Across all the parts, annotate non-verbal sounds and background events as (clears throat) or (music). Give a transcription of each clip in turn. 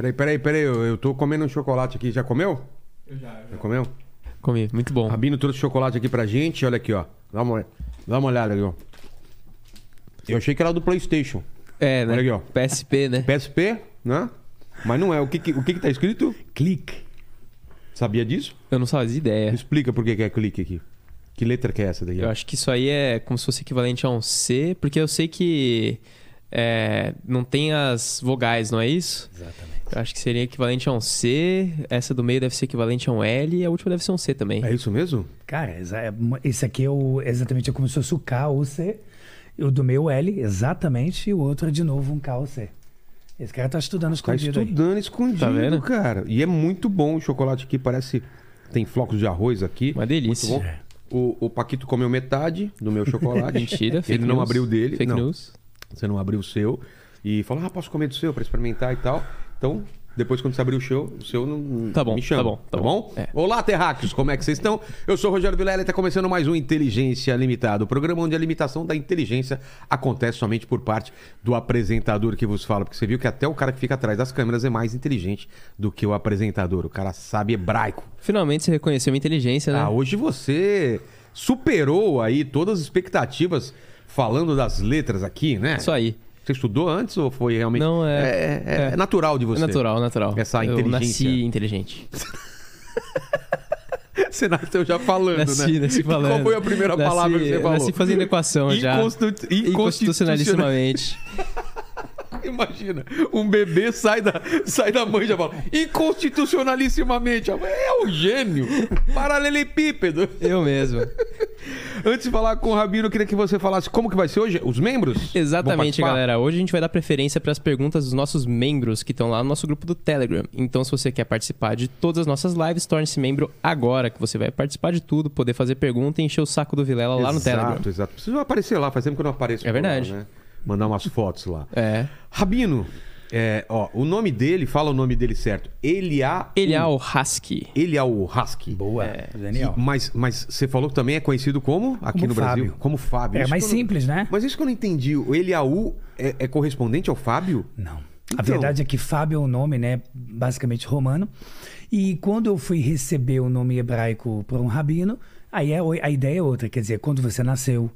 Peraí, peraí, peraí. Eu, eu tô comendo um chocolate aqui. Já comeu? Eu já, Já comeu? Comi, muito bom. Rabino trouxe chocolate aqui pra gente. Olha aqui, ó. Dá uma, dá uma olhada ali, ó. Eu achei que era do PlayStation. É, né? Olha aqui, ó. PSP, né? PSP, né? Mas não é. O que, que- o que, que tá escrito? Clique. Sabia disso? Eu não fazia Me ideia. explica por que, que é clique aqui. Que letra que é essa daí? Eu acho que isso aí é como se fosse equivalente a um C, porque eu sei que é, não tem as vogais, não é isso? Exatamente. Eu acho que seria equivalente a um C, essa do meio deve ser equivalente a um L e a última deve ser um C também. É isso mesmo? Cara, é esse aqui é o, exatamente como se fosse o K ou C. E o do meu L, exatamente. E o outro é de novo um K ou C. Esse cara tá estudando Tá escondido aí. estudando escondido, Tá vendo? cara. E é muito bom o chocolate aqui. Parece... Tem flocos de arroz aqui. Uma delícia. Muito bom. O, o Paquito comeu metade do meu chocolate. (laughs) Mentira, fake Ele não news. abriu o dele. Fake não. news. Você não abriu o seu. E falou, ah, posso comer do seu pra experimentar e tal. Então, depois quando você abrir o seu, o seu não Tá bom, me chama. tá bom, tá bom. É. Olá, terráqueos, como é que vocês estão? Eu sou o Rogério Vilela e tá começando mais um Inteligência Limitada. O programa onde a limitação da inteligência acontece somente por parte do apresentador que vos fala. Porque você viu que até o cara que fica atrás das câmeras é mais inteligente do que o apresentador. O cara sabe hebraico. Finalmente você reconheceu minha inteligência, né? Ah, hoje você superou aí todas as expectativas falando das letras aqui, né? Isso aí. Você estudou antes ou foi realmente. Não, é- É, é- é. é natural de É você. natural, natural. Essa Eu inteligência. nasci inteligente. (laughs) Você nasceu já falando, Nasci, né? nasci falando. Qual foi a primeira Nasci- palavra que você falou? Nasci fazendo equação já. Inconstitu- Inconstitucionalissimamente. (laughs) Imagina, um bebê sai da, sai da mãe e já fala inconstitucionalissimamente. É um gênio. Paralelepípedo. Eu mesmo. Antes de falar com o Rabino, eu queria que você falasse como que vai ser hoje. Os membros? Exatamente, galera. Hoje a gente vai dar preferência para as perguntas dos nossos membros que estão lá no nosso grupo do Telegram. Então, se você quer participar de todas as nossas lives, torne-se membro agora, que você vai participar de tudo, poder fazer pergunta e encher o saco do Vilela lá no Exato, Telegram. Exato, Precisa aparecer lá, faz tempo que eu não apareço. É por lá, verdade. né? Mandar umas fotos lá. É. Rabino, é, ó, o nome dele, fala o nome dele certo. Eliá. Ele é o Husky. Eliá o Husky. Boa, Daniel. Mas, mas você falou que também é conhecido como, aqui Como no Brasil, Fábio. como Fábio. É Isso mais eu não- simples, né? Mas isso que eu não entendi. O Eliaú é, é correspondente ao Fábio? Não. Então. A verdade é que Fábio é um nome, né, basicamente romano. E quando eu fui receber o nome hebraico por um rabino, aí é, a ideia é outra, quer dizer, quando você nasceu,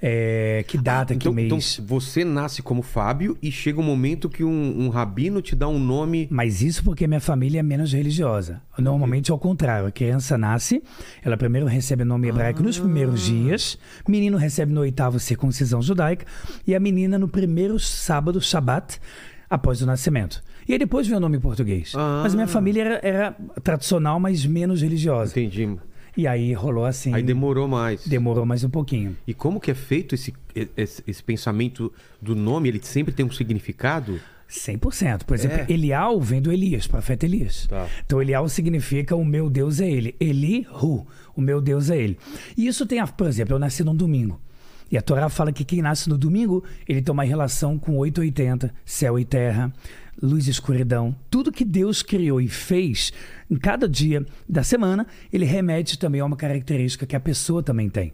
é, que data, então, que então mês. você nasce como Fábio e chega um momento que um, um rabino te dá um nome. Mas isso porque minha família é menos religiosa. Normalmente é ao contrário. A criança nasce, ela primeiro recebe o nome hebraico nos primeiros dias, menino recebe no oitavo circuncisão judaica, e a menina no primeiro sábado, Shabat, após o nascimento. E aí depois vem o nome em português. Ah. Mas minha família era, era tradicional, mas menos religiosa. Entendi. E aí rolou assim. Aí demorou mais. Demorou mais um pouquinho. E como que é feito esse, esse, esse pensamento do nome? Ele sempre tem um significado? 100%. Por exemplo, É. Elial vem do Elias, profeta Elias. Tá. Então, Elial significa o meu Deus é ele. Elihu, o meu Deus é ele. E isso tem, a, por exemplo, eu nasci num domingo. E a Torá fala que quem nasce no domingo, ele tem uma relação com 880, céu e terra, luz e escuridão. Tudo que Deus criou e fez em cada dia da semana, ele remete também a uma característica que a pessoa também tem.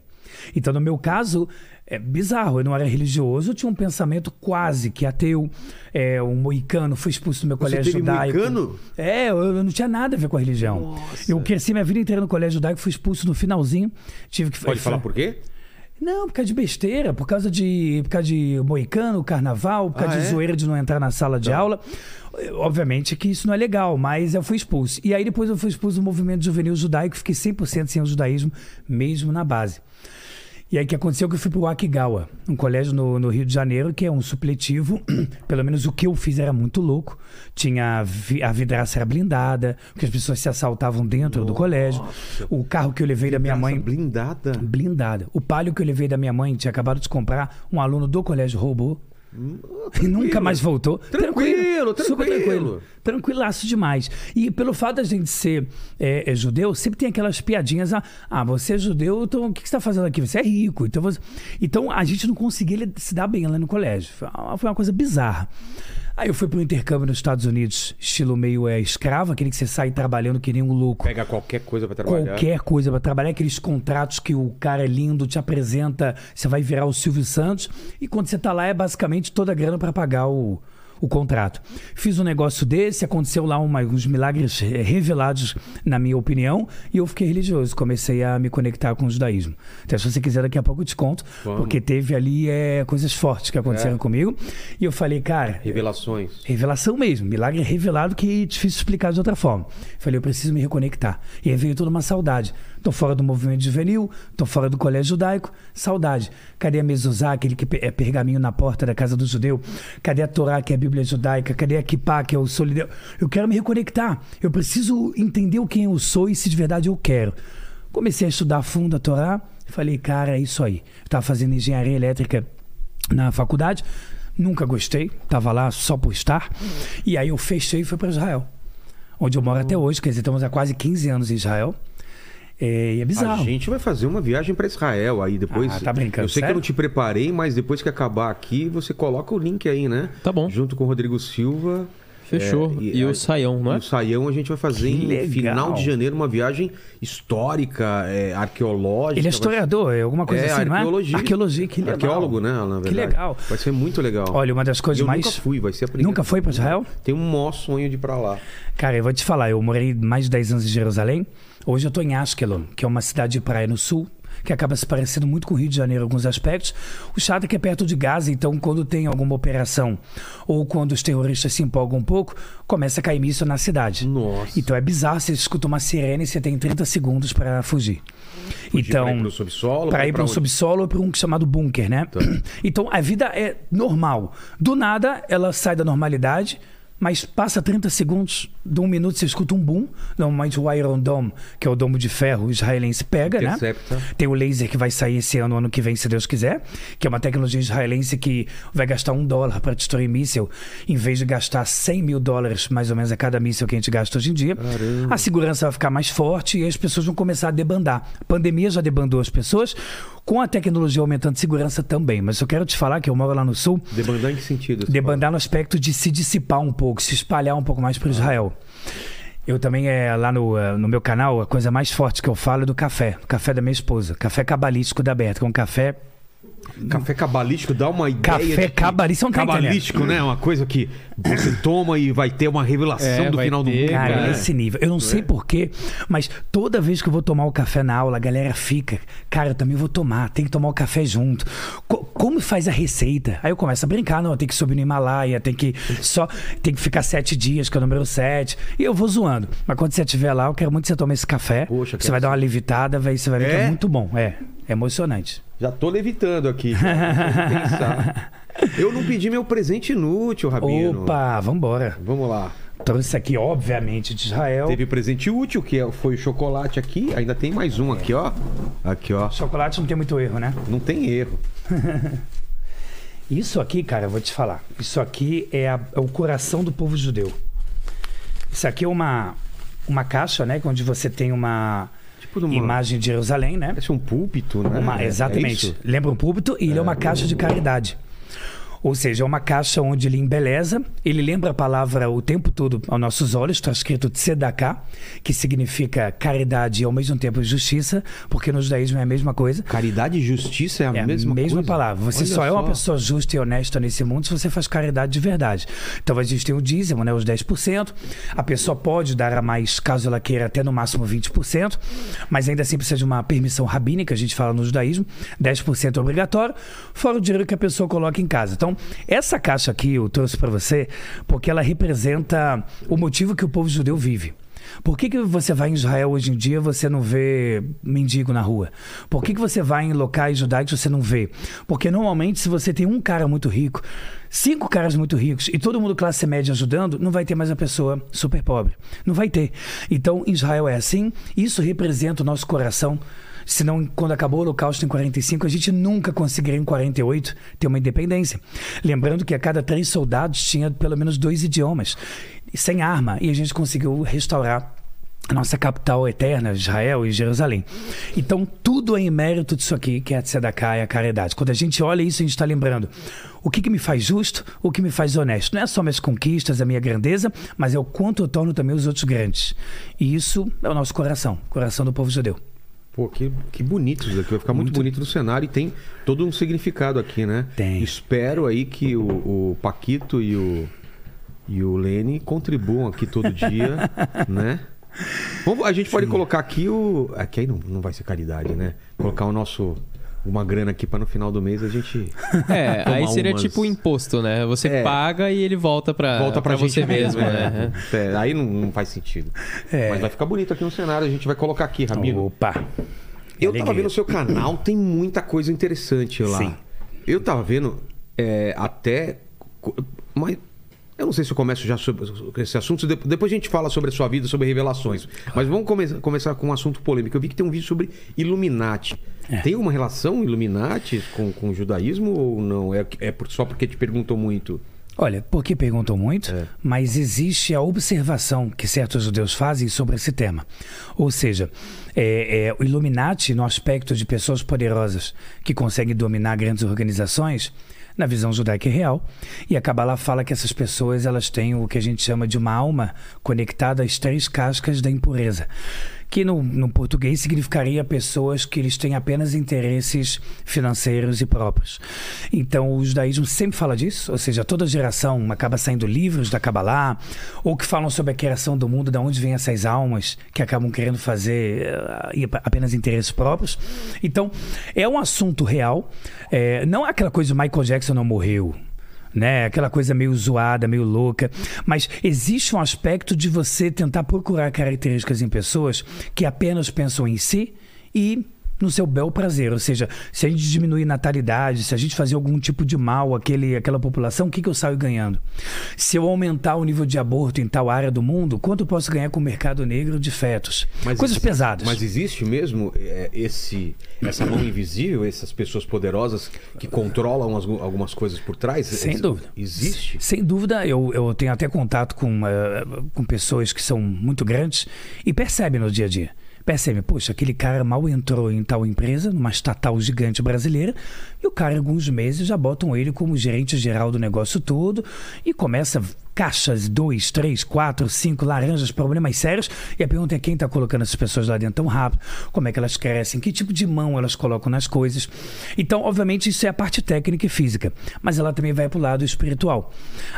Então, no meu caso, é bizarro. Eu não era religioso, eu tinha um pensamento quase que ateu. É, um moicano, fui expulso do meu Você colégio teve judaico. moicano? É, eu, eu não tinha nada a ver com a religião. Eu cresci minha vida inteira no colégio judaico, fui expulso no finalzinho. Tive que Pode falar por quê? Não, por causa de besteira, por causa de, por causa de moicano, carnaval, por causa Ah, de é? zoeira de não entrar na sala de aula. Obviamente que isso não é legal, mas eu fui expulso. E aí depois eu fui expulso do movimento juvenil judaico, fiquei 100% sem o judaísmo, mesmo na base. E aí o que aconteceu que eu fui pro Akigawa, um colégio no, no Rio de Janeiro, que é um supletivo. (clears throat) Pelo menos o que eu fiz era muito louco. Tinha vi- a vidraça era blindada, porque as pessoas se assaltavam dentro do colégio. O carro que eu levei da minha mãe blindada. blindada. O palio que eu levei da minha mãe, tinha acabado de comprar, um aluno do colégio roubou. E nunca mais voltou. Tranquilo, Super tranquilo. tranquilo. Tranquilaço demais. E pelo fato da gente ser é, é, judeu, sempre tem aquelas piadinhas. Ah, ah, você é judeu, então o que que você está fazendo aqui? Você é rico. Então, você... então a gente não conseguia se dar bem lá no colégio. Foi uma coisa bizarra. Aí eu fui para um intercâmbio nos Estados Unidos, estilo meio é, escravo, aquele que você sai trabalhando que nem um louco Pega qualquer coisa pra trabalhar. qualquer coisa para trabalhar, aqueles contratos que o cara é lindo, te apresenta, você vai virar o Silvio Santos, e quando você tá lá é basicamente toda a grana para pagar o, o contrato. Fiz um negócio desse, aconteceu lá uma, uns milagres eh, revelados, na minha opinião, e eu fiquei religioso, comecei a me conectar com o judaísmo. Então, se você quiser, daqui a pouco eu te conto, Vamos. porque teve ali é, coisas fortes que aconteceram É. comigo. E eu falei, cara, Revelações. Revelação mesmo, milagre revelado que é difícil explicar de outra forma. Falei, eu preciso me reconectar. E aí veio toda uma saudade. Tô fora do movimento juvenil, tô fora do colégio judaico, saudade. Cadê a mezuzá, aquele que é pergaminho na porta da casa do judeu? Cadê a Torá, que é a Bíblia judaica? Cadê a Kippá, que é o solideu? Eu quero me reconectar. Eu preciso entender o quem eu sou e se de verdade eu quero. Comecei a estudar a fundo a Torá. Falei, cara, é isso aí. Eu tava fazendo engenharia elétrica na faculdade. Nunca gostei, tava lá só por estar. E aí eu fechei e fui para Israel, onde eu moro até hoje. Quer dizer, estamos há quase 15 anos em Israel. É, e é bizarro. A gente vai fazer uma viagem pra Israel aí depois. Ah, tá brincando, Eu sei que eu sério? não te preparei, mas depois que acabar aqui, você coloca o link aí, né? Tá bom. Junto com o Rodrigo Silva. Fechou. É, e, a- o Saião, não E é? o Saião a gente vai fazer Que em legal. final de janeiro uma viagem histórica, é, arqueológica. Ele é vai- historiador, é alguma coisa é, assim, não é? arqueologia. Arqueologia, que legal. Arqueólogo, né? Que legal. Vai ser muito legal. Olha, uma das coisas eu mais. nunca fui, vai ser a primeira. Nunca foi para Israel? Tenho um maior sonho de ir pra lá. Cara, eu vou te falar, eu morei mais de 10 anos em Jerusalém. Hoje eu tô em Ashkelon, que é uma cidade de praia no sul, que acaba se parecendo muito com o Rio de Janeiro em alguns aspectos. O chato é que é perto de Gaza, então quando tem alguma operação ou quando os terroristas se empolgam um pouco, começa a cair míssil na cidade. Nossa. Então é bizarro, você escuta uma sirene e você tem 30 segundos para fugir. Fugir então, pra ir pro subsolo, Para ir para um subsolo ou para um chamado bunker, né? Então a vida é normal. Do nada, ela sai da normalidade. Mas passa 30 segundos, de um minuto você escuta um boom. Normalmente o Iron Dome, que é o domo de ferro israelense, pega, né? Intercepta. Tem o laser que vai sair esse ano, ano que vem, se Deus quiser, que é uma tecnologia israelense que vai gastar um dólar para destruir míssil, em vez de gastar 100 mil dólares, mais ou menos, a cada míssil que a gente gasta hoje em dia. A segurança vai ficar mais forte e as pessoas vão começar a debandar. A pandemia já debandou as pessoas, com a tecnologia aumentando segurança também. Mas eu quero te falar que eu moro lá no sul, Debandar em que sentido? debandar no aspecto de se dissipar um pouco, se espalhar um pouco mais para Israel. Eu também, é, lá no, eh, no meu canal, a coisa mais forte que eu falo é do café. O café da minha esposa. Café cabalístico da Berta, que é um café? Café cabalístico dá uma ideia. Café cabalístico, não tá Cabalístico, né? Uma coisa que você toma e vai ter uma revelação É, do vai final do ter, mundo. Cara, né? nesse nível. Eu não sei porquê, mas toda vez que eu vou tomar o café na aula, a galera fica. Cara, eu também vou tomar, tem que tomar o café junto. Co- como faz a receita? Aí eu começo a brincar, não, tem que subir no Himalaia, tem que só tem que ficar sete dias, que é o número sete. E eu vou zoando. Mas quando você estiver lá, eu quero muito que você tome esse café. Poxa, você quero vai dar uma levitada, vai, você vai ver que É? é muito bom. É, é emocionante. Já tô levitando aqui. (laughs) Eu não pedi meu presente inútil, Rabino. Opa, vambora. Vamos lá. Trouxe aqui, obviamente, de Israel. Teve presente útil, que é- foi o chocolate aqui. Ainda tem mais um aqui, ó. Aqui, ó. Chocolate não tem muito erro, né? Não tem erro. (laughs) Isso aqui, cara, eu vou te falar. Isso aqui é, a- é o coração do povo judeu. Isso aqui é uma, uma caixa, né? Onde você tem uma Tipo de uma... imagem de Jerusalém, né? Parece um púlpito, né? Uma- É exatamente. isso? Lembra um púlpito e ele é uma caixa de caridade. Ou seja, é uma caixa onde ele embeleza, ele lembra a palavra o tempo todo aos nossos olhos, está escrito tzedakah, que significa caridade e ao mesmo tempo justiça, porque no judaísmo é a mesma coisa. Caridade e justiça é a É mesma a mesma coisa? palavra. Você Olha só é uma pessoa justa e honesta nesse mundo se você faz caridade de verdade. Então a gente tem o dízimo, né, os 10%. A pessoa pode dar a mais, caso ela queira, até no máximo 20%, mas ainda assim precisa de uma permissão rabínica, a gente fala no judaísmo. 10% é obrigatório, fora o dinheiro que a pessoa coloca em casa. Então, essa caixa aqui eu trouxe para você porque ela representa o motivo que o povo judeu vive. Por que, que você vai em Israel hoje em dia você não vê mendigo na rua? Por que, que você vai em locais judaicos você não vê? Porque normalmente, se você tem um cara muito rico, cinco caras muito ricos e todo mundo classe média ajudando, não vai ter mais a pessoa super pobre. Não vai ter. Então, Israel é assim, isso representa o nosso coração. Senão, quando acabou o Holocausto em 45, a gente nunca conseguiria em 48 ter uma independência. Lembrando que a cada três soldados tinha pelo menos dois idiomas, sem arma, e a gente conseguiu restaurar a nossa capital eterna, Israel e Jerusalém. Então, tudo é em mérito disso aqui, que é a tzedakah e a caridade. Quando a gente olha isso, a gente está lembrando o que, que me faz justo, o que me faz honesto. Não é só minhas conquistas, a minha grandeza, mas é o quanto eu torno também os outros grandes. E isso é o nosso coração, coração do povo judeu. Pô, que, que bonito isso daqui. Vai ficar muito, bonito no cenário e tem todo um significado aqui, né? Tem. Espero aí que o, o Paquito e o, e o Lene contribuam aqui todo dia, (laughs) né? Vamos- a gente pode colocar aqui o. Aqui aí não, não vai ser caridade, né? Colocar o nosso. Uma grana aqui para no final do mês a gente. (laughs) É, aí seria umas- tipo o imposto, né? Você É. paga e ele volta pra, Volta pra, gente você mesmo, né? É, aí não, não faz sentido. É. Mas vai ficar bonito aqui no cenário, a gente vai colocar aqui, Ramiro. Opa! Eu tava Alegria. vendo o seu canal, tem muita coisa interessante lá. Sim. Eu tava vendo é, até. Mas eu não sei se eu começo já sobre esse assunto. de- Depois a gente fala sobre a sua vida, sobre revelações. Mas vamos come- começar com um assunto polêmico. Eu vi que tem um vídeo sobre Illuminati. É. Tem uma relação Illuminati com, com o judaísmo ou não? É, é por- só porque te perguntou muito? Olha, porque perguntam muito, É. mas existe a observação que certos judeus fazem sobre esse tema. Ou seja, é, é, o Illuminati, no aspecto de pessoas poderosas que conseguem dominar grandes organizações, na visão judaica é real. E a Kabbalah fala que essas pessoas elas têm o que a gente chama de uma alma conectada às três cascas da impureza. Que no, no português significaria pessoas que eles têm apenas interesses financeiros e próprios. Então o judaísmo sempre fala disso, ou seja, toda geração acaba saindo livros da Kabbalah, ou que falam sobre a criação do mundo, de onde vêm essas almas que acabam querendo fazer eh, apenas interesses próprios. Então é um assunto real, é, não é aquela coisa Michael Jackson não morreu né? Aquela coisa meio zoada, meio louca. Mas existe um aspecto de você tentar procurar características em pessoas que apenas pensam em si e no seu bel prazer. Ou seja, se a gente diminuir natalidade, se a gente fazer algum tipo de mal àquele, àquela população, o que, que eu saio ganhando? Se eu aumentar o nível de aborto em tal área do mundo, quanto eu posso ganhar com o mercado negro de fetos? Coisas exi- pesadas. Mas existe mesmo é, esse, essa mão invisível, essas pessoas poderosas que controlam as- algumas coisas por trás? Sem Ex- dúvida. Existe? Sem dúvida, eu, eu tenho até contato com, eh, com pessoas que são muito grandes e percebem no dia a dia. Percebem, poxa, aquele cara mal entrou em tal empresa, numa estatal gigante brasileira, e o cara, em alguns meses, já botam ele como gerente geral do negócio todo e começa caixas, dois, três, quatro, cinco laranjas, problemas sérios. E a pergunta é quem está colocando essas pessoas lá dentro tão rápido, como é que elas crescem, que tipo de mão elas colocam nas coisas. Então, obviamente, isso é a parte técnica e física, mas ela também vai para o lado espiritual.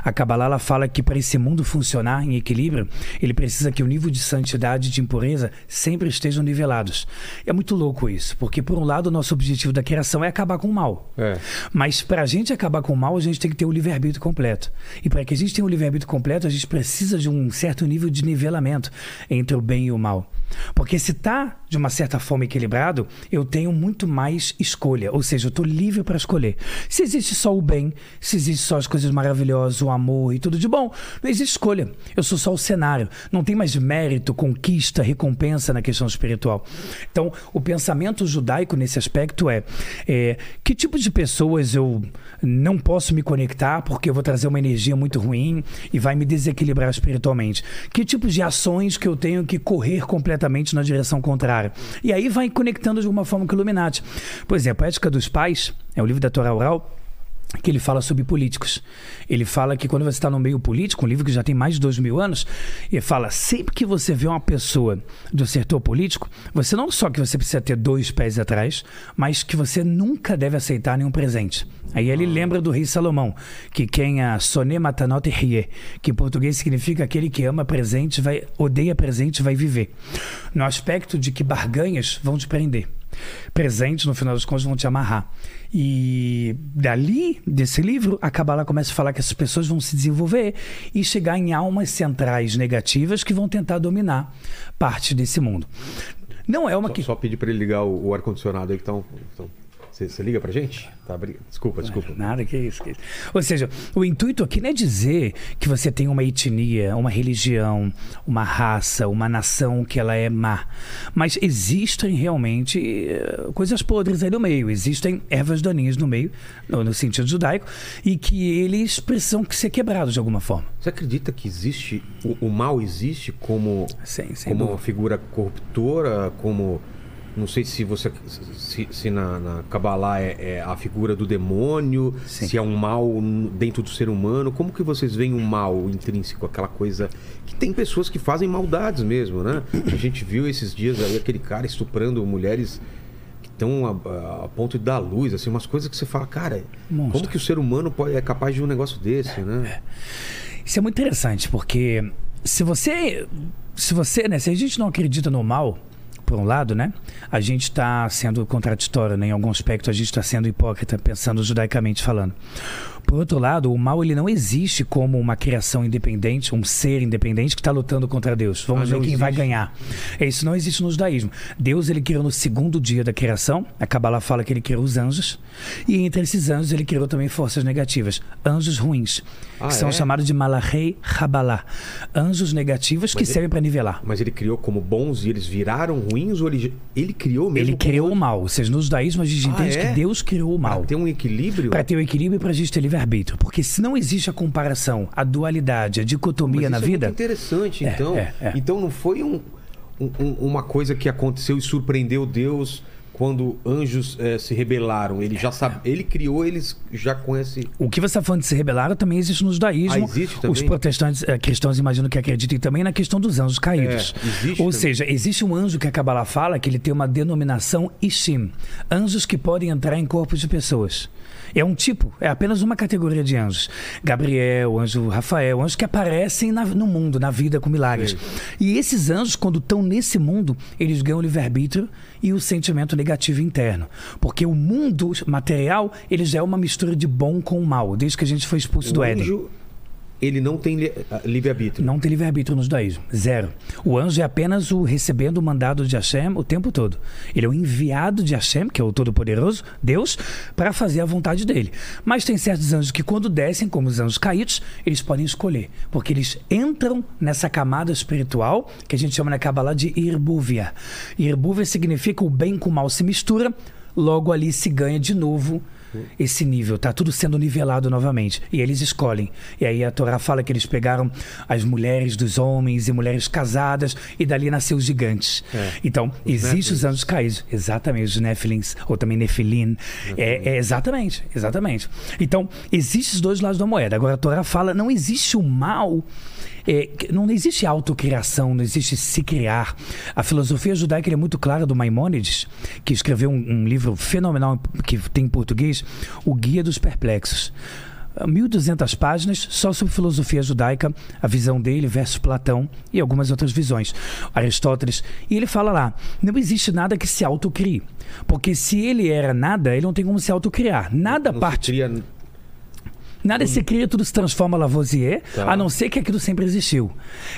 A Kabbalah ela fala que para esse mundo funcionar em equilíbrio, ele precisa que o nível de santidade e de impureza sempre estejam nivelados. É muito louco isso, porque por um lado o nosso objetivo da criação é acabar com o mal. É. Mas para a gente acabar com o mal, a gente tem que ter o livre-arbítrio completo. E para que a gente tenha o livre-arbítrio completo, a gente precisa de um certo nível de nivelamento entre o bem e o mal. Porque se está de uma certa forma equilibrado, eu tenho muito mais escolha. Ou seja, eu estou livre para escolher. Se existe só o bem, se existe só as coisas maravilhosas, o amor e tudo de bom, não existe escolha. Eu sou só o cenário. Não tem mais mérito, conquista, recompensa na questão espiritual. Então, o pensamento judaico nesse aspecto é, é que tipo de pessoas eu não posso me conectar porque eu vou trazer uma energia muito ruim e vai me desequilibrar espiritualmente? Que tipos de ações que eu tenho que correr completamente na direção contrária? E aí vai conectando de alguma forma com o Illuminati. Por exemplo, a Ética dos Pais, é o livro da Torá Oral, que ele fala sobre políticos. Ele fala que quando você está no meio político, um livro que já tem mais de dois mil anos, ele fala sempre que você vê uma pessoa do setor político, você não só que você precisa ter dois pés atrás, mas que você nunca deve aceitar nenhum presente. Aí ele lembra do rei Salomão, que quem a soné matanot rie, que em português significa aquele que ama presente, vai odeia presente, vai viver. No aspecto de que barganhas vão te prender presentes, no final das contas, vão te amarrar. E dali, desse livro, a Kabbalah começa a falar que essas pessoas vão se desenvolver e chegar em almas centrais negativas que vão tentar dominar parte desse mundo. Não é uma Só, que. só pedir para ele ligar o, o ar-condicionado aí que estão. Você você liga pra gente? Tá, desculpa, desculpa. Nada que isso, que isso. Ou seja, o intuito aqui não é dizer que você tem uma etnia, uma religião, uma raça, uma nação que ela é má. Mas existem realmente eh, coisas podres aí no meio. Existem ervas daninhas no meio, no, no sentido judaico, e que eles precisam ser quebrados de alguma forma. Você acredita que existe. O, o mal existe como, sem como uma figura corruptora, como. Não sei se você. Se, se na, na Kabbalah é, é a figura do demônio, Sim. se é um mal dentro do ser humano. Como que vocês veem o mal intrínseco, aquela coisa. Que tem pessoas que fazem maldades mesmo, né? A gente viu esses dias aí aquele cara estuprando mulheres que estão a, a ponto de dar luz, assim, umas coisas que você fala, cara, Monstro. como que o ser humano pode, é capaz de um negócio desse, né? Isso é muito interessante, porque se você. Se você, né? Se a gente não acredita no mal, por um lado, né? A gente está sendo contraditório, né? Em algum aspecto, a gente está sendo hipócrita, pensando judaicamente falando. Por outro lado, o mal ele não existe como uma criação independente, um ser independente que está lutando contra Deus. Vamos Ah, ver quem vai existe. ganhar. Isso não existe no judaísmo. Deus ele criou no segundo dia da criação. A Kabbalah fala que ele criou os anjos. E entre esses anjos ele criou também forças negativas, anjos ruins, Ah, que são é? chamados de Malachei Habalah, anjos negativos que Mas ele- servem para nivelar. Mas ele criou como bons e eles viraram ruins ou ele, ele criou mesmo? Ele criou o mal. Ou seja, no judaísmo a gente Ah, entende é? que Deus criou o mal. Pra ter um equilíbrio? Para ter o equilíbrio e para a gente ter livre-arbítrio. Porque se não existe a comparação, a dualidade, a dicotomia na é vida, muito interessante, É, então. é, é. Então não foi um, um- um- uma coisa que aconteceu e surpreendeu Deus quando anjos eh, se rebelaram. Ele já sabe, ele criou eles já com esse. o que você está falando de se rebelaram também existe no judaísmo. Ah, existe também? Os protestantes eh, cristãos imagino que acreditem também na questão dos anjos caídos. É, existe Ou também. seja, existe um anjo que a Kabbalah fala que ele tem uma denominação Ishim. Anjos que podem entrar em corpos de pessoas. É um tipo, é apenas uma categoria de anjos. Gabriel, anjo Rafael, anjos que aparecem na- no mundo, na vida com milagres. Sei. E esses anjos, quando estão nesse mundo, eles ganham o livre-arbítrio e o sentimento negativo interno. Porque o mundo material, ele já é uma mistura de bom com mal, desde que a gente foi expulso do o Éden. anjo, ele não tem li- ah, livre-arbítrio. Não tem livre-arbítrio no judaísmo. Zero. O anjo é apenas o recebendo o mandado de Hashem o tempo todo. Ele é o enviado de Hashem, que é o Todo-Poderoso, Deus, para fazer a vontade dele. Mas tem certos anjos que, quando descem, como os anjos caídos, eles podem escolher. Porque eles entram nessa camada espiritual que a gente chama na Kabbalah de Irbúvia. Irbúvia significa o bem com o mal se mistura, logo ali se ganha de novo esse nível, tá tudo sendo nivelado novamente. E eles escolhem. E aí a Torá fala que eles pegaram as mulheres dos homens e mulheres casadas e dali nasceu os gigantes. É. Então, existem os anjos caídos. Exatamente, os Nefilins, ou também Nefilim. É, é exatamente, exatamente. Então, existem os dois lados da moeda. Agora a Torá fala, não existe o mal. É, não existe autocriação, não existe se criar. A filosofia judaica é muito clara do Maimônides, que escreveu um, um livro fenomenal que tem em português, O Guia dos Perplexos. 1.200 páginas só sobre filosofia judaica, a visão dele versus Platão e algumas outras visões. Aristóteles. E ele fala lá: não existe nada que se autocrie. Porque se ele era nada, ele não tem como se autocriar. Nada Não se parte cria- Nada se cria, tudo se transforma Lavoisier, Tá. a não ser que aquilo sempre existiu.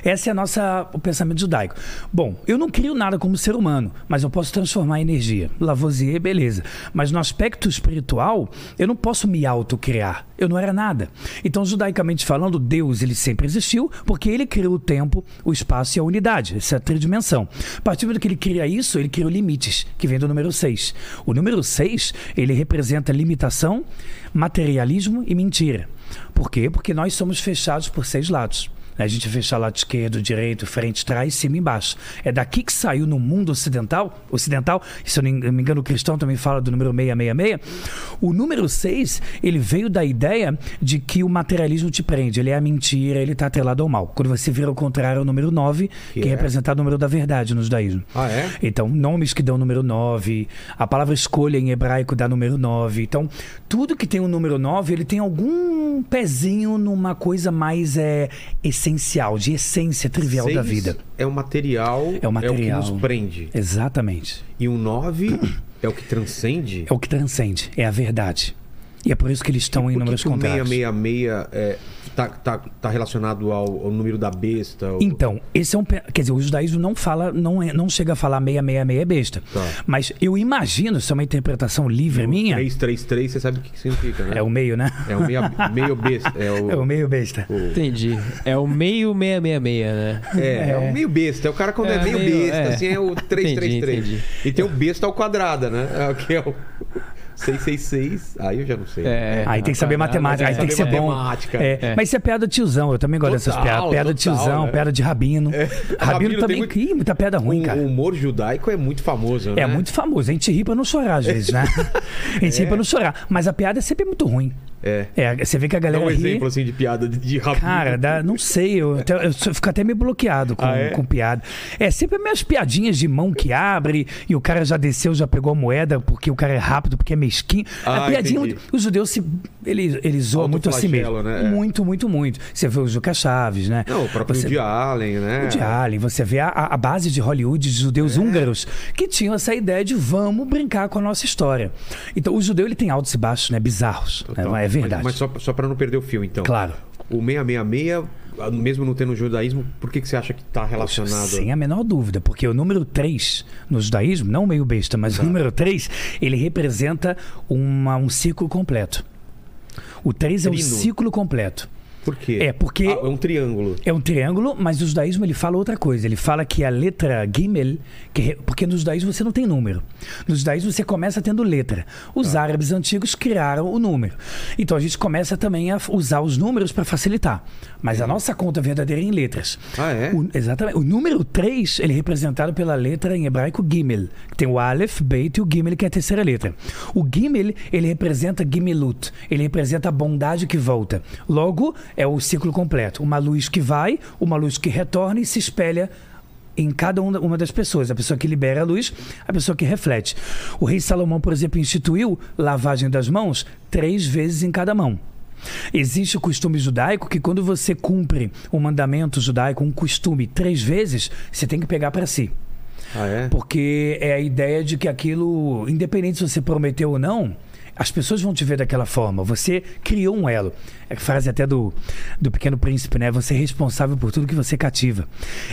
Esse é a nossa, o pensamento judaico. Bom, eu não crio nada como ser humano, mas eu posso transformar em energia. Lavoisier, beleza. Mas no aspecto espiritual, eu não posso me autocriar. Eu não era nada. Então, judaicamente falando, Deus ele sempre existiu, porque ele criou o tempo, o espaço e a unidade, essa tridimensão. A partir do momento que ele cria isso, ele criou limites, que vem do número 6. O número 6, ele representa limitação, materialismo e mentira. Por quê? Porque nós somos fechados por seis lados. A gente fecha lado esquerdo, direito, frente, trás, cima e embaixo. É daqui que saiu no mundo ocidental, ocidental, se eu não me engano o cristão também fala do número 666, o número 6, ele veio da ideia de que o materialismo te prende, ele é a mentira, ele está atrelado ao mal. Quando você vira o contrário, é o número 9, que, Que é representado o número da verdade no judaísmo. Ah, é? Então, nomes que dão número 9, a palavra escolha em hebraico dá número 9. Então, tudo que tem o número 9, ele tem algum pezinho numa coisa mais é, essencial, de essência trivial da vida. É o material. É o material. É o que nos prende. Exatamente. E o 9 (coughs) é o que transcende. É o que transcende, é a verdade. E é por isso que eles estão em números contrários. 666 é, tá, tá, tá relacionado ao, ao número da besta? ou- Então, esse é um. Quer dizer, o judaísmo não fala, não, é- não chega a falar 666 é besta. Tá. Mas eu imagino, isso é uma interpretação livre minha. 333, você sabe o que, que significa, né? É o meio, né? É o meia, meio besta. É o, (laughs) É o meio besta. Entendi. É o meio 666, né? É, é o meio besta. É o cara quando é, É, meio, meio- besta, é. assim, é o 333. Entendi, entendi. E tem o besta ao quadrado, né? É o que é o 666. Aí eu já não sei. É. Aí tem que saber matemática, aí tem que ser bom. É, É. Mas isso é piada de tiozão, eu também gosto dessas piadas. Piada de tiozão, né? piada de rabino. Rabino Rabino tem também, muito- Ih, muita piada ruim, o, cara. o humor judaico é muito famoso, né? É muito famoso. A gente ri pra não chorar às vezes, né? (laughs) A gente ri pra não chorar. Mas a piada é sempre muito ruim. É. É, você vê que a Dá galera um ri. exemplo assim de piada de, de. Cara, dá, não sei, eu, até- eu fico até meio bloqueado com, Ah, é? com piada. É sempre minhas piadinhas de mão que abre e o cara já desceu, já pegou a moeda porque o cara é rápido, porque é mesquinho. Ah, a piadinha, entendi. os judeus se ele, ele zoa Alto muito assim mesmo. né? É. Muito, muito, muito. Você vê o Juca Chaves, né? Não, o próprio Você- Woody Allen, né? o de Allen, você vê a, a base de Hollywood de judeus É. húngaros que tinham essa ideia de vamos brincar com a nossa história. Então o judeu ele tem altos e baixos, né? Bizarros. né? É verdade. Mas, mas só, só para não perder o fio, então. Claro. O 666, mesmo não tendo judaísmo, por que, que você acha que está relacionado? Sem a menor dúvida, porque o número 3 no judaísmo, não meio besta, mas o número 3, ele representa uma, um ciclo completo. O 3 é um Trino. ciclo completo. Por quê? É, porque- Ah, é um triângulo. É um triângulo, mas o judaísmo ele fala outra coisa. Ele fala que a letra Gimel, que porque no judaísmo você não tem número. No judaísmo você começa tendo letra. Os Tá. árabes antigos criaram o número. Então a gente começa também a usar os números para facilitar. Mas a nossa conta verdadeira é em letras. Ah, é? O- exatamente. O número 3, ele é representado pela letra em hebraico Gimel, que tem o Aleph, Beit e o Gimel, que é a terceira letra. O Gimel, ele representa Gimelut, ele representa a bondade que volta. Logo, é o ciclo completo. Uma luz que vai, uma luz que retorna e se espelha em cada uma das pessoas. A pessoa que libera a luz, a pessoa que reflete. O rei Salomão, por exemplo, instituiu lavagem das mãos três vezes em cada mão. Existe o costume judaico que quando você cumpre um mandamento judaico, um costume, três vezes, você tem que pegar para si. Ah, é? Porque é a ideia de que aquilo, independente se você prometeu ou não, as pessoas vão te ver daquela forma. Você criou um elo. É a frase até do, do Pequeno Príncipe, né? Você é responsável por tudo que você cativa.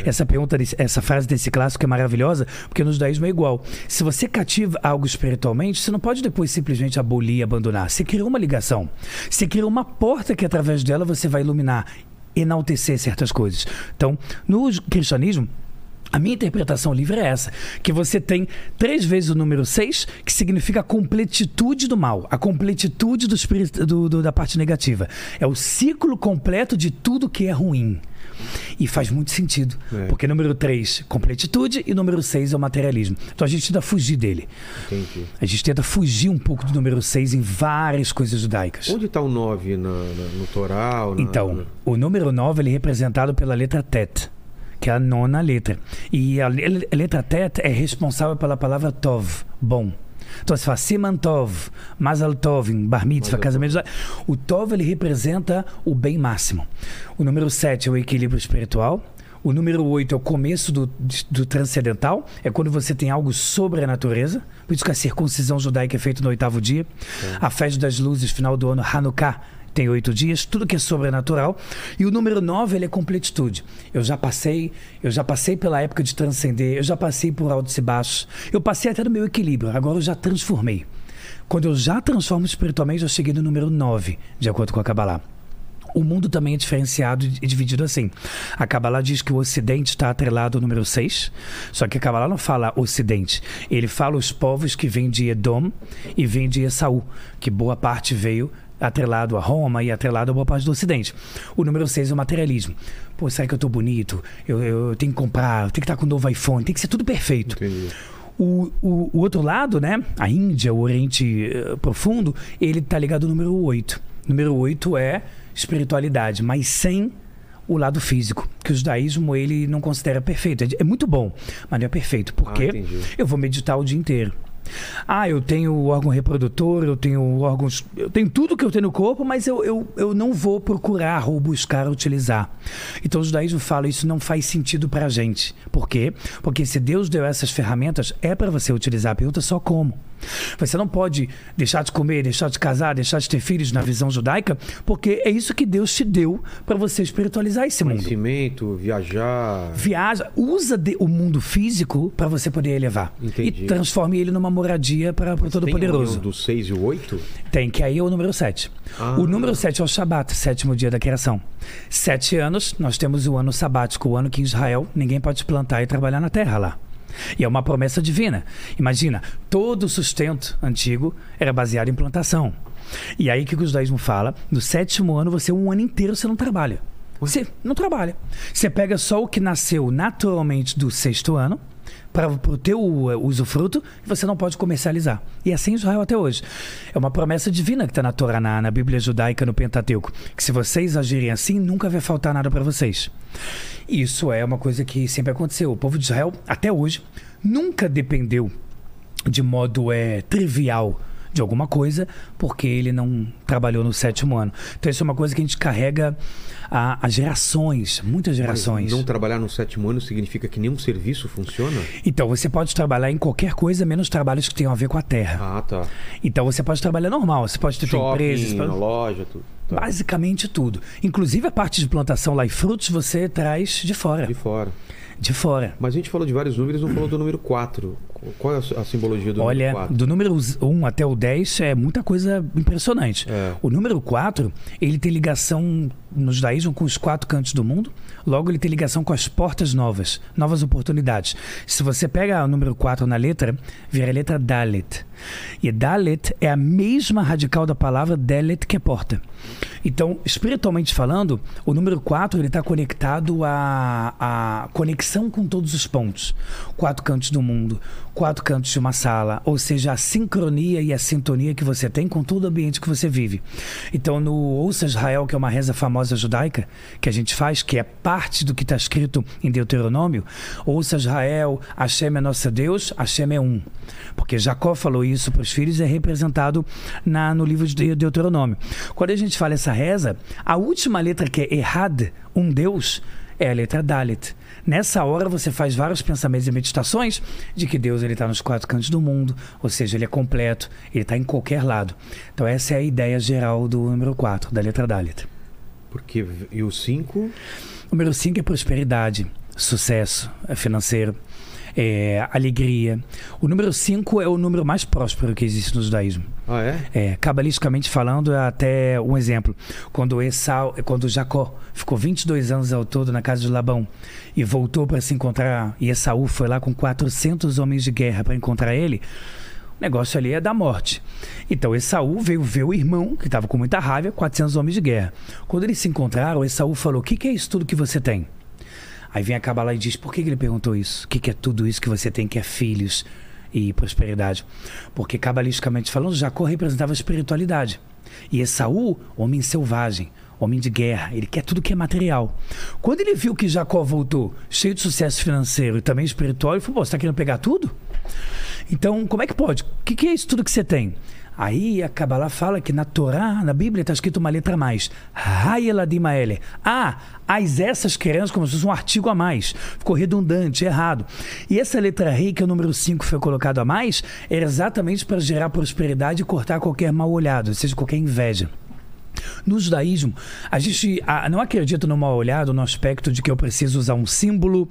Essa pergunta, essa frase desse clássico é maravilhosa, porque no judaísmo é igual. Se você cativa algo espiritualmente, você não pode depois simplesmente abolir e abandonar. Você criou uma ligação. Você criou uma porta que através dela você vai iluminar, enaltecer certas coisas. Então, no cristianismo, a minha interpretação livre é essa: que você tem três vezes o número seis, que significa a completitude do mal, a completitude do espírito, do- do- da parte negativa. É o ciclo completo de tudo que é ruim. E faz muito sentido. É. Porque número 3, completitude, e número 6 é o materialismo. Então a gente tenta fugir dele. Entendi. A gente tenta fugir um pouco do número 6 em várias coisas judaicas. Onde está o 9 na, na- no Toral? na- Então, na- o número 9 ele é representado pela letra Tet, que é a nona letra. E a, le- a letra Tet é responsável pela palavra Tov, bom. Então você fala Siman Tov, Mazal Tov, Bar Mitzvah, casamento. O Tov ele representa o bem máximo. O número 7 é o equilíbrio espiritual. O número 8 é o começo do, do transcendental, é quando você tem algo sobre a natureza. Por isso que a circuncisão judaica é feita no oitavo dia. A festa das luzes, final do ano, Hanukkah, tem oito dias, tudo que é sobrenatural. E o número nove, ele é completitude. Eu já passei, eu já passei pela época de transcender, eu já passei por altos e baixos. Eu passei até no meu equilíbrio, agora eu já transformei. Quando eu já transformo espiritualmente, eu cheguei no número nove, de acordo com a Kabbalah. O mundo também é diferenciado e dividido assim. A Kabbalah diz que o Ocidente está atrelado ao número 6, só que a Kabbalah não fala Ocidente. Ele fala os povos que vêm de Edom e vêm de Esaú, que boa parte veio atrelado a Roma e atrelado a boa parte do Ocidente. O número 6 é o materialismo. Pô, será que eu tô bonito? Eu, eu, eu tenho que comprar, eu tenho que estar com um novo iPhone, tem que ser tudo perfeito. Entendi. O, o, o outro lado, né? A Índia, o Oriente eh, Profundo, ele tá ligado ao número 8. Número 8 é espiritualidade, mas sem o lado físico, que o judaísmo ele não considera perfeito. É, é muito bom, mas não é perfeito. Ah, Porque entendi. eu vou meditar o dia inteiro. Ah, eu tenho órgão reprodutor, eu tenho órgãos. Eu tenho tudo que eu tenho no corpo, mas eu, eu, eu não vou procurar ou buscar utilizar. Então o judaísmo fala isso não faz sentido pra gente. Por quê? Porque se Deus deu essas ferramentas, é para você utilizar. A pergunta é só como. Você não pode deixar de comer, deixar de casar, deixar de ter filhos na visão judaica, porque é isso que Deus te deu para você espiritualizar esse mundo. Conhecimento, viajar. Viaja, usa de- o mundo físico para você poder elevar. Entendi. E transforme ele numa moradia para o Todo-Poderoso. do 6 e o 8? Tem, que aí é o número 7. Ah. O número 7 é o Shabat, sétimo dia da criação. Sete anos, nós temos o ano sabático, o ano que em Israel ninguém pode plantar e trabalhar na terra lá. E é uma promessa divina. Imagina, todo o sustento antigo era baseado em plantação. E aí que o judaísmo fala? No sétimo ano, você um ano inteiro você não trabalha. Você não trabalha. Você pega só o que nasceu naturalmente do sexto ano para o teu uh, usufruto e você não pode comercializar. E assim em Israel até hoje. É uma promessa divina que está na Torá, na, na Bíblia judaica, no Pentateuco. Que se vocês agirem assim, nunca vai faltar nada para vocês. Isso é uma coisa que sempre aconteceu. O povo de Israel, até hoje, nunca dependeu de modo é, trivial de alguma coisa porque ele não trabalhou no sétimo ano. Então isso é uma coisa que a gente carrega a, a gerações, muitas gerações. Mas não trabalhar no sétimo ano significa que nenhum serviço funciona? Então você pode trabalhar em qualquer coisa menos trabalhos que tenham a ver com a terra. Ah, tá. Então você pode trabalhar normal, você pode ter Shopping, empresa, pode- loja, tudo. Tá. basicamente tudo. Inclusive a parte de plantação lá e frutos você traz de fora, De fora. De fora. Mas a gente falou de vários números, não falou do número 4. Qual é a simbologia do Olha, número 4? do número 1 até o 10 é muita coisa impressionante. É. O número 4, ele tem ligação no judaísmo com os quatro cantos do mundo. Logo, ele tem ligação com as portas novas, novas oportunidades. Se você pega o número 4 na letra, vira a letra Dalet. E Dalet é a mesma radical da palavra Delet, que é porta. Então, espiritualmente falando, o número 4 ele está conectado à, à conexão com todos os pontos. Quatro cantos do mundo, quatro cantos de uma sala, ou seja, a sincronia e a sintonia que você tem com todo o ambiente que você vive. Então, no Ouça Israel, que é uma reza famosa judaica, que a gente faz, que é parte do que está escrito em Deuteronômio, Ouça Israel, Hashem é nosso Deus, Hashem é um. Porque Jacó falou isso para os filhos e é representado na, no livro de Deuteronômio. Quando a gente fala essa reza, a última letra que é Errad, um Deus, é a letra Dalet. Nessa hora você faz vários pensamentos e meditações de que Deus ele está nos quatro cantos do mundo, ou seja, ele é completo, ele está em qualquer lado. Então essa é a ideia geral do número 4, da letra Dalet. Porque, e o 5? Número 5 é prosperidade, sucesso é financeiro, é alegria. O número 5 é o número mais próspero que existe no judaísmo. Ah, é? É, cabalisticamente falando, é até um exemplo. Quando Esau, quando Jacó ficou 22 anos ao todo na casa de Labão e voltou para se encontrar, e Esaú foi lá com 400 homens de guerra para encontrar ele, o negócio ali é da morte. Então Esaú veio ver o irmão, que estava com muita raiva, 400 homens de guerra. Quando eles se encontraram, Esaú falou: O que, que é isso tudo que você tem? Aí vem a Kabbalah e diz: Por que, que ele perguntou isso? O que, que é tudo isso que você tem, que é filhos e prosperidade? Porque, cabalisticamente falando, Jacó representava a espiritualidade. E Esaú, homem selvagem, homem de guerra, ele quer tudo que é material. Quando ele viu que Jacó voltou cheio de sucesso financeiro e também espiritual, ele falou: Pô, você está querendo pegar tudo? Então, como é que pode? O que, que é isso tudo que você tem? Aí a Kabbalah fala que na Torá, na Bíblia, está escrito uma letra a mais. Hayeladimaele. Ah, as essas crianças, como se fosse um artigo a mais. Ficou redundante, errado. E essa letra rei, que é o número 5 foi colocado a mais, era exatamente para gerar prosperidade e cortar qualquer mal olhado, ou seja, qualquer inveja. No judaísmo, a gente não acredita no mal olhado no aspecto de que eu preciso usar um símbolo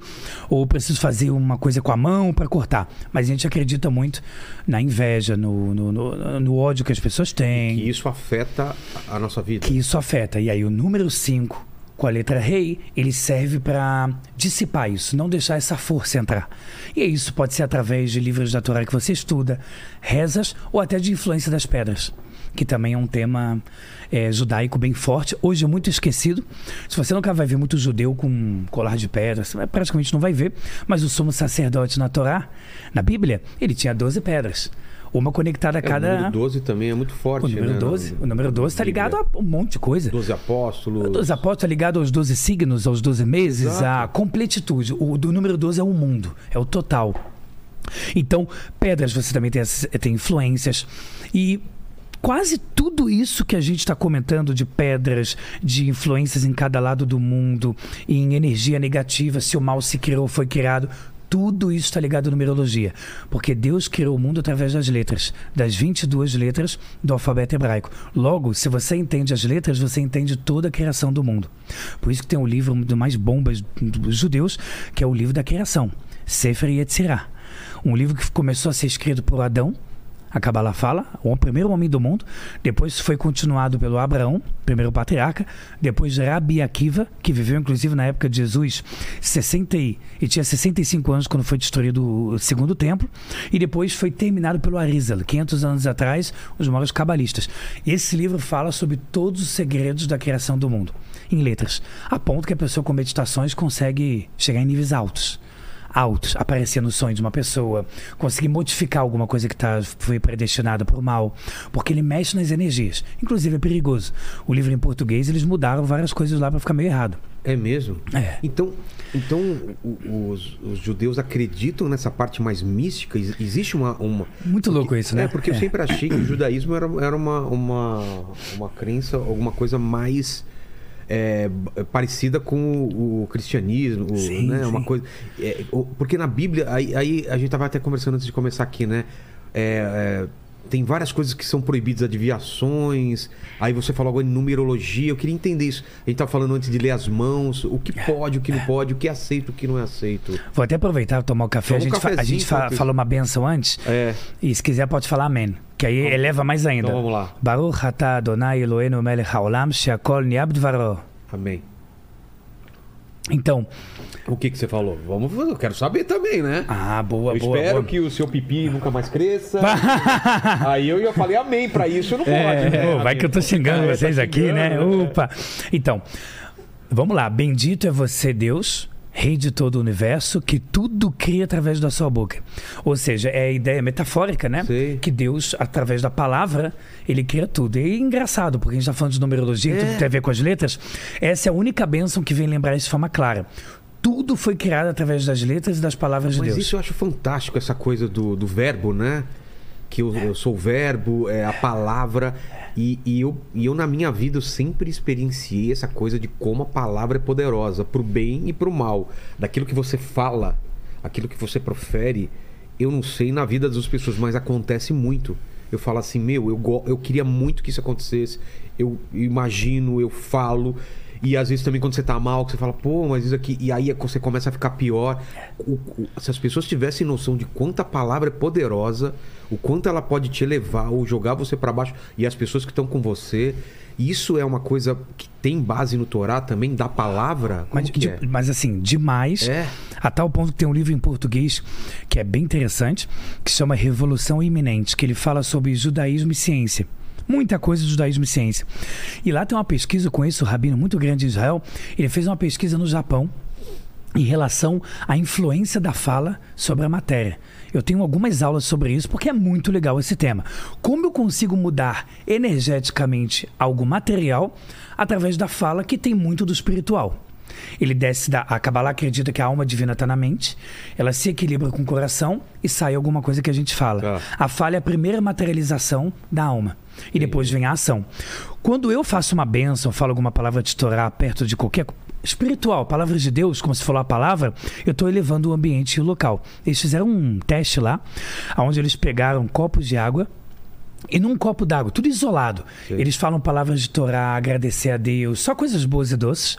ou preciso fazer uma coisa com a mão para cortar. Mas a gente acredita muito na inveja, no, no, no- no ódio que as pessoas têm, Que isso afeta a a nossa vida. que isso afeta. E aí o número 5, com a letra rei, ele serve para dissipar isso, não deixar essa força entrar. E isso pode ser através de livros da Torá que você estuda, rezas ou até de influência das pedras. Que também é um tema é, judaico bem forte, hoje é muito esquecido. Se você nunca vai ver muito judeu com colar de pedras, você praticamente não vai ver. Mas o sumo sacerdote na Torá, na Bíblia, ele tinha 12 pedras. Uma conectada a É, cada. O número 12 também é muito forte, O número né? 12, o número 12 está ligado a um monte de coisa. 12 apóstolos. Os apóstolos está ligado aos 12 signos, aos 12 meses, Exato. à completitude. O do número 12 é o mundo, é o total. Então, pedras você também tem, tem influências. E quase tudo isso que a gente está comentando de pedras, de influências em cada lado do mundo, em energia negativa, se o mal se criou, foi criado. Tudo isso está ligado à numerologia. Porque Deus criou o mundo através das letras, das 22 letras do alfabeto hebraico. Logo, se você entende as letras, você entende toda a criação do mundo. Por isso que tem um livro dos mais bombas dos judeus, que é o livro da criação, Sefer Yetzirah. Um livro que começou a ser escrito por Adão, a Kabbalah fala, o primeiro homem do mundo. Depois foi continuado pelo Abraão, primeiro patriarca. Depois Rabi Akiva, que viveu inclusive na época de Jesus, 60 e, e tinha 65 anos quando foi destruído o segundo templo. E depois foi terminado pelo Arizal, 500 anos atrás, os maiores cabalistas. Esse livro fala sobre todos os segredos da criação do mundo, em letras. A ponto que a pessoa com meditações consegue chegar em níveis altos. Altos, aparecer no sonho de uma pessoa, conseguir modificar alguma coisa que tá, foi predestinada o mal, porque ele mexe nas energias. Inclusive é perigoso. O livro em português eles mudaram várias coisas lá para ficar meio errado. É mesmo? É. Então, então os, os judeus acreditam nessa parte mais mística? Ex- Existe uma. uma... Muito louco isso, né? É, porque eu sempre achei que o judaísmo era, era uma, uma, uma crença, alguma coisa mais. É, parecida com o, cristianismo, Sim, né? Uma sim. coisa. é, porque na Bíblia, aí, aí a gente tava até conversando antes de começar aqui, né? É, é, tem várias coisas que são proibidas, adivinhações. Aí você falou agora em numerologia. Eu queria entender isso. A gente tava falando antes de ler as mãos, o que pode, o que não pode, o que é aceito, o que não é aceito. Vou até aproveitar e tomar o café. Toma um a gente, fa- a gente falou uma benção antes. É. E se quiser pode falar amém. Que aí eleva mais ainda. Então vamos lá. Baruch atah Adonai Eloheinu melech haolam she'akol. Amém. Então, O que que você falou? Vamos, eu quero saber também, né? ah, boa, eu boa, espero boa. que o seu pipi nunca mais cresça. (laughs) Aí eu ia falei amém pra isso, não pode, É, né? vai que eu tô xingando É, tá vocês aqui, né? xingando, Opa. Então, vamos lá. Bendito é você, Deus, Rei de todo o universo, que tudo cria através da sua boca. Ou seja, é a ideia metafórica, né? Sei. Que Deus, através da palavra, ele cria tudo. E é engraçado, porque a gente tá falando de numerologia, É. tudo tem a ver com as letras. Essa é a única bênção que vem lembrar isso de forma clara. Tudo foi criado através das letras e das palavras de Mas Deus. isso eu acho fantástico, essa coisa do, do verbo, né? Que eu, eu sou o verbo, é a palavra. E, e eu, e eu, na minha vida, eu sempre experienciei essa coisa de como a palavra é poderosa, pro bem e pro mal. Daquilo que você fala, aquilo que você profere, eu não sei na vida das pessoas, mas acontece muito. Eu falo assim, meu, eu, eu queria muito que isso acontecesse. Eu imagino, eu falo. E às vezes também quando você tá mal, que você fala, pô, mas isso aqui. E aí é você começa a ficar pior. O- o- se as pessoas tivessem noção de quanto a palavra é poderosa, o quanto ela pode te elevar ou jogar você para baixo, e as pessoas que estão com você. Isso é uma coisa que tem base no Torá também, da palavra? Mas, de- é? mas assim, demais. É. A tal ponto que tem um livro em português que é bem interessante, que chama Revolução Iminente, que ele fala sobre judaísmo e ciência. Muita coisa de judaísmo e ciência. E lá tem uma pesquisa com esse, o rabino muito grande de Israel. Ele fez uma pesquisa no Japão em relação à influência da fala sobre a matéria. Eu tenho algumas aulas sobre isso porque é muito legal esse tema. Como eu consigo mudar energeticamente algo material através da fala que tem muito do espiritual? Ele desce da. A Kabbalah acredita que a alma divina está na mente, ela se equilibra com o coração e sai alguma coisa que a gente fala. Tá. A fala é a primeira materialização da alma. E depois vem a ação. Quando eu faço uma bênção, falo alguma palavra de Torá perto de qualquer. Espiritual, palavras de Deus, como se falou a palavra, eu estou elevando o ambiente e o local. Eles fizeram um teste lá, onde eles pegaram copos de água e num copo d'água, tudo isolado. Sim. Eles falam palavras de Torá, agradecer a Deus, só coisas boas e doces.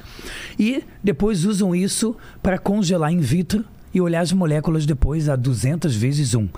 E depois usam isso para congelar in vitro e olhar as moléculas depois a 200 vezes um.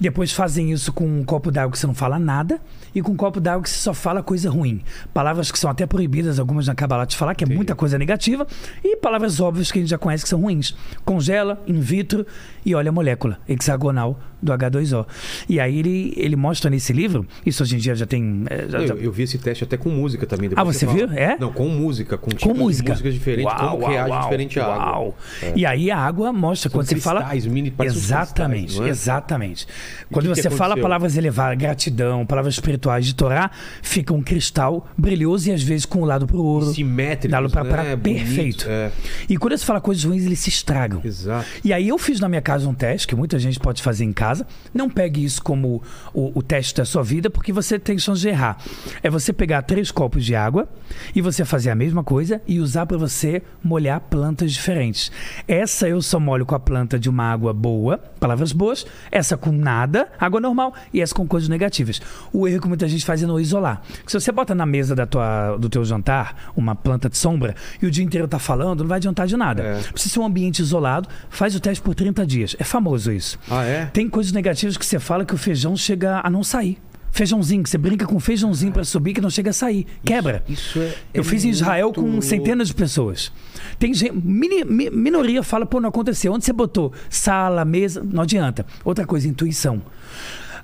Depois fazem isso com um copo d'água que você não fala nada e com um copo d'água que você só fala coisa ruim. Palavras que são até proibidas, algumas na Kabbalah de falar, que é muita coisa negativa, e palavras óbvias que a gente já conhece que são ruins. Congela, in vitro e olha a molécula hexagonal do H2O. E aí ele, ele mostra nesse livro, isso hoje em dia já tem... é, já- já- Eu, eu vi esse teste até com música também. Ah, você viu? fala. É? Não, com música, com, com tipos de música. músicas diferentes, como reage diferente a água. É. uau. E aí a água mostra quando você fala. mini- exatamente, é? exatamente. Quando que que você fala aconteceu? palavras elevadas, gratidão, palavras espirituais de Torá, fica um cristal brilhoso e às vezes com o lado pro ouro. Simétricos, Dá-lo pra, né? perfeito. é. E quando você fala coisas ruins, eles se estragam. Exato. E aí eu fiz na minha casa um teste, que muita gente pode fazer em casa. Não pegue isso como o, o teste da sua vida, porque você tem chance de errar. É você pegar três copos de água e você fazer a mesma coisa e usar para você molhar plantas diferentes. Essa eu só molho com a planta de uma água boa, palavras boas, essa com nada, água normal, e essa com coisas negativas. O erro que muita gente faz é não isolar. Se você bota na mesa da tua, do teu jantar uma planta de sombra e o dia inteiro tá falando, não vai adiantar de nada. É. Precisa ser um ambiente isolado, faz o teste por 30 dias. É famoso isso. Ah, é? Tem coisas negativas que você fala que o feijão chega a não sair. Feijãozinho, que você brinca com feijãozinho para subir que não chega a sair. Quebra. Isso é. Eu é fiz em Israel com centenas de pessoas. Tem gente, mini- mi- minoria fala, pô, não aconteceu. Onde você botou? Sala, mesa, não adianta. Outra coisa, intuição.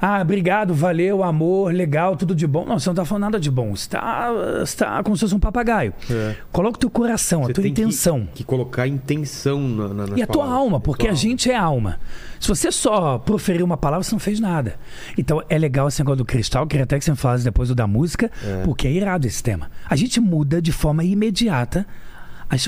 Ah, obrigado, valeu, amor, legal, tudo de bom. Não, você não tá falando nada de bom. Você tá, você tá como se fosse um papagaio. É. Coloca o teu coração, a Você tua tem que- intenção. Que, colocar intenção na, na, nas E a tua palavras. alma, porque Tua a alma. gente é alma. Se você só proferir uma palavra, você não fez nada. Então é legal esse negócio do cristal, queria até que você falasse depois do da música, porque é irado esse tema. A gente muda de forma imediata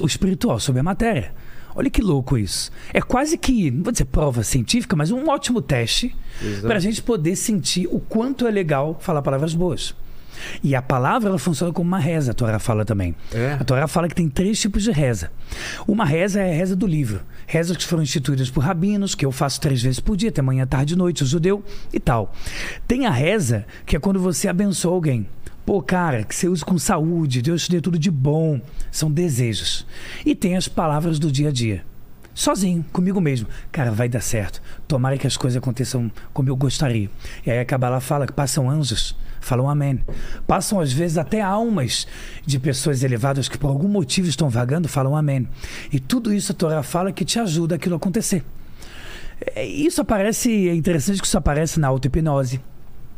o espiritual sobre a matéria. Olha que louco isso. É quase que, não vou dizer prova científica, mas um ótimo teste para a gente poder sentir o quanto é legal falar palavras boas. E a palavra ela funciona como uma reza, a Torá fala também. É? A Torá fala que tem três tipos de reza. Uma reza é a reza do livro. Rezas que foram instituídas por rabinos, que eu faço três vezes por dia, até manhã, tarde e noite, o judeu e tal. Tem a reza, que é quando você abençoa alguém. Pô, cara, que você use com saúde, Deus te dê tudo de bom. São desejos. E tem as palavras do dia a dia. Sozinho, comigo mesmo. Cara, vai dar certo. Tomara que as coisas aconteçam como eu gostaria. E aí a Kabbalah fala que passam anjos, falam amém. Passam às vezes até almas de pessoas elevadas que por algum motivo estão vagando, falam amém. E tudo isso a Torá fala que te ajuda aquilo a acontecer. É, Isso aparece, é interessante que isso aparece na auto-hipnose.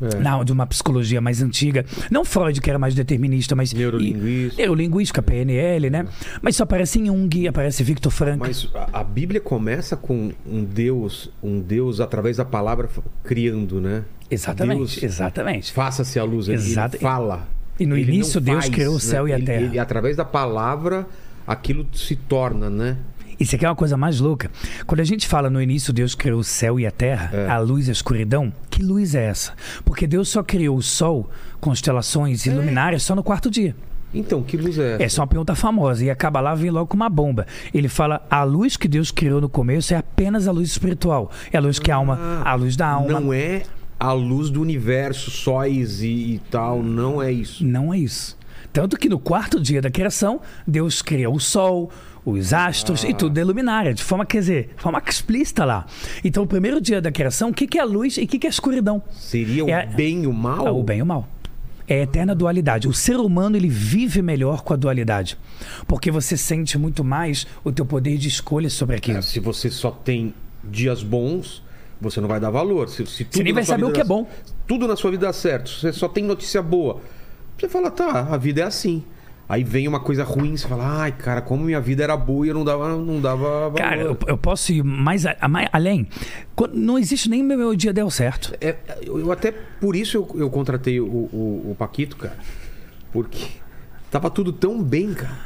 É. Na, de uma psicologia mais antiga. Não Freud, que era mais determinista, mas. Neurolinguística. e- Neurolinguística, PNL, né? Mas isso aparece em Jung, aparece Victor Frankl. Mas a, a Bíblia começa com um Deus, um Deus através da palavra criando, né? Exatamente, Deus exatamente. faça-se a luz. Ele, Exato. ele fala. E no Ele não início Deus faz, criou o né? céu e a Ele- terra. ele, através da palavra, aquilo se torna, né? Isso aqui é uma coisa mais louca. Quando a gente fala no início Deus criou o céu e a terra, É. a luz e a escuridão, que luz é essa? Porque Deus só criou o sol, constelações É. e luminárias só no quarto dia. Então, que luz é essa? Essa é uma pergunta famosa. E acaba lá vem logo com uma bomba. Ele fala: a luz que Deus criou no começo é apenas a luz espiritual. É a luz que a alma, a luz da alma. Não é a luz do universo, sóis e, e tal, não é isso. Não é isso. Tanto que no quarto dia da criação, Deus cria o sol, os astros e tudo é luminária, de forma, quer dizer, de forma explícita lá. Então, o primeiro dia da criação, o que, que é a luz e o que, que é a escuridão? Seria o É- bem e o mal? É o bem e o mal. É a eterna dualidade. O ser humano ele vive melhor com a dualidade, porque você sente muito mais o teu poder de escolha sobre aquilo. É, se você só tem dias bons, você não vai dar valor. Se, se tudo nem vai saber o que é bom. Tudo na sua vida dá certo. Se você só tem notícia boa. Você fala, tá, a vida é assim. Aí vem uma coisa ruim, você fala, ai, cara, como minha vida era boa e eu não dava, não dava valor. Cara, eu, eu posso ir mais, a- mais além. Quando- Não existe nem meu, meu dia deu certo. É, eu eu até por isso eu, eu contratei o, o, o Paquito, cara. Porque tava tudo tão bem, cara.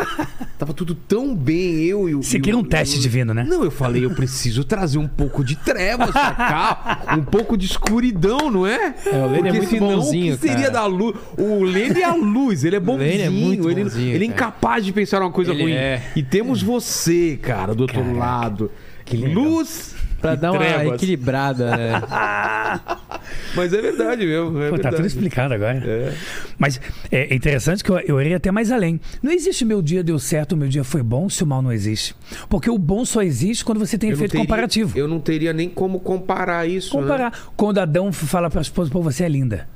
(laughs) tava tudo tão bem, eu e o. Você queria um teste divino, né? Não, eu falei, eu preciso trazer um pouco de trevas pra cá, um pouco de escuridão, não é? É, o Lene é muito senão, bonzinho, o que seria cara. da luz? O Lene é a luz, ele é bonzinho, Lene é muito ele, bonzinho, ele é incapaz de pensar uma coisa Ele ruim. é. E temos você, cara, do outro Caraca, lado. que legal. Luz Pra e dar uma trevas. equilibrada, né? (laughs) Mas é verdade mesmo. É Pô, tá verdade. tudo explicado agora. É. Mas é interessante que eu, eu iria até mais além. Não existe meu dia deu certo, meu dia foi bom, se o mal não existe. Porque o bom só existe quando você tem Eu efeito teria- comparativo. Eu não teria nem como comparar isso. né? Comparar. Quando Adão fala pra esposa, pô, você é linda.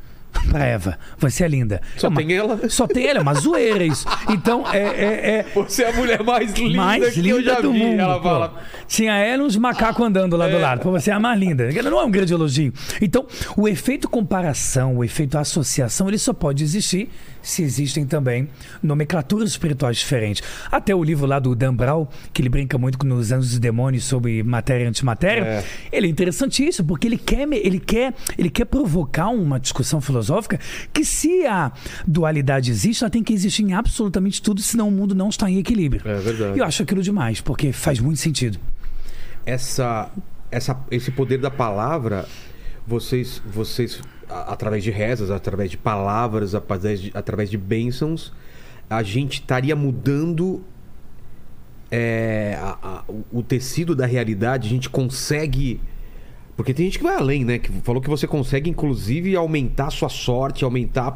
Pra Eva, você é linda. Só É uma- tem ela. Só tem ela, é uma zoeira isso. Então, é, é, é Você é a mulher mais linda mais linda do vi. mundo. ela fala. Tinha ela e uns macacos andando lá do lado. Pô, você é a mais linda. Não é um grande elogio. Então, o efeito comparação, o efeito associação, ele só pode existir se existem também nomenclaturas espirituais diferentes. Até o livro lá do Dan Brown, que ele brinca muito com nos Anjos e Demônios sobre matéria e antimatéria, É. ele é interessantíssimo, porque ele quer, ele, quer, ele quer provocar uma discussão filosófica que se a dualidade existe, ela tem que existir em absolutamente tudo, senão o mundo não está em equilíbrio. É verdade. E eu acho aquilo demais, porque faz muito sentido. Essa, essa, esse poder da palavra, vocês, vocês a- através de rezas, através de palavras, através de, através de bênçãos, a gente estaria mudando é, a- a- o- tecido da realidade. A gente consegue. Porque tem gente que vai além, né? Que falou que você consegue, inclusive, aumentar a sua sorte, aumentar a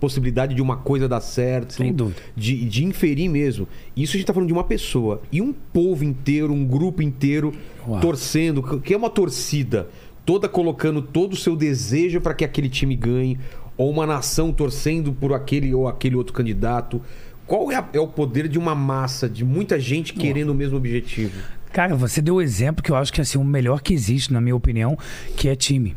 possibilidade de uma coisa dar certo. Sem dúvida. De, de inferir mesmo. Isso a gente tá falando de uma pessoa. E um povo inteiro, um grupo inteiro Uau. torcendo, que é uma torcida, toda colocando todo o seu desejo para que aquele time ganhe, ou uma nação torcendo por aquele ou aquele outro candidato. Qual é, a- é o poder de uma massa, de muita gente querendo o mesmo objetivo? Cara, você deu o exemplo que eu acho que é assim, o melhor que existe, na minha opinião, que é time.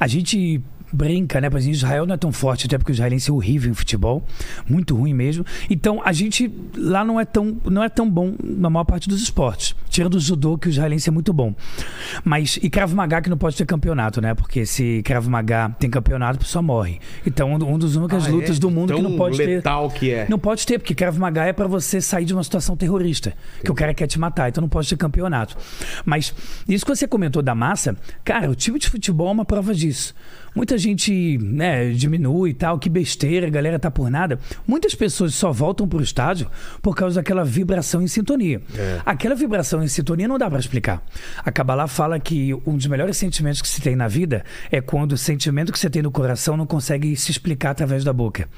A gente brinca, né? Exemplo, Israel não é tão forte, até porque o israelense é horrível em futebol, muito ruim mesmo. Então a gente lá não é tão, não é tão bom na maior parte dos esportes, tirando o judô que o israelense é muito bom. Mas e Krav Maga que não pode ter campeonato, né? Porque se Krav Maga tem campeonato, a pessoa morre. Então um, um dos únicas Ah, é? lutas do mundo que Tão não pode ter letal que é. não pode ter, porque Krav Maga é pra você sair de uma situação terrorista, que o cara quer te matar, então não pode ter campeonato. Mas isso que você comentou da massa, cara, o time de futebol é uma prova disso. Muita gente né, diminui e tal, que besteira, a galera tá por nada. Muitas pessoas só voltam pro estádio por causa daquela vibração em sintonia. Aquela vibração em sintonia não dá pra explicar. A Kabbalah fala que um dos melhores sentimentos que se tem na vida é quando o sentimento que você tem no coração não consegue se explicar através da boca.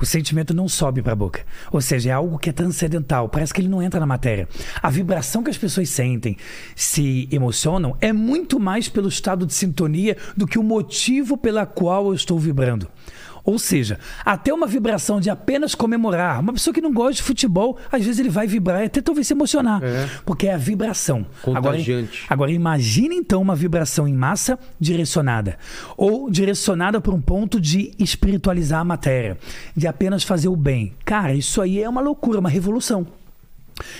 O sentimento não sobe pra boca. Ou seja, é algo que é transcendental, parece que ele não entra na matéria. A vibração que as pessoas sentem, se emocionam, é muito mais pelo estado de sintonia do que o motivo pela qual eu estou vibrando. Ou seja, até uma vibração de apenas comemorar. Uma pessoa que não gosta de futebol, às vezes ele vai vibrar e até talvez se emocionar. É. Porque é a vibração. Agora, agora imagine então uma vibração em massa direcionada. Ou direcionada para um ponto de espiritualizar a matéria. De apenas fazer o bem. Cara, isso aí é uma loucura, uma revolução.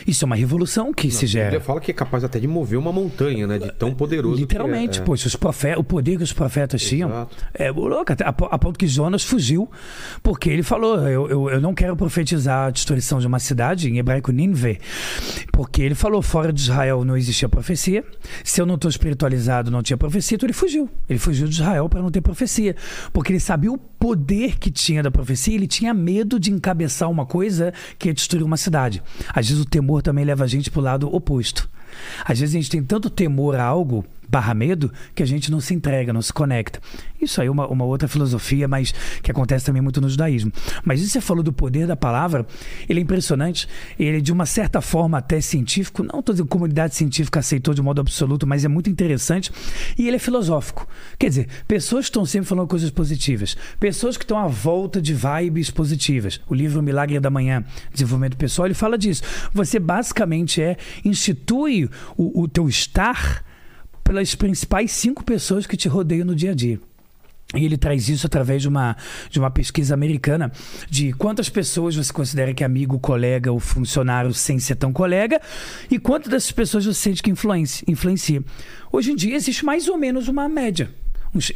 Isso é uma revolução que se A gera. Fala que é capaz até de mover uma montanha, né? De tão poderoso Literalmente, é. poxa, os profe- o poder que os profetas tinham Exato. é louco, a, a ponto que Jonas fugiu, porque ele falou: eu, eu, eu não quero profetizar a destruição de uma cidade, em hebraico Nínive, porque ele falou: fora de Israel não existia profecia, se eu não estou espiritualizado, não tinha profecia, então ele fugiu. Ele fugiu de Israel para não ter profecia, porque ele sabia o poder que tinha da profecia, ele tinha medo de encabeçar uma coisa que ia destruir uma cidade. Às vezes o temor também leva a gente para o lado oposto. Às vezes a gente tem tanto temor a algo, barra medo, que a gente não se entrega, não se conecta. Isso aí é uma, uma outra filosofia, mas que acontece também muito no judaísmo. Mas isso você falou do poder da palavra, ele é impressionante. Ele, de uma certa forma, até científico, não toda a comunidade científica aceitou de modo absoluto, mas é muito interessante. E ele é filosófico. Quer dizer, pessoas estão sempre falando coisas positivas, pessoas que estão à volta de vibes positivas. O livro Milagre da Manhã, Desenvolvimento Pessoal, ele fala disso. Você basicamente é institui o, o teu estar pelas principais cinco pessoas que te rodeiam no dia a dia. E ele traz isso através de uma, de uma pesquisa americana de quantas pessoas você considera que é amigo, colega ou funcionário sem ser tão colega e quantas dessas pessoas você sente que influencia. Hoje em dia existe mais ou menos uma média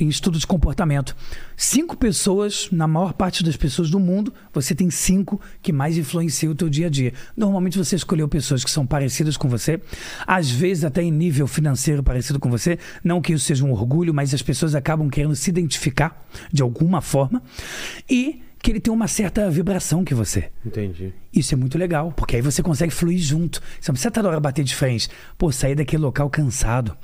em estudo de comportamento. Cinco pessoas, na maior parte das pessoas do mundo, você tem cinco que mais influenciam o teu dia a dia. Normalmente você escolheu pessoas que são parecidas com você, às vezes até em nível financeiro parecido com você. Não que isso seja um orgulho, mas as pessoas acabam querendo se identificar de alguma forma e que ele tem uma certa vibração que você. Entendi. Isso é muito legal, porque aí você consegue fluir junto. Você não precisa toda hora bater de frente. Pô, sair daquele local cansado.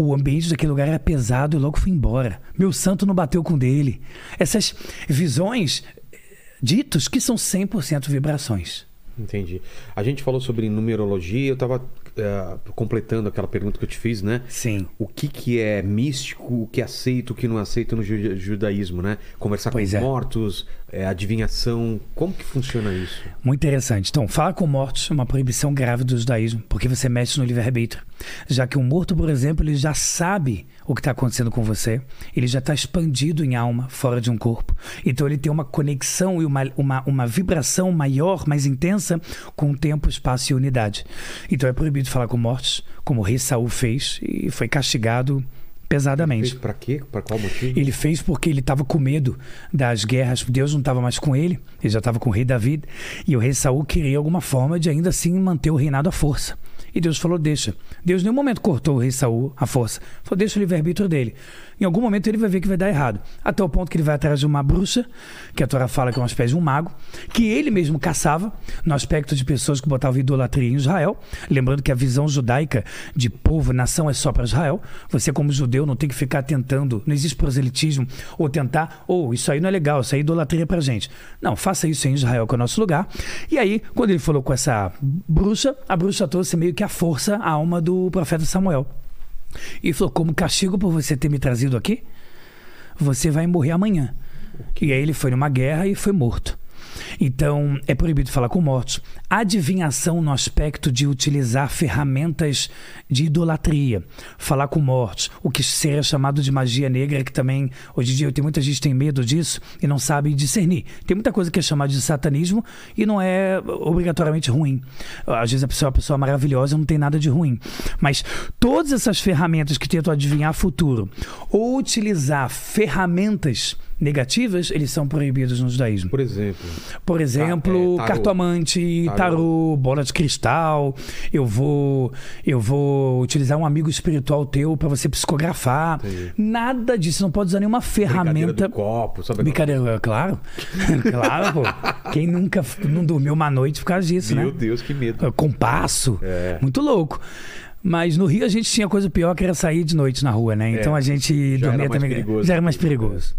O ambiente daquele lugar era pesado e logo fui embora. Meu santo não bateu com dele. Essas visões eh, ditos que são 100% vibrações. Entendi. A gente falou sobre numerologia, eu tava eh, completando aquela pergunta que eu te fiz, né? Sim. O que, que é místico, o que aceita, o que não aceita no ju- judaísmo, né? Conversar Pois com é. os mortos, eh, adivinhação. Como que funciona isso? Muito interessante. Então, falar com mortos é uma proibição grave do judaísmo, porque você mexe no livre-arbítrio. Já que um morto, por exemplo, ele já sabe o que está acontecendo com você, ele já está expandido em alma, fora de um corpo. Então, ele tem uma conexão e uma, uma, uma vibração maior, mais intensa, com o tempo, espaço e unidade. Então, é proibido falar com mortos, como o rei Saul fez, e foi castigado pesadamente. Pra quê? Pra qual motivo? Ele fez porque ele estava com medo das guerras. Deus não estava mais com ele, ele já estava com o rei David. E o rei Saul queria alguma forma de ainda assim manter o reinado à força. E Deus falou: deixa. Deus em nenhum momento cortou o rei Saul à força. Falou: deixa o livre-arbítrio dele. Em algum momento ele vai ver que vai dar errado. Até o ponto que ele vai atrás de uma bruxa, que a Torá fala que é uma espécie de um mago, que ele mesmo caçava, no aspecto de pessoas que botavam idolatria em Israel. Lembrando que a visão judaica de povo, nação é só para Israel. Você, como judeu, não tem que ficar tentando, não existe proselitismo, ou tentar, ou isso aí não é legal, isso aí é idolatria pra gente. Não, faça isso em Israel, que é o nosso lugar. E aí, quando ele falou com essa bruxa, a bruxa trouxe meio que a força, a alma do profeta Samuel. E falou: como castigo por você ter me trazido aqui, você vai morrer amanhã. E aí ele foi numa guerra e foi morto. Então, é proibido falar com mortos. Adivinhação no aspecto de utilizar ferramentas de idolatria. Falar com mortos. O que seria chamado de magia negra, que também, hoje em dia, tem muita gente que tem medo disso e não sabe discernir. Tem muita coisa que é chamada de satanismo e não é obrigatoriamente ruim. Às vezes a pessoa é uma pessoa maravilhosa não tem nada de ruim. Mas todas essas ferramentas que tentam adivinhar futuro ou utilizar ferramentas negativas, eles são proibidos no judaísmo. Por exemplo. Por exemplo, é, tarô. cartomante, tarô. Tarô. bola de cristal. Eu vou, eu vou utilizar um amigo espiritual teu para você psicografar. Entendi. Nada disso. Não pode usar nenhuma ferramenta. copo, sabe? Brincadeira, claro. (laughs) claro, pô. Quem nunca não dormiu uma noite por causa disso, Meu né? Deus, que medo. Compasso. É. Muito louco. Mas no Rio a gente tinha coisa pior que era sair de noite na rua, né? Então a gente É. dormia também. perigoso. Já era mais perigoso.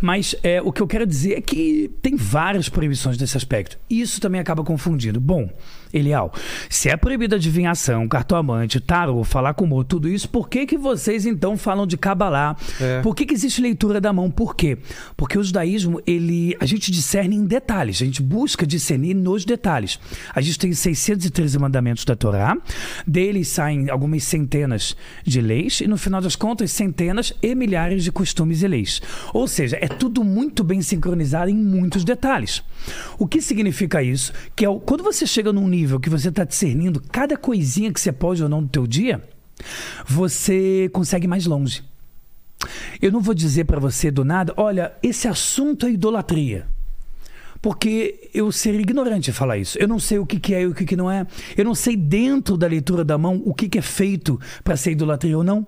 Mas é, o que eu quero dizer é que tem várias proibições desse aspecto. Isso também acaba confundindo. Bom, Elial, se é proibida adivinhação, cartomante, tarô, falar com o tudo isso, por que, que vocês então falam de Kabbalah? É. Por que, que existe leitura da mão? Por quê? Porque o judaísmo, ele, a gente discerne em detalhes, a gente busca discernir nos detalhes. A gente tem 613 mandamentos da Torá, deles saem algumas centenas de leis, e no final das contas, centenas e milhares de costumes e leis. Ou seja, é tudo muito bem sincronizado em muitos detalhes. O que significa isso? Que é quando você chega num nível que você está discernindo cada coisinha que você pode ou não no teu dia, você consegue mais longe. Eu não vou dizer para você do nada, olha, esse assunto é idolatria. Porque eu seria ignorante em falar isso. Eu não sei o que, que é e o que, que não é. Eu não sei dentro da leitura da mão o que, que é feito para ser idolatria ou não.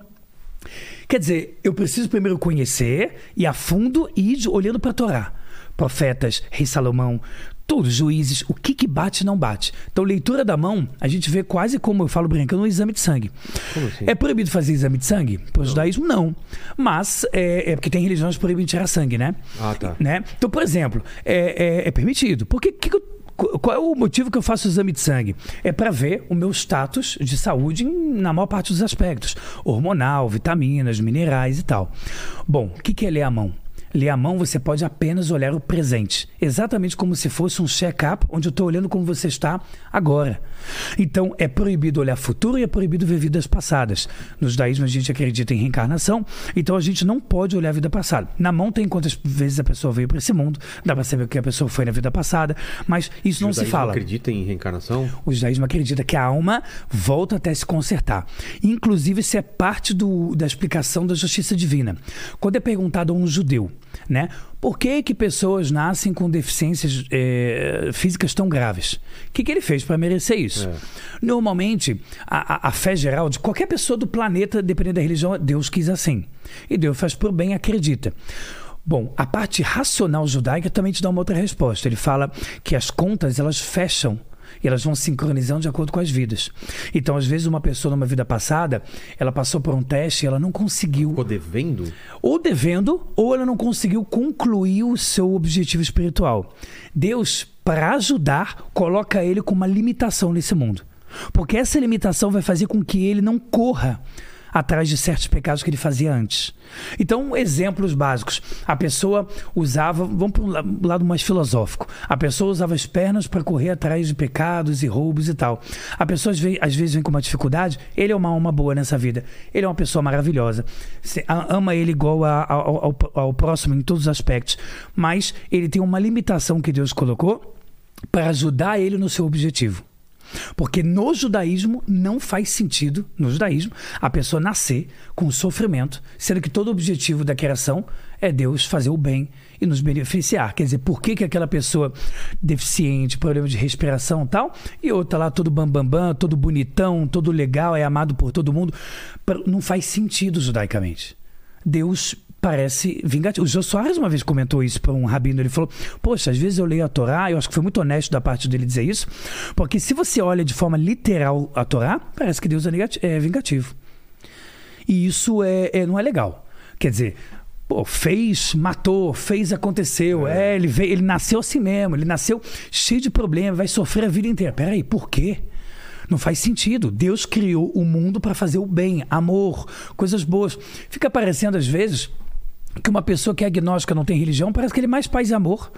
Quer dizer, eu preciso primeiro conhecer e a fundo e ir olhando para a Torá. Profetas, Rei Salomão, todos juízes, o que, que bate e não bate. Então, leitura da mão, a gente vê quase como eu falo brincando, um exame de sangue. Como assim? É proibido fazer exame de sangue? Para o judaísmo, não. Mas é, é porque tem religiões que proíbem tirar sangue, né? Ah, tá. né? Então, por exemplo, é, é- é permitido. Por que, que eu- qual é o motivo que eu faço o exame de sangue? É para ver o meu status de saúde na maior parte dos aspectos: hormonal, vitaminas, minerais e tal. Bom, o que que é ler a mão? Ler a mão, você pode apenas olhar o presente, exatamente como se fosse um check-up, onde eu estou olhando como você está agora. Então, é proibido olhar futuro e é proibido ver vidas passadas. No judaísmo, a gente acredita em reencarnação, então a gente não pode olhar a vida passada. Na mão tem quantas vezes a pessoa veio para esse mundo, dá para saber o que a pessoa foi na vida passada, mas isso não se Judaísmo fala. acredita em reencarnação? O judaísmo acredita que a alma volta até se consertar. Inclusive, isso é parte do- da explicação da justiça divina. Quando é perguntado a um judeu, né, por que, que pessoas nascem com deficiências eh, físicas tão graves? O que, que ele fez para merecer isso? É. Normalmente, a, a- a fé geral de qualquer pessoa do planeta, dependendo da religião, Deus quis assim. E Deus faz por bem, acredita. Bom, a parte racional judaica também te dá uma outra resposta. Ele fala que as contas elas fecham e elas vão sincronizando de acordo com as vidas. Então, às vezes, uma pessoa numa vida passada, ela passou por um teste e ela não conseguiu, Ficou devendo? ou devendo, ou ela não conseguiu concluir o seu objetivo espiritual. Deus, para ajudar, coloca ele com uma limitação nesse mundo. Porque essa limitação vai fazer com que ele não corra atrás de certos pecados que ele fazia antes. Então, exemplos básicos. A pessoa usava, vamos para um la- lado mais filosófico. A pessoa usava as pernas para correr atrás de pecados e roubos e tal. A pessoa às ve- às vezes vem com uma dificuldade, ele é uma alma boa nessa vida. Ele é uma pessoa maravilhosa. Você a- ama ele igual a- ao, ao- ao próximo em todos os aspectos. Mas ele tem uma limitação que Deus colocou para ajudar ele no seu objetivo. Porque no judaísmo não faz sentido, no judaísmo, a pessoa nascer com sofrimento, sendo que todo o objetivo da criação é Deus fazer o bem e nos beneficiar. Quer dizer, por que, que aquela pessoa deficiente, problema de respiração e tal, e outra lá todo bambambam, bam, bam, todo bonitão, todo legal, é amado por todo mundo, não faz sentido judaicamente. Deus parece vingativo. O Jô Soares uma vez comentou isso para um rabino. Ele falou: Poxa, às vezes eu leio a Torá, eu acho que foi muito honesto da parte dele dizer isso, porque se você olha de forma literal a Torá, parece que Deus é, é vingativo. E isso é, é- não é legal. Quer dizer. Pô, fez, matou, fez, aconteceu. É, ele, veio, ele nasceu assim mesmo. Ele nasceu cheio de problemas, vai sofrer a vida inteira. Peraí, por quê? Não faz sentido. Deus criou o mundo para fazer o bem, amor, coisas boas. Fica parecendo às vezes que uma pessoa que é agnóstica não tem religião, parece que ele é mais paz e amor.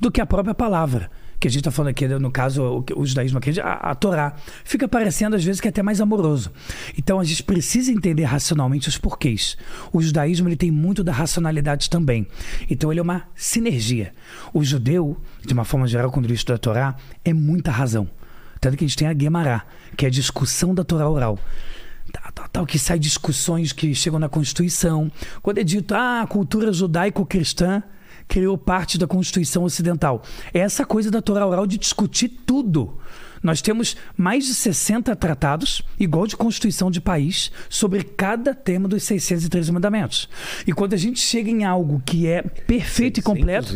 do que a própria palavra. Que a gente está falando aqui, no caso, o, judaísmo a, a Torá. Fica parecendo, às vezes, que é até mais amoroso. Então, a gente precisa entender racionalmente os porquês. O judaísmo ele tem muito da racionalidade também. Então, ele é uma sinergia. O judeu, de uma forma geral, quando ele estuda a Torá, é muita razão. Tanto que a gente tem a Guemará, que é a discussão da Torá oral tal, tal, que sai discussões que chegam na Constituição. Quando é dito, ah, a cultura judaico-cristã criou parte da Constituição Ocidental. É essa coisa da Torá oral de discutir tudo. Nós temos mais de 60 tratados, igual de Constituição de país, sobre cada tema dos 613 mandamentos. E quando a gente chega em algo que é perfeito e completo.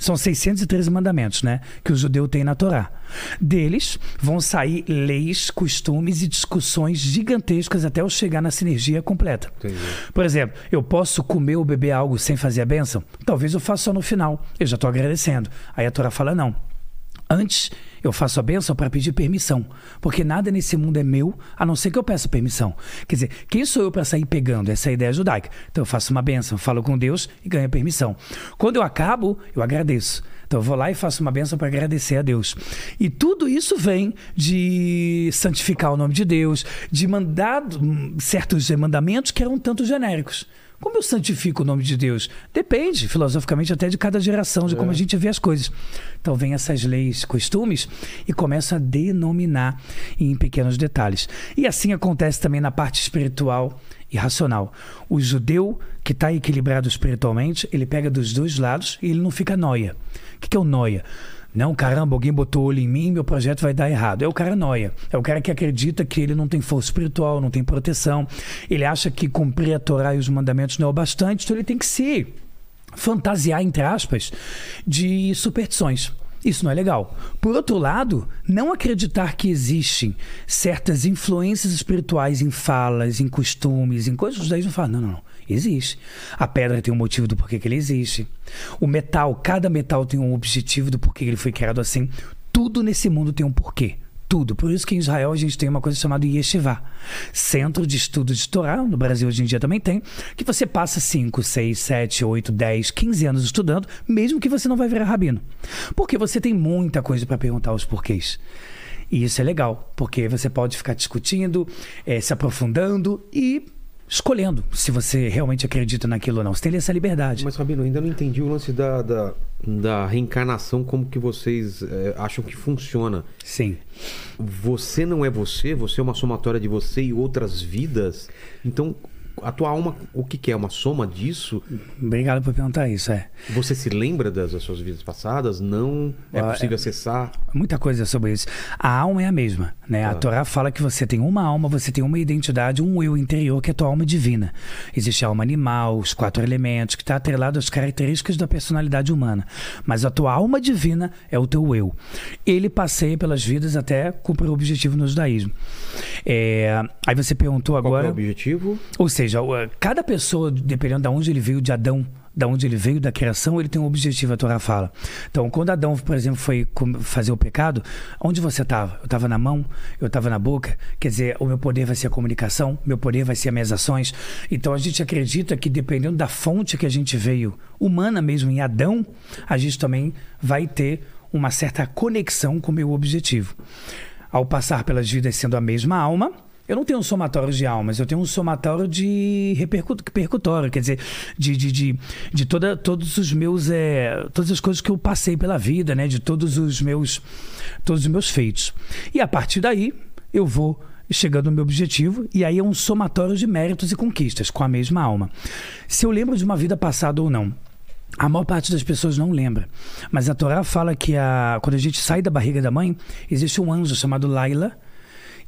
São 613 mandamentos, né? Que o judeu tem na Torá. Deles vão sair leis, costumes e discussões gigantescas até eu chegar na sinergia completa. Entendi. Por exemplo, eu posso comer ou beber algo sem fazer a bênção? Talvez eu faça só no final. Eu já estou agradecendo. Aí a Torá fala: não. Antes, eu faço a bênção para pedir permissão, porque nada nesse mundo é meu, a não ser que eu peça permissão. Quer dizer, quem sou eu para sair pegando essa ideia judaica? Então eu faço uma bênção, falo com Deus e ganho permissão. Quando eu acabo, eu agradeço. Então eu vou lá e faço uma bênção para agradecer a Deus. E tudo isso vem de santificar o nome de Deus, de mandar certos mandamentos que eram tanto genéricos. Como eu santifico o nome de Deus? Depende, filosoficamente, até de cada geração, de é. como a gente vê as coisas. Então, vem essas leis, costumes e começa a denominar em pequenos detalhes. E assim acontece também na parte espiritual e racional. O judeu que está equilibrado espiritualmente, ele pega dos dois lados e ele não fica noia. O que é o noia? Não, caramba, alguém botou olho em mim, meu projeto vai dar errado. É o cara noia. É o cara que acredita que ele não tem força espiritual, não tem proteção. Ele acha que cumprir a Torá e os mandamentos não é o bastante, então ele tem que se fantasiar, entre aspas, de superstições. Isso não é legal. Por outro lado, não acreditar que existem certas influências espirituais em falas, em costumes, em coisas, daí não fala, não, não, não. Existe. A pedra tem um motivo do porquê que ele existe. O metal, cada metal tem um objetivo do porquê que ele foi criado assim. Tudo nesse mundo tem um porquê. Tudo. Por isso que em Israel a gente tem uma coisa chamada Yeshiva, Centro de Estudo de Torá, no Brasil hoje em dia também tem, que você passa 5, 6, 7, 8, 10, 15 anos estudando, mesmo que você não vai virar rabino. Porque você tem muita coisa para perguntar os porquês. E isso é legal, porque você pode ficar discutindo, é, se aprofundando e escolhendo se você realmente acredita naquilo ou não. Você tem essa liberdade. Mas, Rabino, ainda não entendi o lance da, da, da reencarnação, como que vocês é, acham que funciona. Sim. Você não é você, você é uma somatória de você e outras vidas. Então, a tua alma, o que, que, é? Uma soma disso? Obrigado por perguntar isso, é. Você se lembra das, das suas vidas passadas? Não? É possível é, acessar? Muita coisa sobre isso. A alma é a mesma, né? A tá. Torá fala que você tem uma alma, você tem uma identidade, um eu interior que é a tua alma divina. Existe a alma animal, os quatro elementos, que está atrelado às características da personalidade humana. Mas a tua alma divina é o teu eu. Ele passeia pelas vidas até cumprir o objetivo no judaísmo. É... Aí você perguntou agora... Qual é o objetivo? Ou seja, seja, cada pessoa, dependendo de onde ele veio, de Adão, da onde ele veio, da criação, ele tem um objetivo, a Torá fala. Então, quando Adão, por exemplo, foi fazer o pecado, onde você estava? Eu estava na mão, eu estava na boca. Quer dizer, o meu poder vai ser a comunicação, meu poder vai ser as minhas ações. Então, a gente acredita que dependendo da fonte que a gente veio, humana mesmo, em Adão, a gente também vai ter uma certa conexão com o meu objetivo. Ao passar pelas vidas sendo a mesma alma, eu não tenho um somatório de almas, eu tenho um somatório de repercutório, quer dizer, de, de, de, de toda, todos os meus. É, todas as coisas que eu passei pela vida, né? De todos os meus, todos os meus feitos. E a partir daí, eu vou chegando no meu objetivo, e aí é um somatório de méritos e conquistas com a mesma alma. Se eu lembro de uma vida passada ou não, a maior parte das pessoas não lembra. Mas a Torá fala que a, quando a gente sai da barriga da mãe, existe um anjo chamado Laila,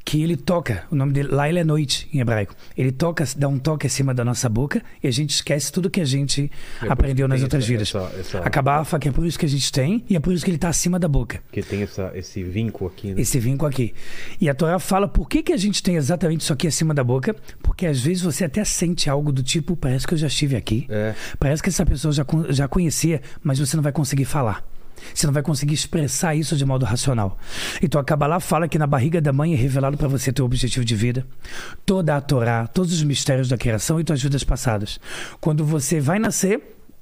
que ele toca, o nome dele, Laila é noite em hebraico. Ele toca, dá um toque acima da nossa boca e a gente esquece tudo que a gente é aprendeu nas outras essa, vidas. Essa, essa... A Kabafa, que é por isso que a gente tem e é por isso que ele está acima da boca. Que tem essa, esse vínculo aqui, né? Esse vínculo aqui. E a Torá fala por que, que a gente tem exatamente isso aqui acima da boca, porque às vezes você até sente algo do tipo, parece que eu já estive aqui, é. parece que essa pessoa já, já conhecia, mas você não vai conseguir falar. Você não vai conseguir expressar isso de modo racional. Então a Kabbalah fala que na barriga da mãe é revelado para você teu objetivo de vida, toda a Torá, todos os mistérios da criação e tuas vidas passadas. Quando você vai nascer,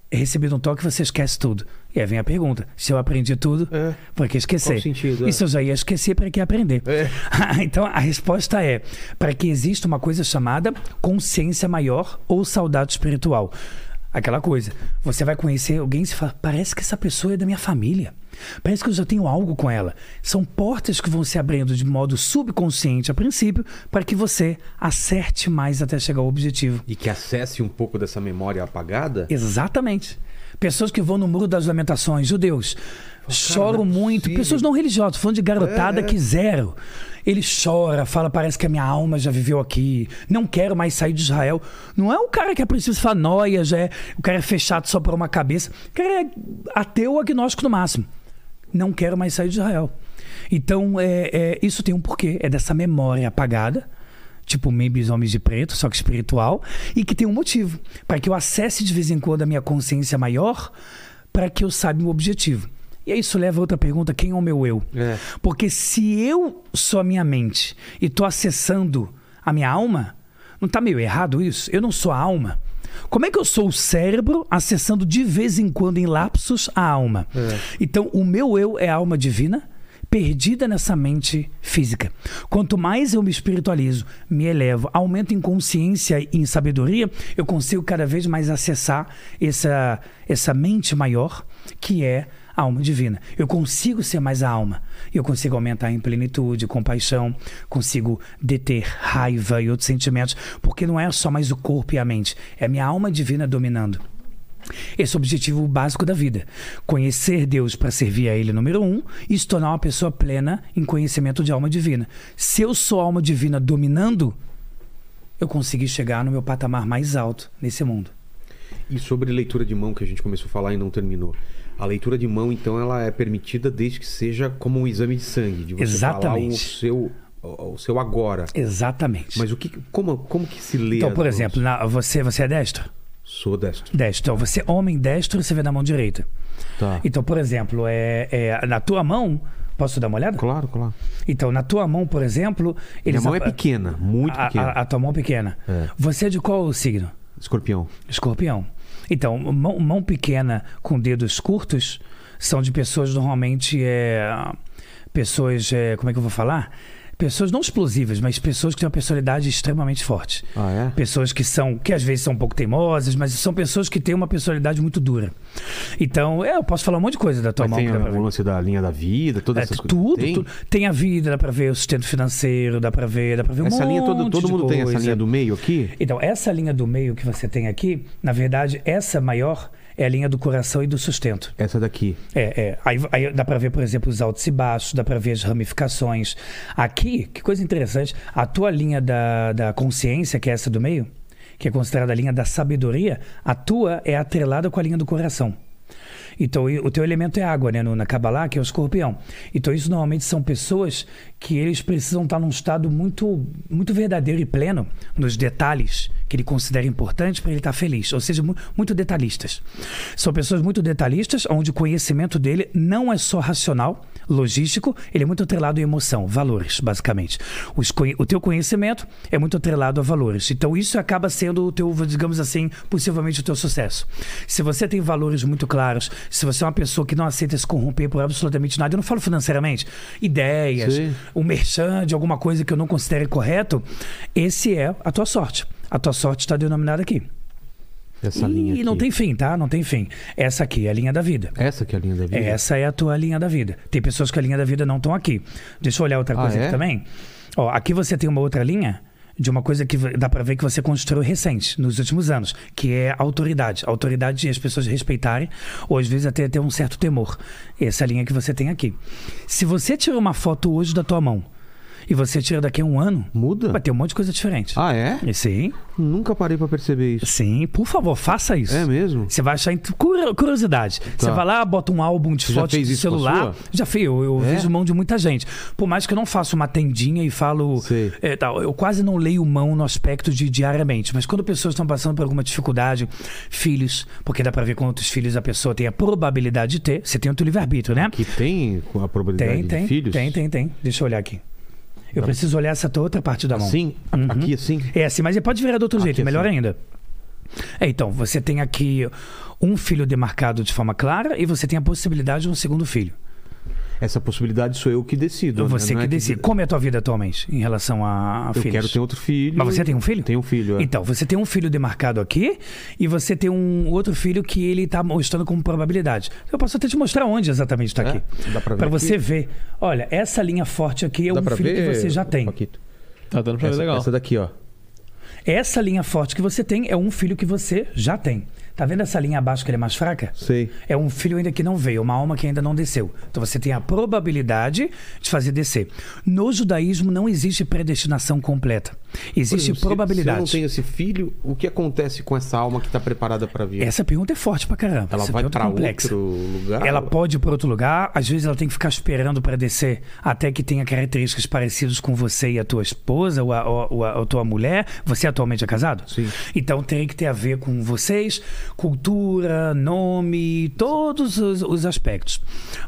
é recebido um toque você esquece tudo. E aí vem a pergunta: se eu aprendi tudo, É. por que esquecer? Qual sentido, E é? se eu já ia esquecer, para que aprender? É. (laughs) então a resposta é: para que exista uma coisa chamada consciência maior ou saudade espiritual. Aquela coisa, você vai conhecer alguém e você fala, parece que essa pessoa é da minha família. Parece que eu já tenho algo com ela. São portas que vão se abrindo de modo subconsciente a princípio para que você acerte mais até chegar ao objetivo. E que acesse um pouco dessa memória apagada? Exatamente. Pessoas que vão no Muro das Lamentações, judeus, choram não é muito. possível. Pessoas não religiosas, falando de garotada é. que zero. Ele chora, fala, parece que a minha alma já viveu aqui, não quero mais sair de Israel. Não é o cara que é preciso falar noia, já é, o cara é fechado só por uma cabeça. O cara é ateu agnóstico no máximo. Não quero mais sair de Israel. Então, é, é, isso tem um porquê. É dessa memória apagada tipo Maybe Homens de Preto, só que espiritual, e que tem um motivo, para que eu acesse de vez em quando a minha consciência maior, para que eu saiba o objetivo. E aí isso leva a outra pergunta, quem é o meu eu? É. Porque se eu sou a minha mente e estou acessando a minha alma, não está meio errado isso? Eu não sou a alma. Como é que eu sou o cérebro acessando de vez em quando em lapsos a alma? Então, o meu eu é a alma divina perdida nessa mente física. Quanto mais eu me espiritualizo, me elevo, aumento em consciência e em sabedoria, eu consigo cada vez mais acessar essa, essa mente maior que é alma divina. Eu consigo ser mais a alma. Eu consigo aumentar em plenitude, compaixão, consigo deter raiva e outros sentimentos, porque não é só mais o corpo e a mente, é minha alma divina dominando. Esse é o objetivo básico da vida. Conhecer Deus para servir a Ele, número um, e se tornar uma pessoa plena em conhecimento de alma divina. Se eu sou alma divina dominando, eu consegui chegar no meu patamar mais alto nesse mundo. E sobre leitura de mão que a gente começou a falar e não terminou. A leitura de mão, então, ela é permitida desde que seja como um exame de sangue, de você Exatamente. falar o seu, o seu agora. Exatamente. Mas o que, como, como que se lê? então, por exemplo, na- você, você é destro? Sou destro. Destro. Então, você é homem destro, você vê na mão direita. Tá. Então, por exemplo, é, é, na tua mão. Posso dar uma olhada? Claro, claro. Então, na tua mão, por exemplo. Minha Eles mão é pequena, muito a, pequena. a- a tua mão pequena. É. Você é de qual signo? Escorpião. Escorpião. Então, mão, mão pequena com dedos curtos são de pessoas normalmente é, pessoas é, como é que eu vou falar? Pessoas não explosivas, mas pessoas que têm uma personalidade extremamente forte. Ah, é? Pessoas que são, que às vezes são um pouco teimosas, mas são pessoas que têm uma personalidade muito dura. Então, é, eu posso falar um monte de coisa da tua Mas mão. tem o lance da linha da vida, todas É, essas coisas. tudo, Tem? tudo. Tem a vida, dá pra ver o sustento financeiro, dá pra ver, dá pra ver um Essa linha, todo, todo mundo tem essa coisa. linha do meio aqui? Então, essa linha do meio que você tem aqui, na verdade, essa maior é a linha do coração e do sustento. Essa daqui. É, é. Aí, aí dá pra ver, por exemplo, os altos e baixos, dá pra ver as ramificações. Aqui, que coisa interessante, a tua linha da, da consciência, que é essa do meio, que é considerada a linha da sabedoria, a tua é atrelada com a linha do coração. Então, o teu elemento é água, né? No, na Kabbalah, que é o escorpião. Então, isso normalmente são pessoas que eles precisam estar num estado muito, muito verdadeiro e pleno nos detalhes que ele considera importantes para ele estar feliz. Ou seja, mu- muito detalhistas. São pessoas muito detalhistas, onde o conhecimento dele não é só racional, logístico, ele é muito atrelado à emoção, valores, basicamente. Os o teu conhecimento é muito atrelado a valores. Então, isso acaba sendo o teu, digamos assim, possivelmente o teu sucesso. Se você tem valores muito claros, se você é uma pessoa que não aceita se corromper por absolutamente nada, eu não falo financeiramente, ideias, Sim. Um merchan de alguma coisa que eu não considere correto, esse é a tua sorte. A tua sorte está denominada aqui. Essa linha E aqui. não tem fim, tá? Não tem fim. Essa aqui é a linha da vida. Essa que é a linha da vida? Essa é a tua linha da vida. Tem pessoas que a linha da vida não estão aqui. Deixa eu olhar outra Ah, coisa é? aqui também. Ó, aqui você tem uma outra linha de uma coisa que dá pra ver que você construiu recente, nos últimos anos, que é autoridade. Autoridade de as pessoas respeitarem, ou às vezes até ter um certo temor. Essa linha que você tem aqui. Se você tira uma foto hoje da tua mão e você tira daqui a um ano, Muda? vai ter um monte de coisa diferente. Ah, é? Sim, Nunca parei pra perceber isso. sim. Por favor, faça isso. É mesmo? Você vai achar curiosidade. Você vai lá, bota um álbum de fotos a celular. Já fiz, eu, eu É? vejo mão de muita gente. Por mais que eu não faça uma tendinha e falo. É, tal, eu quase não leio mão no aspecto de diariamente. Mas quando pessoas estão passando por alguma dificuldade, filhos, porque dá pra ver quantos filhos a pessoa tem a probabilidade de ter. Você tem o teu livre-arbítrio, né? Que tem a probabilidade Tem, de tem. filhos? Tem, tem, tem. Deixa eu olhar aqui. Eu preciso olhar essa tua outra parte da mão. A- Uhum. Aqui assim? É assim, mas pode virar do outro Aqui jeito, melhor assim. ainda. É, então, você tem aqui um filho demarcado de forma clara e você tem a possibilidade de um segundo filho. Essa possibilidade sou eu que decido. né? Você Não que é decide. Como é a tua vida atualmente em relação a, a Eu filhos? quero ter outro filho. Mas você tem um filho? Tenho um filho, é. Então, você tem um filho demarcado aqui e você tem um outro filho que ele tá mostrando como probabilidade. Eu posso até te mostrar onde exatamente está É? aqui. Dá pra ver Pra aqui? você ver. Olha, essa linha forte aqui é Dá um filho ver, que você já tem. Paquito? Tá dando pra ver Essa, legal. essa daqui, ó. Essa linha forte que você tem é um filho que você já tem. Tá vendo essa linha abaixo que ele é mais fraca? Sei. É um filho ainda que não veio, uma alma que ainda não desceu. Então você tem a probabilidade de fazer descer. No judaísmo não existe predestinação completa. Existe exemplo, se- probabilidade. Se, eu não tenho esse filho, o que acontece com essa alma que está preparada para vir? Essa pergunta é forte pra caramba. Ela Essa vai é para complexa. outro lugar? Ela pode ir para outro lugar, às vezes ela tem que ficar esperando para descer até que tenha características parecidas com você e a tua esposa ou a, ou a- ou a tua mulher. Você atualmente é casado? Sim. Então tem que ter a ver com vocês, cultura, nome, todos os, os aspectos.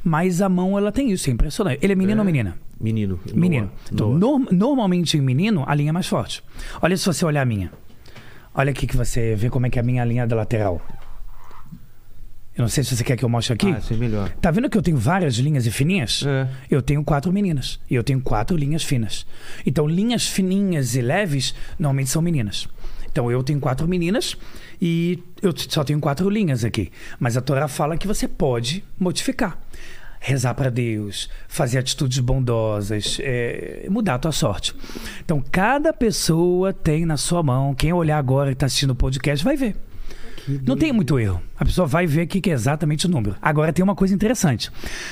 Mas a mão, ela tem isso, é impressionante. Ele é menino ou menina? Menino. Menino. Noah. Então, norm- normalmente em menino, a linha é mais forte. Olha se você olhar a minha. Olha aqui que você vê como é que é a minha linha da lateral. Eu não sei se você quer que eu mostre aqui. Ah, é melhor. Tá vendo que eu tenho várias linhas e fininhas? É. Eu tenho quatro meninas. E eu tenho quatro linhas finas. Então, linhas fininhas e leves normalmente são meninas. Então, eu tenho quatro meninas e eu só tenho quatro linhas aqui. Mas a Torá fala que você pode modificar. Rezar para Deus, fazer atitudes bondosas, é, mudar a tua sorte. Então, cada pessoa tem na sua mão. Quem olhar agora e está assistindo o podcast vai ver. Não tem muito erro. A pessoa vai ver o que é exatamente o número. Agora tem uma coisa interessante.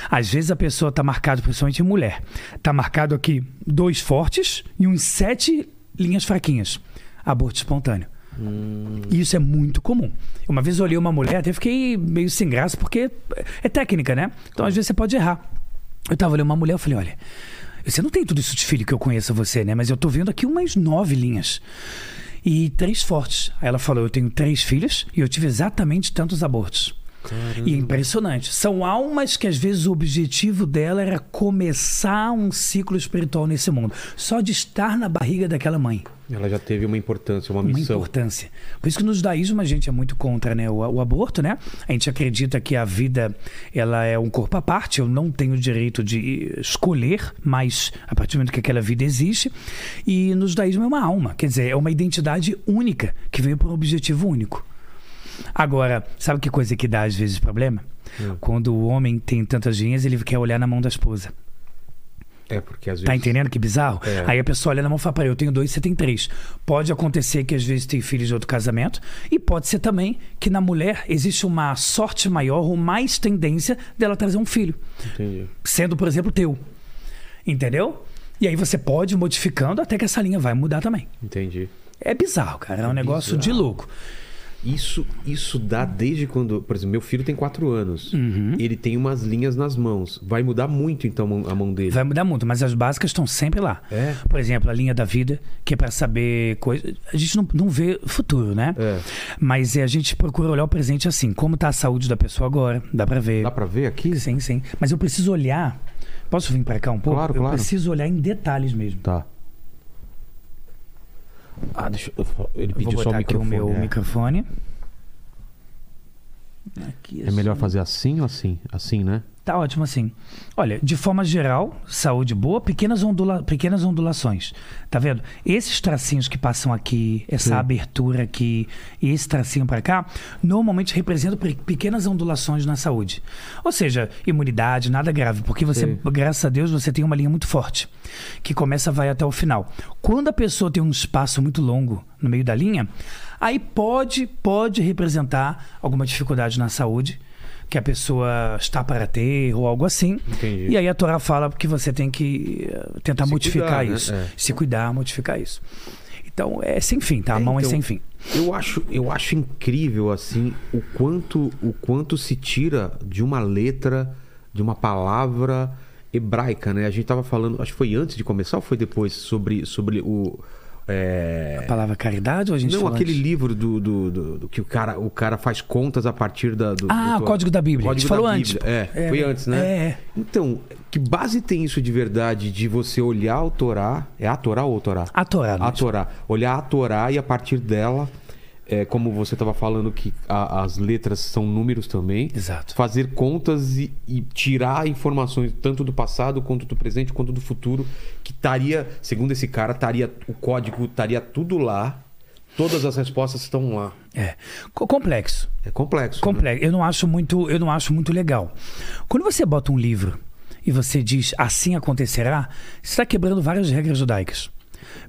Às vezes a pessoa está marcado, principalmente em mulher, está marcado aqui dois fortes e uns sete linhas fraquinhas. Aborto espontâneo. E isso é muito comum. Uma vez eu olhei uma mulher, até fiquei meio sem graça, porque é técnica, né? Então às vezes você pode errar. Eu tava olhando uma mulher, eu falei, olha, você não tem tudo isso de filho que eu conheço você, né? Mas eu tô vendo aqui umas nove linhas. E três fortes. Aí ela falou, eu tenho três filhos e eu tive exatamente tantos abortos. E é impressionante. São almas que às vezes o objetivo dela era começar um ciclo espiritual nesse mundo. Só de estar na barriga daquela mãe Ela já teve uma importância, uma uma missão. importância. Por isso que no judaísmo a gente é muito contra né, o, o aborto, né? A gente acredita que a vida ela é um corpo à parte, eu não tenho o direito de escolher, mas a partir do momento que aquela vida existe. E no judaísmo é uma alma, quer dizer, é uma identidade única que veio para um objetivo único. Agora, sabe que coisa que dá às vezes problema? Hum. Quando o homem tem tantas linhas, ele quer olhar na mão da esposa. É, porque às vezes. Tá entendendo que bizarro? É. Aí a pessoa olha na mão e fala, peraí, eu tenho dois, você tem três. Pode acontecer que às vezes tem filhos de outro casamento e pode ser também que na mulher existe uma sorte maior ou mais tendência dela trazer um filho, Entendi. sendo, por exemplo, teu. Entendeu? E aí você pode ir modificando até que essa linha vai mudar também. Entendi. É bizarro, cara. É um negócio de louco. Isso, isso dá desde quando. Por exemplo, meu filho tem quatro anos. Uhum. Ele tem umas linhas nas mãos. Vai mudar muito, então, a mão- dele. Vai mudar muito, mas as básicas estão sempre lá. É? Por exemplo, a linha da vida, que é para saber coisas. A gente não, não vê futuro, né? É. Mas é, a gente procura olhar o presente assim. Como tá a saúde da pessoa agora? Dá pra ver. Dá pra ver aqui? Sim, sim. Mas eu preciso olhar. Posso vir pra cá um pouco? Claro, eu claro. preciso olhar em detalhes mesmo. Tá. Ah, deixa eu. Ele pediu só o botar aqui o microfone. meu é. microfone. Aqui, É melhor assim. fazer assim ou assim? Assim, né? Tá ótimo assim. Olha, de forma geral, saúde boa, pequenas, ondula... pequenas ondulações. Tá vendo? Esses tracinhos que passam aqui, essa Sim. abertura aqui e esse tracinho para cá, normalmente representam pe- pequenas ondulações na saúde. Ou seja, imunidade, nada grave, porque você, Sim. graças a Deus, você tem uma linha muito forte, que começa vai até o final. Quando a pessoa tem um espaço muito longo no meio da linha, aí pode, pode representar alguma dificuldade na saúde que a pessoa está para ter ou algo assim. Entendi. E aí a Torá fala que você tem que eh, tentar Se modificar cuidar, né? isso. É. Se cuidar, modificar isso. Então é sem fim, tá? A É, mão é então, sem fim. Eu acho, eu acho incrível assim o quanto o quanto se tira de uma letra, de uma palavra hebraica, né? A gente tava falando, acho que foi antes de começar ou foi depois sobre sobre o é, A palavra caridade ou a gente não aquele antes? livro do, do, do- do que o cara o cara faz contas a partir da do, Ah, do- Código da Bíblia. Código a gente falou Bíblia. antes. É, foi antes, né? É, é. Então, que base tem isso de verdade de você olhar o Torá? É a Torá ou o Torá? A Torá. A mesmo. Torá. Olhar a Torá e a partir dela é, como você estava falando, que a- as letras são números também. Exato. Fazer contas e, e tirar informações tanto do passado, quanto do presente, quanto do futuro, que estaria, segundo esse cara, estaria o código estaria tudo lá. Todas as respostas estão lá. É. Co- Complexo. É complexo. né? Complexo. Eu não acho muito, eu não acho muito legal. Quando você bota um livro e você diz assim acontecerá, você está quebrando várias regras judaicas.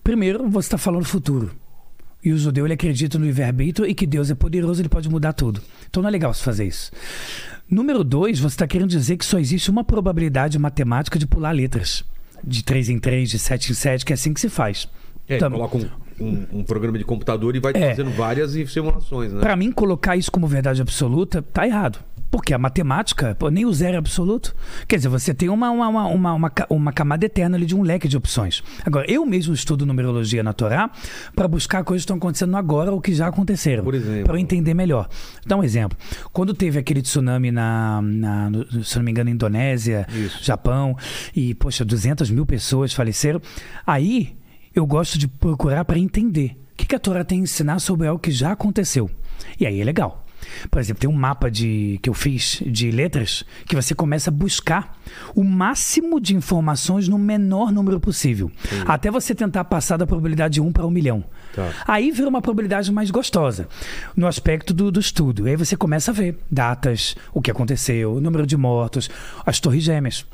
Primeiro, você está falando futuro. E o judeu ele acredita no livre-arbítrio e que Deus é poderoso, ele pode mudar tudo. Então não é legal você fazer isso. Número dois, você está querendo dizer que só existe uma probabilidade matemática de pular letras. De 3 em 3, de 7 em 7, que é assim que se faz. É, Então, coloca um, um- um programa de computador e vai É. fazendo várias simulações, né? Para mim, colocar isso como verdade absoluta tá errado. Porque a matemática, pô, nem o zero é absoluto. Quer dizer, você tem uma, uma, uma, uma, uma ca- uma camada eterna ali de um leque de opções. Agora, eu mesmo estudo numerologia na Torá para buscar coisas que estão acontecendo agora ou que já aconteceram. Por exemplo? Para eu entender melhor. Dar um exemplo. Quando teve aquele tsunami na, na no- se não me engano, Indonésia, Isso. Japão, e, poxa, 200 mil pessoas faleceram. Aí, eu gosto de procurar para entender o que, a Torá tem a ensinar sobre algo que já aconteceu. E aí é legal. Por exemplo, tem um mapa de, que eu fiz de letras que você começa a buscar o máximo de informações no menor número possível. Até você tentar passar da probabilidade de 1 para 1 milhão. Tá. Aí vira uma probabilidade mais gostosa, no aspecto do, do estudo. Aí você começa a ver datas, o que aconteceu, o número de mortos, as torres gêmeas.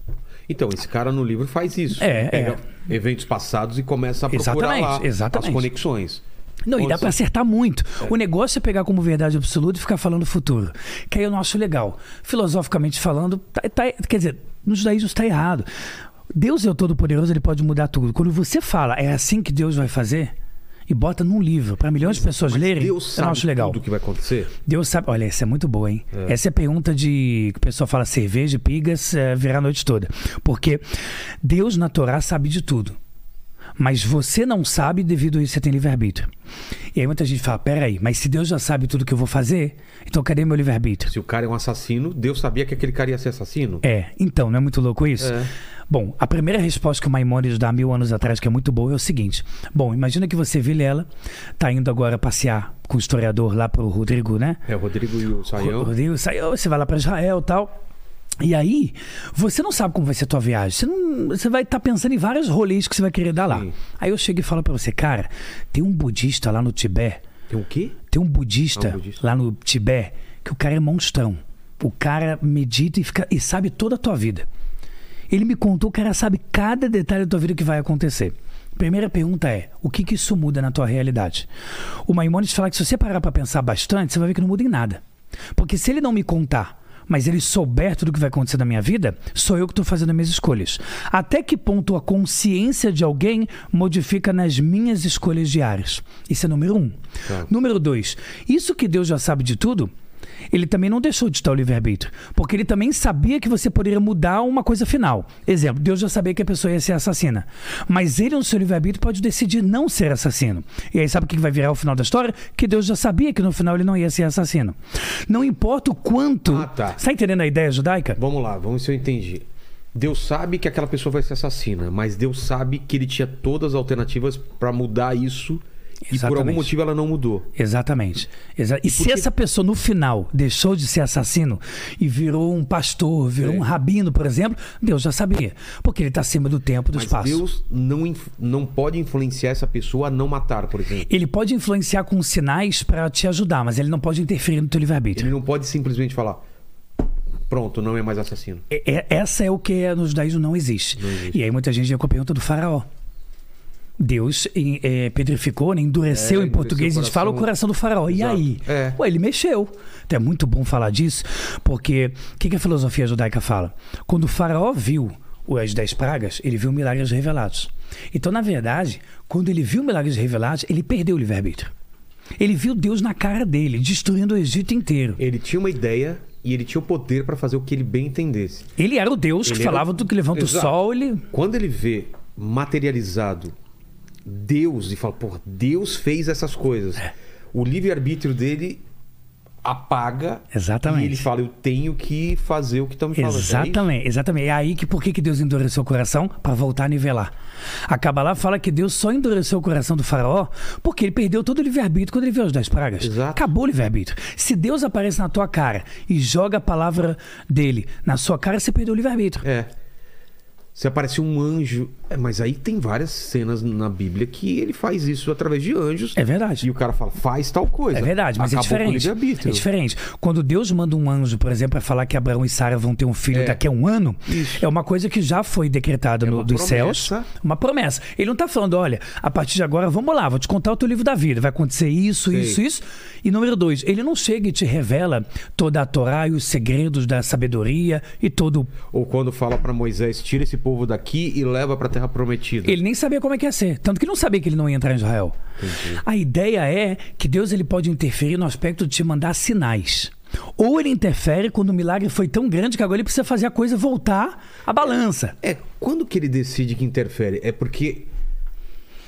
Então, esse cara no livro faz isso. É, pega é. eventos passados e começa a procurar Exatamente, lá exatamente. as conexões. Não, e dá seja, acertar muito. O negócio é pegar como verdade absoluta e ficar falando futuro. Que aí eu não acho legal. Filosoficamente falando, tá- tá- quer dizer, no judaísmo está errado. Deus é o Todo-Poderoso, ele pode mudar tudo. Quando você fala, é assim que Deus vai fazer, e bota num livro para milhões de pessoas Mas lerem, Deus eu sabe não acho legal. tudo que vai acontecer. Deus sabe. Olha, essa é muito boa, hein? Essa é a pergunta de. que o pessoal fala cerveja, pigas, é, virar a noite toda. Porque Deus na Torá sabe de tudo. Mas você não sabe, devido a isso você tem livre-arbítrio. E aí muita gente fala: peraí, mas se Deus já sabe tudo que eu vou fazer, então cadê meu livre-arbítrio? Se o cara é um assassino, Deus sabia que aquele cara ia ser assassino? É, então, não é muito louco isso? É. Bom, a primeira resposta que o Maimonides dá mil anos atrás, que é muito boa, é o seguinte. Bom, imagina que você, Vilela, tá indo agora passear com o historiador lá pro Rodrigo, né? É, o Rodrigo e o Saião. Rodrigo saiu, você vai lá para Israel e tal. E aí, você não sabe como vai ser a tua viagem. Você, não, você vai estar pensando em vários rolês que você vai querer dar lá. Sim. Aí eu chego e falo para você, cara, tem um budista lá no Tibete, Tem o quê? tem um budista, Ah, um budista. lá no Tibete, que o cara é monstrão. O cara medita e, fica, e sabe toda a tua vida. Ele me contou, o cara sabe cada detalhe da tua vida que vai acontecer. Primeira pergunta é: o que, que isso muda na tua realidade? O Maimonides fala que se você parar para pensar bastante, você vai ver que não muda em nada. Porque se ele não me contar, mas ele souber tudo o que vai acontecer na minha vida, sou eu que estou fazendo as minhas escolhas. Até que ponto a consciência de alguém modifica nas minhas escolhas diárias? Isso é número um. Tá. Número dois, isso que Deus já sabe de tudo, ele também não deixou de estar o livre-arbítrio. Porque ele também sabia que você poderia mudar uma coisa final. Exemplo, Deus já sabia que a pessoa ia ser assassina. Mas ele, no seu livre-arbítrio, pode decidir não ser assassino. E aí sabe o que vai virar o final da história? Que Deus já sabia que no final ele não ia ser assassino. Não importa o quanto. Ah, tá. Você tá entendendo a ideia judaica? Vamos lá, vamos ver se eu entendi. Deus sabe que aquela pessoa vai ser assassina, mas Deus sabe que ele tinha todas as alternativas pra mudar isso e por algum Exatamente. motivo ela não mudou. Exatamente. Exa- e se porque- essa pessoa no final deixou de ser assassino e virou um pastor, virou É. um rabino, por exemplo, Deus já sabia. Porque ele está acima do tempo, do Mas espaço. Deus não, não pode influenciar essa pessoa a não matar, por exemplo. Ele pode influenciar com sinais para te ajudar, mas ele não pode interferir no teu livre-arbítrio. Ele não pode simplesmente falar, pronto, não é mais assassino. É- é- essa é o que é, no judaísmo não existe. Não existe. E aí muita gente vem com a pergunta do faraó. Deus é, pedrificou, né, endureceu É, em português, a gente fala o coração. do faraó. E Exato. aí? É. Ué, ele mexeu. Então é muito bom falar disso, porque o que, que a filosofia judaica fala? Quando o faraó viu as dez pragas, ele viu milagres revelados. Então, na verdade, quando ele viu milagres revelados, ele perdeu o livre-arbítrio. Ele viu Deus na cara dele, destruindo o Egito inteiro. Ele tinha uma ideia e ele tinha o poder pra fazer o que ele bem entendesse. Ele era o Deus que Ele era falava o- do que levanta Exato. o sol, ele Quando ele vê materializado Deus e fala, porra, Deus fez essas coisas. É. O livre-arbítrio dele apaga. Exatamente. E ele fala, eu tenho que fazer o que me falando. É? Exatamente, exatamente. É aí que por que que Deus endureceu o coração? Para voltar a nivelar. A Kabbalah fala que Deus só endureceu o coração do faraó porque ele perdeu todo o livre-arbítrio quando ele viu as dez pragas. Exato. Acabou o livre-arbítrio. Se Deus aparece na tua cara e joga a palavra dele na sua cara, você perdeu o livre-arbítrio. É. Se aparece um anjo. É, mas aí tem várias cenas na Bíblia que ele faz isso através de anjos. É verdade. E o cara fala, faz tal coisa. É verdade, mas Acabou é com o diferente. É diferente. Quando Deus manda um anjo, por exemplo, para falar que Abraão e Sara vão ter um filho É. daqui a um ano, Isso. é uma coisa que já foi decretada É no- uma dos promessa. céus. Uma promessa. Ele não tá falando, olha, a partir de agora, vamos lá, vou te contar o teu livro da vida. Vai acontecer isso, Sei. isso, isso. E número dois, ele não chega e te revela toda a Torá e os segredos da sabedoria e todo. Ou quando fala pra Moisés, tira esse povo daqui e leva pra terra prometida. Ele nem sabia como é que ia ser. Tanto que ele não sabia que ele não ia entrar em Israel. A ideia é que Deus ele pode interferir no aspecto de te mandar sinais. Ou ele interfere quando o milagre foi tão grande que agora ele precisa fazer a coisa voltar à balança. É, quando que ele decide que interfere? É porque.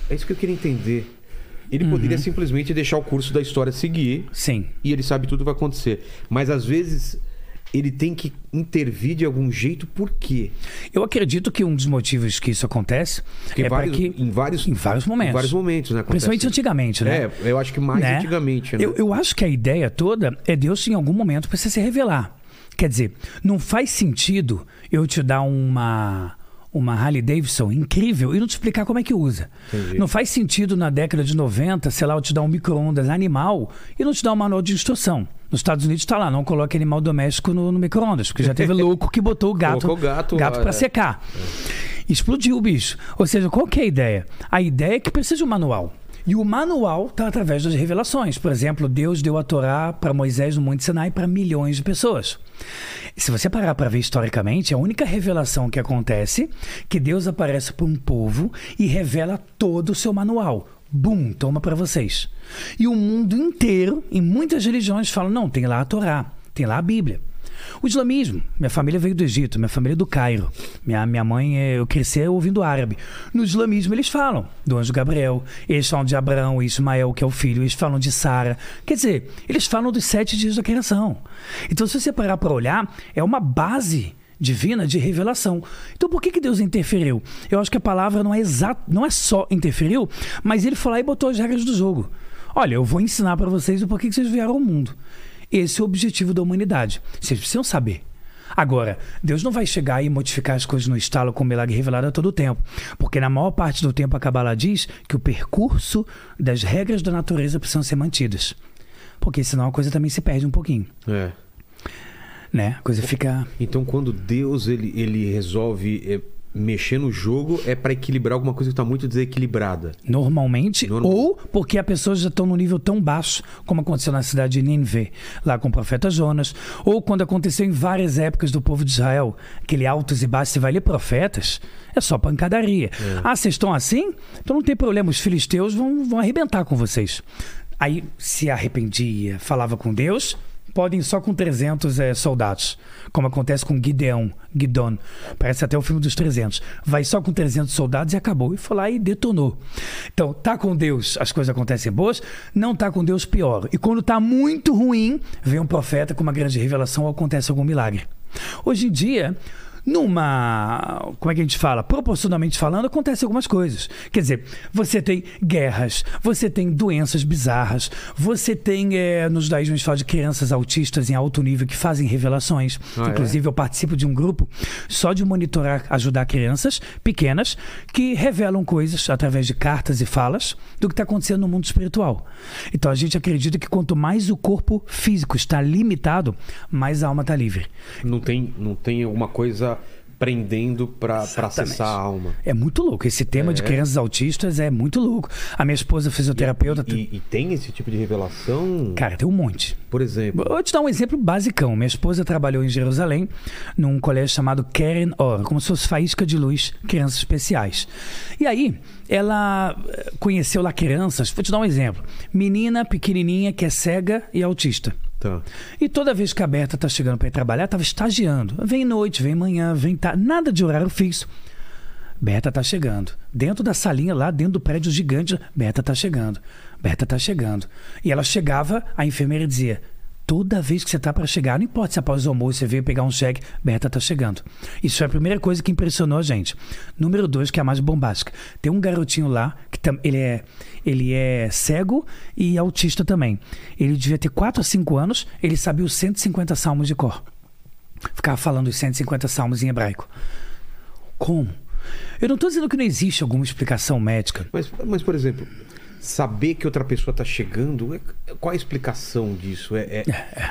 É isso que eu queria entender. Ele Uhum. poderia simplesmente deixar o curso da história seguir Sim. e ele sabe tudo que vai acontecer. Mas às vezes ele tem que intervir de algum jeito, por quê? Eu acredito que um dos motivos que isso acontece Porque é vários- que. em vários em vários momentos. Em vários momentos, né? acontece Principalmente antigamente, né? É, eu acho que mais né? antigamente, né? Eu, eu acho que a ideia toda é Deus em algum momento precisa se revelar. Quer dizer, não faz sentido eu te dar uma uma Harley Davidson incrível e não te explicar como é que usa. Entendi. Não faz sentido na década de 90, sei lá, eu te dar um micro-ondas animal e não te dar um manual de instrução. Nos Estados Unidos está lá, não coloque animal doméstico no, no micro-ondas, porque já teve louco que botou o gato, Colocou gato lá, para é. secar. Explodiu o bicho. Ou seja, qual que é a ideia? A ideia é que precisa de um manual. E o manual está através das revelações. Por exemplo, Deus deu a Torá para Moisés no Monte Sinai para milhões de pessoas. E se você parar para ver historicamente, a única revelação que acontece que Deus aparece para um povo e revela todo o seu manual. Bum, toma para vocês. E o mundo inteiro, em muitas religiões, falam: não, tem lá a Torá, tem lá a Bíblia. O islamismo, minha família veio do Egito, minha família é do Cairo. Minha, minha mãe, eh, eu cresci ouvindo árabe. No islamismo eles falam do anjo Gabriel, eles falam de Abraão e Ismael, que é o filho, eles falam de Sara. Quer dizer, eles falam dos sete dias da criação. Então, se você parar para olhar, é uma base divina de revelação. Então, por que, que Deus interferiu? Eu acho que a palavra não é exato, não é só interferiu, mas ele foi lá e botou as regras do jogo. Olha, eu vou ensinar para vocês o porquê que vocês vieram ao mundo. Esse é o objetivo da humanidade. Vocês precisam saber. Agora, Deus não vai chegar e modificar as coisas no estalo com o milagre revelado a todo tempo. Porque na maior parte do tempo a Kabbalah diz que o percurso das regras da natureza precisam ser mantidas. Porque senão a coisa também se perde um pouquinho. É. Né? A coisa fica. Então, quando Deus ele, ele resolve é, mexer no jogo, é pra equilibrar alguma coisa que tá muito desequilibrada. Normalmente, Normal. ou porque as pessoas já estão num nível tão baixo, como aconteceu na cidade de Nínive, lá com o profeta Jonas, ou quando aconteceu em várias épocas do povo de Israel, aquele altos e baixos, você vai ler profetas, é só pancadaria. Ah, vocês estão assim? Então não tem problema, os filisteus vão, vão arrebentar com vocês. Aí se arrependia, falava com Deus, podem só com 300 eh, soldados, como acontece com Gideon, Gidon. Parece até o filme dos 300. Vai só com 300 soldados e acabou. E foi lá e detonou. Então, tá com Deus, as coisas acontecem boas, não tá com Deus, pior. E quando tá muito ruim, vem um profeta com uma grande revelação ou acontece algum milagre. Hoje em dia, numa. Como é que a gente fala? Proporcionalmente falando, acontecem algumas coisas. Quer dizer, você tem guerras, você tem doenças bizarras, você tem. É, nos daí a gente fala de crianças autistas em alto nível que fazem revelações. Ah, é? Inclusive, eu participo de um grupo só de monitorar, ajudar crianças pequenas que revelam coisas através de cartas e falas do que está acontecendo no mundo espiritual. Então a gente acredita que quanto mais o corpo físico está limitado, mais a alma está livre. Não tem, não tem alguma coisa prendendo Exatamente. acessar a alma. É muito louco. Esse tema de É. crianças autistas é muito louco. A minha esposa, fisioterapeuta. E, e tem esse tipo de revelação? Cara, tem um monte. Por exemplo. Vou te dar um exemplo basicão. Minha esposa trabalhou em Jerusalém, num colégio chamado Keren Or, como se fosse faísca de luz, crianças especiais. E aí, ela eh, conheceu lá crianças, vou te dar um exemplo. Menina pequenininha que é cega e autista. Tá. E toda vez que a Berta tá chegando para ir trabalhar, tava estagiando. Vem noite, vem manhã, vem tarde, nada de horário fixo. Berta tá chegando. Dentro da salinha lá, dentro do prédio gigante, Berta tá chegando. Berta tá chegando. E ela chegava, a enfermeira dizia: Toda vez que você tá para chegar, não importa se após o almoço você veio pegar um cheque, Berta tá chegando. Isso é a primeira coisa que impressionou a gente. Número dois, que é a mais bombástica. Tem um garotinho lá, que tam, ele, é, ele é cego e autista também. Ele devia ter 4 ou 5 anos, ele sabia os 150 salmos de cor. Ficava falando os 150 salmos em hebraico. Como? Eu não estou dizendo que não existe alguma explicação médica. Mas, mas por exemplo, saber que outra pessoa está chegando, é- qual a explicação disso? É, é-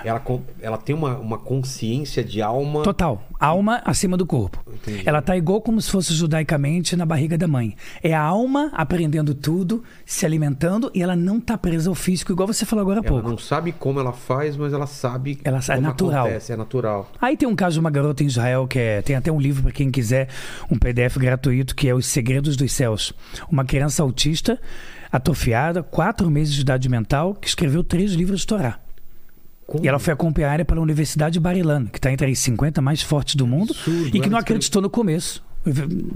ela, con- ela tem uma, uma consciência de alma. Total. Alma acima do corpo. Entendi. Ela tá igual como se fosse judaicamente na barriga da mãe. É a alma aprendendo tudo, se alimentando e ela não tá presa ao físico, igual você falou agora há Ela pouco. não sabe como ela faz, mas ela sabe. Ela sabe, é como natural. Acontece, é natural. Aí tem um caso de uma garota em Israel que é, tem até um livro para quem quiser, um PDF gratuito, que é Os Segredos dos Céus. Uma criança autista, atrofiada, quatro meses de idade mental, que escreveu três livros de Torá. Como? E ela foi acompanhada pela Universidade de Bar-Ilan, que está entre as 50 mais fortes do mundo Absurdo, e que não acreditou no começo.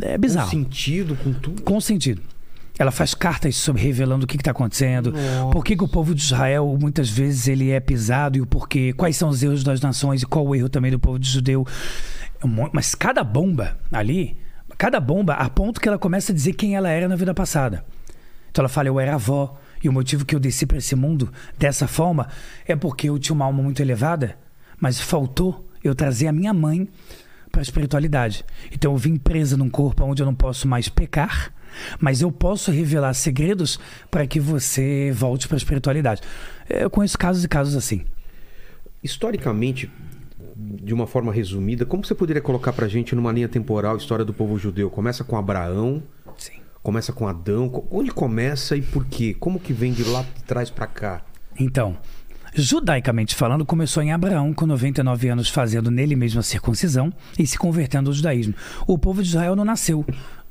É Com bizarro. sentido, com tudo. Com sentido. Ela faz cartas sobre revelando o que está acontecendo, Nossa. por que, que o povo de Israel muitas vezes ele é pisado e o porquê, quais são os erros das nações e qual o erro também do povo de judeu. É Mas cada bomba ali, cada bomba a ponto que ela começa a dizer quem ela era na vida passada. Então ela fala, eu era avó e o motivo que eu desci para esse mundo dessa forma é porque eu tinha uma alma muito elevada, mas faltou eu trazer a minha mãe para a espiritualidade. Então eu vim presa num corpo onde eu não posso mais pecar, mas eu posso revelar segredos para que você volte para a espiritualidade. Eu conheço casos e casos assim. Historicamente, de uma forma resumida, como você poderia colocar pra gente numa linha temporal a história do povo judeu? Começa com Abraão. Começa com Adão. Onde começa e por quê? Como que vem de lá de trás pra cá? Então, judaicamente falando, começou em Abraão, com 99 anos, fazendo nele mesmo a circuncisão e se convertendo ao judaísmo. O povo de Israel não nasceu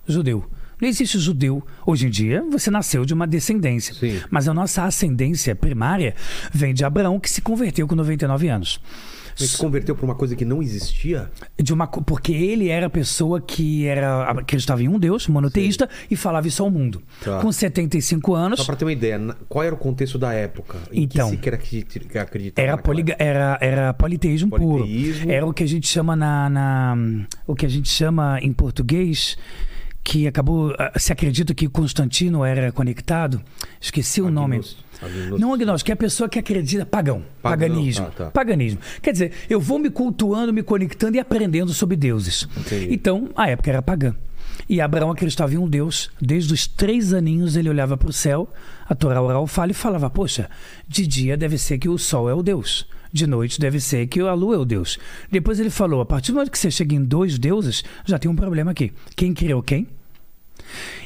judeu. Não existe judeu. Hoje em dia, você nasceu de uma descendência. Sim. Mas a nossa ascendência primária vem de Abraão, que se converteu com 99 anos. Ele se converteu pra uma coisa que não existia? De uma, porque ele era a pessoa que era acreditava em um Deus, monoteísta, e falava isso ao mundo. Tá. Com 75 anos, Só pra ter uma ideia, qual era o contexto da época? Em Então, que se acreditar Era, poliga, era, era politeísmo, Politeísmo. puro. Era o que a gente chama na, na- o que a gente chama em português que acabou ah, se acredita que Constantino era conectado. Esqueci o nome. Agnos- agnos- Não agnóstico, que é a pessoa que acredita pagão, Pagão, paganismo, ah, tá. paganismo. Quer dizer, eu vou me cultuando, me conectando e aprendendo sobre deuses. Entendi. Então, a época era pagã. E Abraão acreditava em um Deus. Desde os três aninhos ele olhava para o céu, a Torá oral fala e falava: Poxa, de dia deve ser que o sol é o Deus. De noite deve ser que a lua é o Deus. Depois ele falou: a partir do momento que você chega em dois deuses, já tem um problema aqui. Quem criou quem?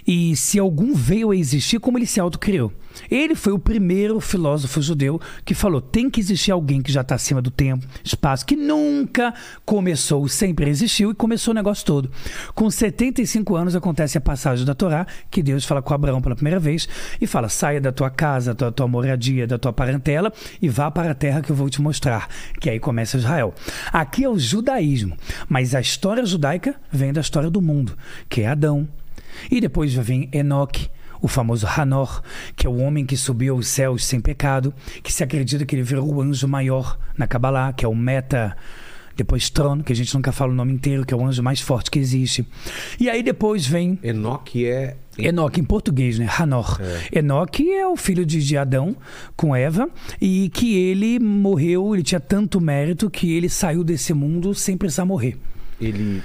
E se algum veio a existir, como ele se autocriou? Ele foi o primeiro filósofo judeu que falou: tem que existir alguém que já está acima do tempo, espaço, que nunca começou, sempre existiu e começou o negócio todo. Com 75 anos acontece a passagem da Torá, que Deus fala com Abraão pela primeira vez e fala: saia da tua casa, da tua moradia, da tua parentela e vá para a terra que eu vou te mostrar. Que aí começa Israel. Aqui é o judaísmo, mas a história judaica vem da história do mundo, que é Adão, e depois vem Enoque, o famoso Hanor, que é o homem que subiu aos céus sem pecado, que se acredita que ele virou o anjo maior na Kabbalah, que é o Meta. Depois Tron, que a gente nunca fala o nome inteiro, que é o anjo mais forte que existe. E aí depois vem Enoque é. Enoque, em português, né? Hanor. Enoque é o filho de, de Adão com Eva e que ele morreu, ele tinha tanto mérito que ele saiu desse mundo sem precisar morrer. Ele.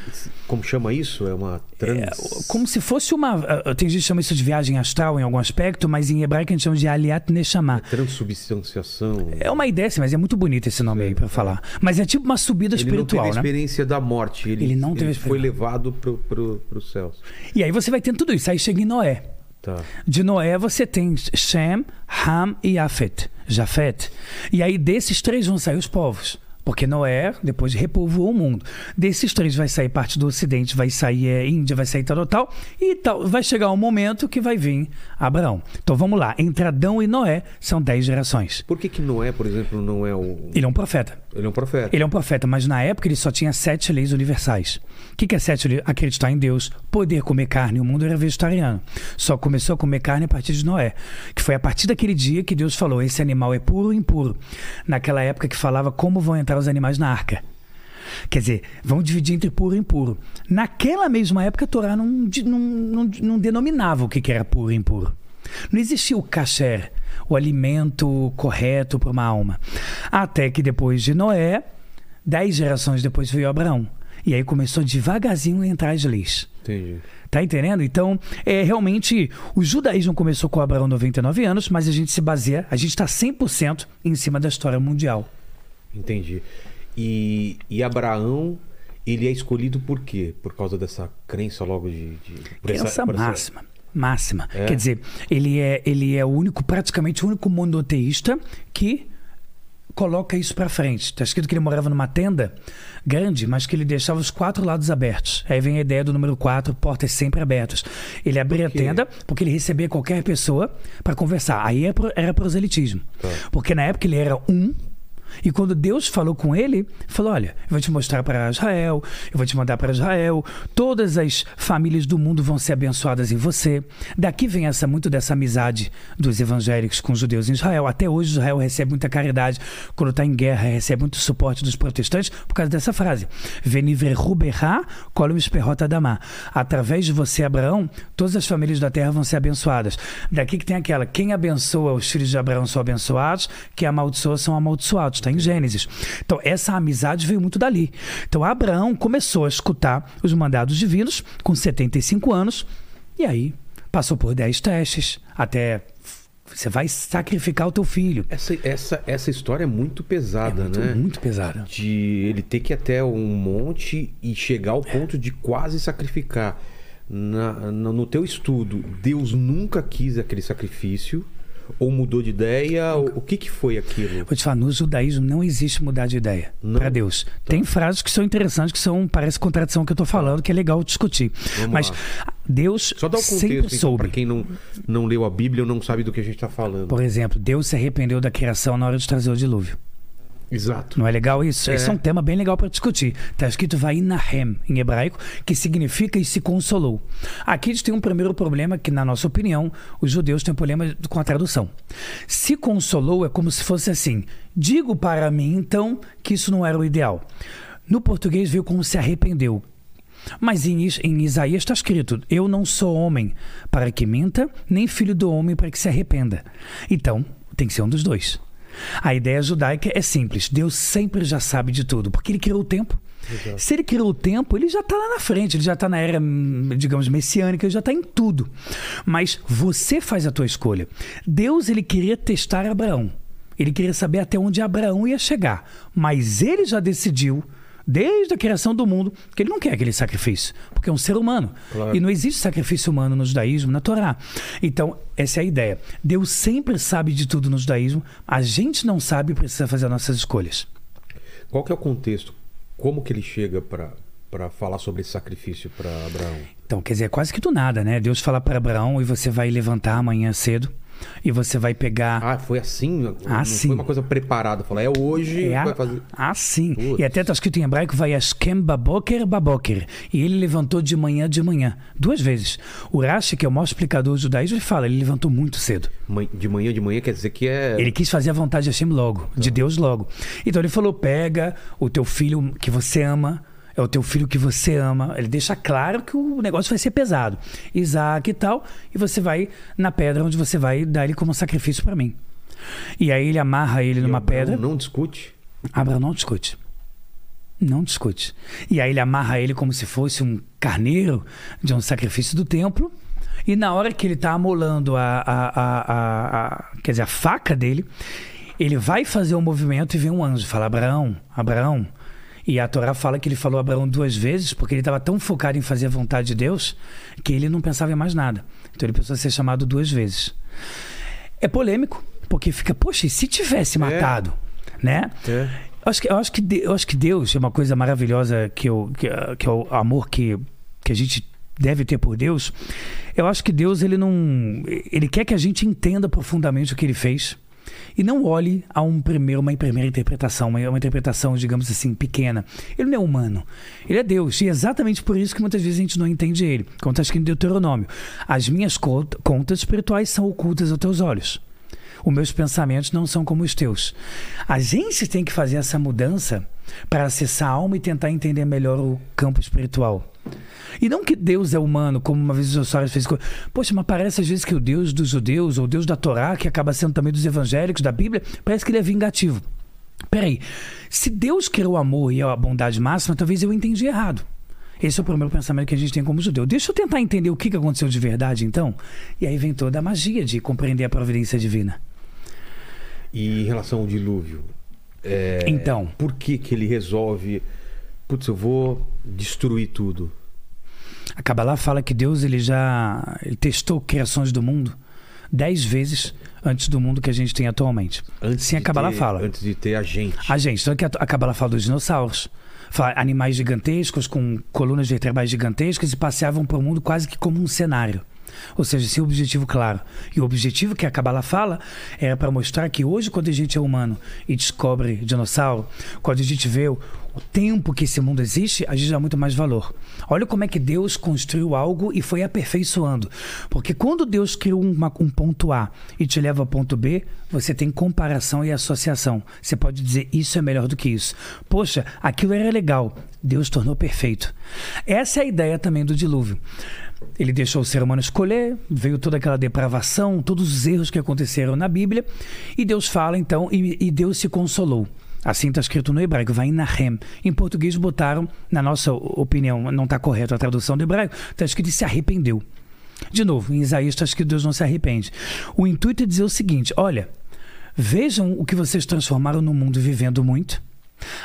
Como chama isso? É uma trans. Como se fosse uma. ah, Tem gente que chama isso de viagem astral em algum aspecto, mas em hebraico a gente chama de Aliat Neshama. Transubstanciação. É uma ideia, assim, mas é muito bonito esse nome aí pra falar. Mas é tipo uma subida Ele não teve espiritual, a né? experiência da morte. Ele, Ele não teve a foi levado pro, pro, pros céus. E aí você vai tendo tudo isso. Aí chega em Noé. Tá. De Noé você tem Shem, Ham e Afet. Jafet. E aí desses três vão sair os povos. Porque Noé, depois repovoou o mundo. Desses três vai sair parte do Ocidente, vai sair é, Índia, vai sair tal, tal, e tal. Vai chegar um momento que vai vir Abraão. Então vamos lá. Entre Adão e Noé são dez gerações. Por que, que Noé, por exemplo, não é o. Ele é um profeta. Ele é um profeta. Ele é um profeta, mas na época ele só tinha sete leis universais. O que, que é sete leis? Acreditar em Deus, poder comer carne. O mundo era vegetariano. Só começou a comer carne a partir de Noé. Que foi a partir daquele dia que Deus falou: esse animal é puro ou impuro. Naquela época que falava como vão entrar os animais na arca. Quer dizer, vão dividir entre puro e impuro. Naquela mesma época, a Torá não, não, não, não denominava o que, que era puro e impuro. Não existia o kasher, o alimento correto para uma alma. Até que depois de Noé, dez gerações depois veio Abraão. E aí começou devagarzinho a entrar as leis. Entendi. Tá entendendo? Então, é realmente, o judaísmo começou com Abraão 99 anos, mas a gente se baseia, a gente está 100% em cima da história mundial. Entendi. E, e Abraão, ele é escolhido por quê? Por causa dessa crença logo de. de Crença essa- por essa- máxima. É? Quer dizer, ele é, ele é o único, praticamente o único monoteísta que coloca isso pra frente. Está escrito que ele morava numa tenda grande, mas que ele deixava os quatro lados abertos. Aí vem a ideia do número quatro, portas sempre abertas. Ele abria a tenda porque ele recebia qualquer pessoa para conversar. Aí é era proselitismo. Tá. Porque na época ele era um. E quando Deus falou com ele, falou: Olha, eu vou te mostrar para Israel, eu vou te mandar para Israel, todas as famílias do mundo vão ser abençoadas em você. Daqui vem essa muito dessa amizade dos evangélicos com os judeus em Israel. Até hoje Israel recebe muita caridade. Quando está em guerra, recebe muito suporte dos protestantes por causa dessa frase. Venivrehu berra kolum esperrota damá. Através de você, Abraão, todas as famílias da terra vão ser abençoadas. Daqui que tem aquela: quem abençoa os filhos de Abraão são abençoados, quem amaldiçoa são amaldiçoados. Está em Gênesis. Então, essa amizade veio muito dali. Então, Abraão começou a escutar os mandados divinos com 75 anos, e aí passou por 10 testes, até você vai sacrificar o teu filho. Essa, essa, essa história é muito pesada, é muito, né? muito pesada. De ele ter que ir até um monte e chegar ao ponto de quase sacrificar. Na, na- no teu estudo, Deus nunca quis aquele sacrifício? Ou mudou de ideia? Ou- o que, que foi aquilo? Vou te falar, no judaísmo não existe mudar de ideia para Deus. Tem frases que são interessantes, que são parece contradição que eu tô falando, que é legal discutir. Vamos Mas lá. Deus Só dá o sempre contexto, então, soube. para quem não, não leu a Bíblia ou não sabe do que a gente está falando. Por exemplo, Deus se arrependeu da criação na hora de trazer o dilúvio. Exato. Não é legal isso? É. Esse é um tema bem legal para discutir. Está escrito Vainahem em hebraico, que significa e se consolou. Aqui a gente tem um primeiro problema que, na nossa opinião, os judeus têm um problema com a tradução. Se consolou é como se fosse assim: digo para mim, então, que isso não era o ideal. No português veio como se arrependeu. Mas em, em Isaías está escrito: Eu não sou homem para que minta, nem filho do homem para que se arrependa. Então, tem que ser um dos dois. A ideia judaica é simples: Deus sempre já sabe de tudo, porque ele criou o tempo. Se ele criou o tempo, ele já está lá na frente, ele já está na era, hum, digamos, messiânica, ele já está em tudo. Mas você faz a tua escolha. Deus ele queria testar Abraão. Ele queria saber até onde Abraão ia chegar. Mas ele já decidiu, desde a criação do mundo, que ele não quer aquele sacrifício, porque é um ser humano. Claro. E não existe sacrifício humano no judaísmo, na Torá. Então, essa é a ideia. Deus sempre sabe de tudo no judaísmo, a gente não sabe e precisa fazer as nossas escolhas. Qual que é o contexto? Como que ele chega para para falar sobre esse sacrifício para Abraão? Então, quer dizer, é quase que do nada, né? Deus fala para Abraão e você vai levantar amanhã cedo e você vai pegar. Ah, foi assim? Não Ah, sim. foi uma coisa preparada. Falar, é hoje, É, vai fazer. Ah, sim. Putz. E até está escrito em hebraico, vai Ashkem baboker baboker. E ele levantou de manhã de manhã. Duas vezes. O Rashi, que é o maior explicador do judaísmo, ele fala, ele levantou muito cedo. De manhã de manhã quer dizer que é. Ele quis fazer a vontade de Hashem logo, de Deus logo. Então ele falou: pega o teu filho que você ama, é o teu filho que você ama. Ele deixa claro que o negócio vai ser pesado. Isaac e tal, e você vai na pedra onde você vai dar ele como sacrifício para mim. E aí ele amarra ele e numa Abraão pedra. Não discute. Abraão não discute. Não discute. E aí ele amarra ele como se fosse um carneiro de um sacrifício do templo. E na hora que ele está amolando a, a, a, a- quer dizer, a faca dele, ele vai fazer um movimento e vem um anjo. Fala, Abraão, Abraão. E a Torá fala que ele falou Abraão duas vezes, porque ele estava tão focado em fazer a vontade de Deus, que ele não pensava em mais nada. Então ele precisou ser chamado duas vezes. É polêmico, porque fica, poxa, e se tivesse matado? Né? É. Eu acho que, eu acho que, de- eu acho que Deus é uma coisa maravilhosa que, eu, que, que é o amor que, que a gente deve ter por Deus. Eu acho que Deus ele não ele quer que a gente entenda profundamente o que ele fez e não olhe a um primeiro uma primeira interpretação, uma, uma interpretação digamos assim pequena. Ele não é humano, ele é Deus e é exatamente por isso que muitas vezes a gente não entende ele. Como está escrito em Deuteronômio, as minhas cont- contas espirituais são ocultas aos teus olhos os meus pensamentos não são como os teus. A gente tem que fazer essa mudança para acessar a alma e tentar entender melhor o campo espiritual. E não que Deus é humano, como uma vez o Soares fez. Poxa, mas parece às vezes que o Deus dos judeus, ou o Deus da Torá, que acaba sendo também dos evangélicos, da Bíblia, parece que ele é vingativo. Peraí, se Deus criou o amor e a bondade máxima, talvez eu entendi errado. Esse é o primeiro pensamento que a gente tem como judeu. Deixa eu tentar entender o que que aconteceu de verdade, então. E aí vem toda a magia de compreender a providência divina. E em relação ao dilúvio, é, Então, por que que ele resolve... Putz, eu vou destruir tudo. a Kabbalah fala que Deus ele já ele testou criações do mundo dez vezes antes do mundo que a gente tem atualmente. Antes Sim, a Kabbalah ter- fala. Antes de ter a gente. A gente, tanto que a a Kabbalah fala dos dinossauros. Fala animais gigantescos com colunas vertebrais gigantescas e passeavam pelo mundo quase que como um cenário. Ou seja, sem objetivo claro. E o objetivo que a Kabbalah fala era para mostrar que hoje, quando a gente é humano e descobre dinossauro, quando a gente vê o, o tempo que esse mundo existe, a gente dá muito mais valor. Olha como é que Deus construiu algo e foi aperfeiçoando. Porque quando Deus criou uma- um ponto A e te leva ao ponto B, você tem comparação e associação. Você pode dizer isso é melhor do que isso. Poxa, aquilo era legal. Deus tornou perfeito. Essa é a ideia também do dilúvio. Ele deixou o ser humano escolher, veio toda aquela depravação, todos os erros que aconteceram na Bíblia, e Deus fala então, e, e Deus se consolou. Assim está escrito no hebraico, vai Nahem. Em português botaram, na nossa opinião, não está correto a tradução do hebraico, está escrito se arrependeu. De novo, em Isaías está escrito Deus não se arrepende. O intuito é dizer o seguinte: olha, vejam o que vocês transformaram no mundo vivendo muito,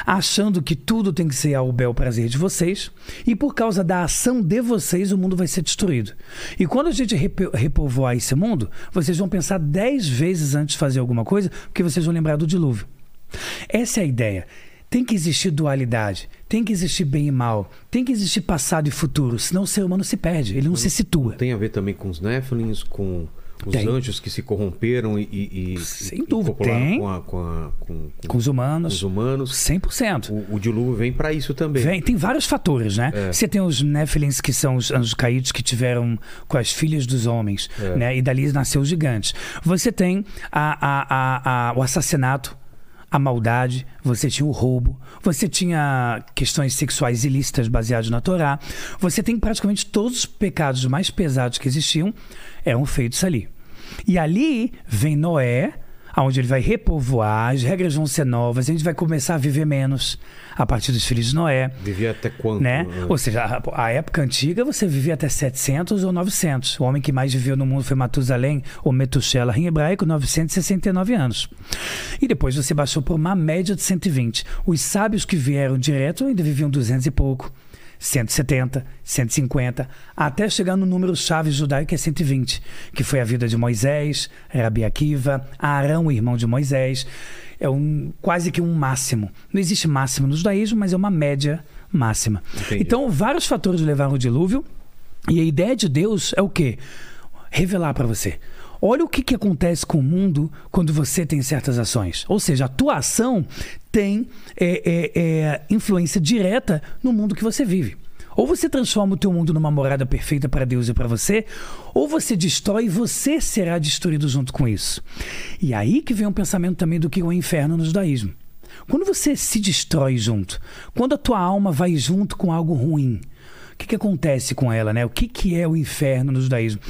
achando que tudo tem que ser ao bel prazer de vocês, e por causa da ação de vocês, o mundo vai ser destruído. E quando a gente repo- repovoar esse mundo, vocês vão pensar dez vezes antes de fazer alguma coisa, porque vocês vão lembrar do dilúvio. Essa é a ideia. Tem que existir dualidade, tem que existir bem e mal, tem que existir passado e futuro, senão o ser humano se perde, ele não se situa. Tem a ver também com os Néfilins, com os Tem. anjos que se corromperam e, e, Sem e dúvida, tem. Com, a- com, a- com- com Com os humanos, os humanos. 100%. O, o dilúvio vem para isso também. Vem, tem vários fatores, né? É. Você tem os Nephilims, que são os anjos caídos que tiveram com as filhas dos homens, É. né? E dali nasceu os gigantes. Você tem a- a- a- a- o assassinato, a maldade, você tinha o roubo, você tinha questões sexuais ilícitas baseadas na Torá, você tem praticamente todos os pecados mais pesados que existiam eram feitos ali. E ali vem Noé, onde ele vai repovoar, as regras vão ser novas, a gente vai começar a viver menos a partir dos filhos de Noé Vivia até quanto? né? Ah, Ou seja, a, a época antiga você vivia até 700 ou 900. O homem que mais viveu no mundo foi Matusalém, ou Metusela em hebraico, 969 anos. E depois você baixou por uma média de 120. Os sábios que vieram direto ainda viviam 200 e pouco. 170, 150, até chegar no número chave judaico que é 120, que foi a vida de Moisés, Rabi Akiva, Arão, o irmão de Moisés. É um, quase que um máximo. Não existe máximo no judaísmo, mas é uma média máxima. Entendi. Então, vários fatores levaram ao dilúvio. E a ideia de Deus é o quê? Revelar para você. Olha o que, que acontece com o mundo quando você tem certas ações. Ou seja, a tua ação tem é, é, é, influência direta no mundo que você vive. Ou você transforma o teu mundo numa morada perfeita para Deus e para você, ou você destrói e você será destruído junto com isso. E aí que vem um pensamento também do que é o inferno no judaísmo. Quando você se destrói junto, quando a tua alma vai junto com algo ruim, o que, que acontece com ela, né? O que, que é o inferno no judaísmo?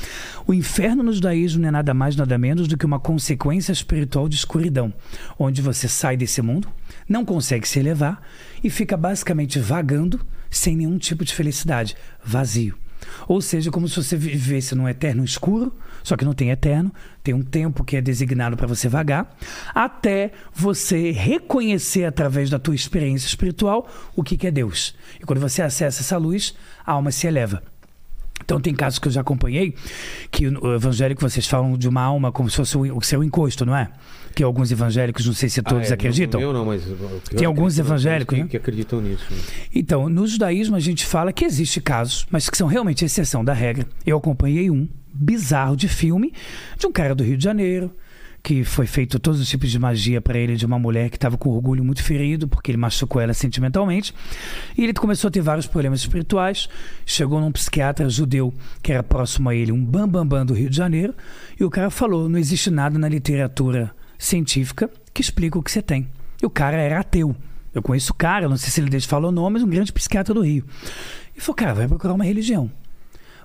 O inferno no judaísmo não é nada mais, nada menos do que uma consequência espiritual de escuridão, onde você sai desse mundo, não consegue se elevar e fica basicamente vagando sem nenhum tipo de felicidade, vazio. Ou seja, como se você vivesse num eterno escuro, só que não tem eterno, tem um tempo que é designado para você vagar, até você reconhecer através da tua experiência espiritual o que, que é Deus. E quando você acessa essa luz, a alma se eleva. Então tem casos que eu já acompanhei que o evangélico vocês falam de uma alma como se fosse o seu encosto, não é? Que alguns evangélicos, não sei se todos Ah, é, acreditam. Não, eu não, mas. Tem alguns acredito, evangélicos, que, né? que acreditam nisso. né? Então, no judaísmo a gente fala que existe casos, mas que são realmente exceção da regra. Eu acompanhei um bizarro de filme de um cara do Rio de Janeiro que foi feito todos os tipos de magia para ele de uma mulher que estava com orgulho muito ferido porque ele machucou ela sentimentalmente. E ele começou a ter vários problemas espirituais. Chegou num psiquiatra judeu que era próximo a ele, um bambambam bam, bam do Rio de Janeiro, e o cara falou: "Não existe nada na literatura científica que explica o que você tem". E o cara era ateu. Eu conheço o cara, não sei se ele deixa falar o nome, mas um grande psiquiatra do Rio. E falou, cara, vai procurar uma religião.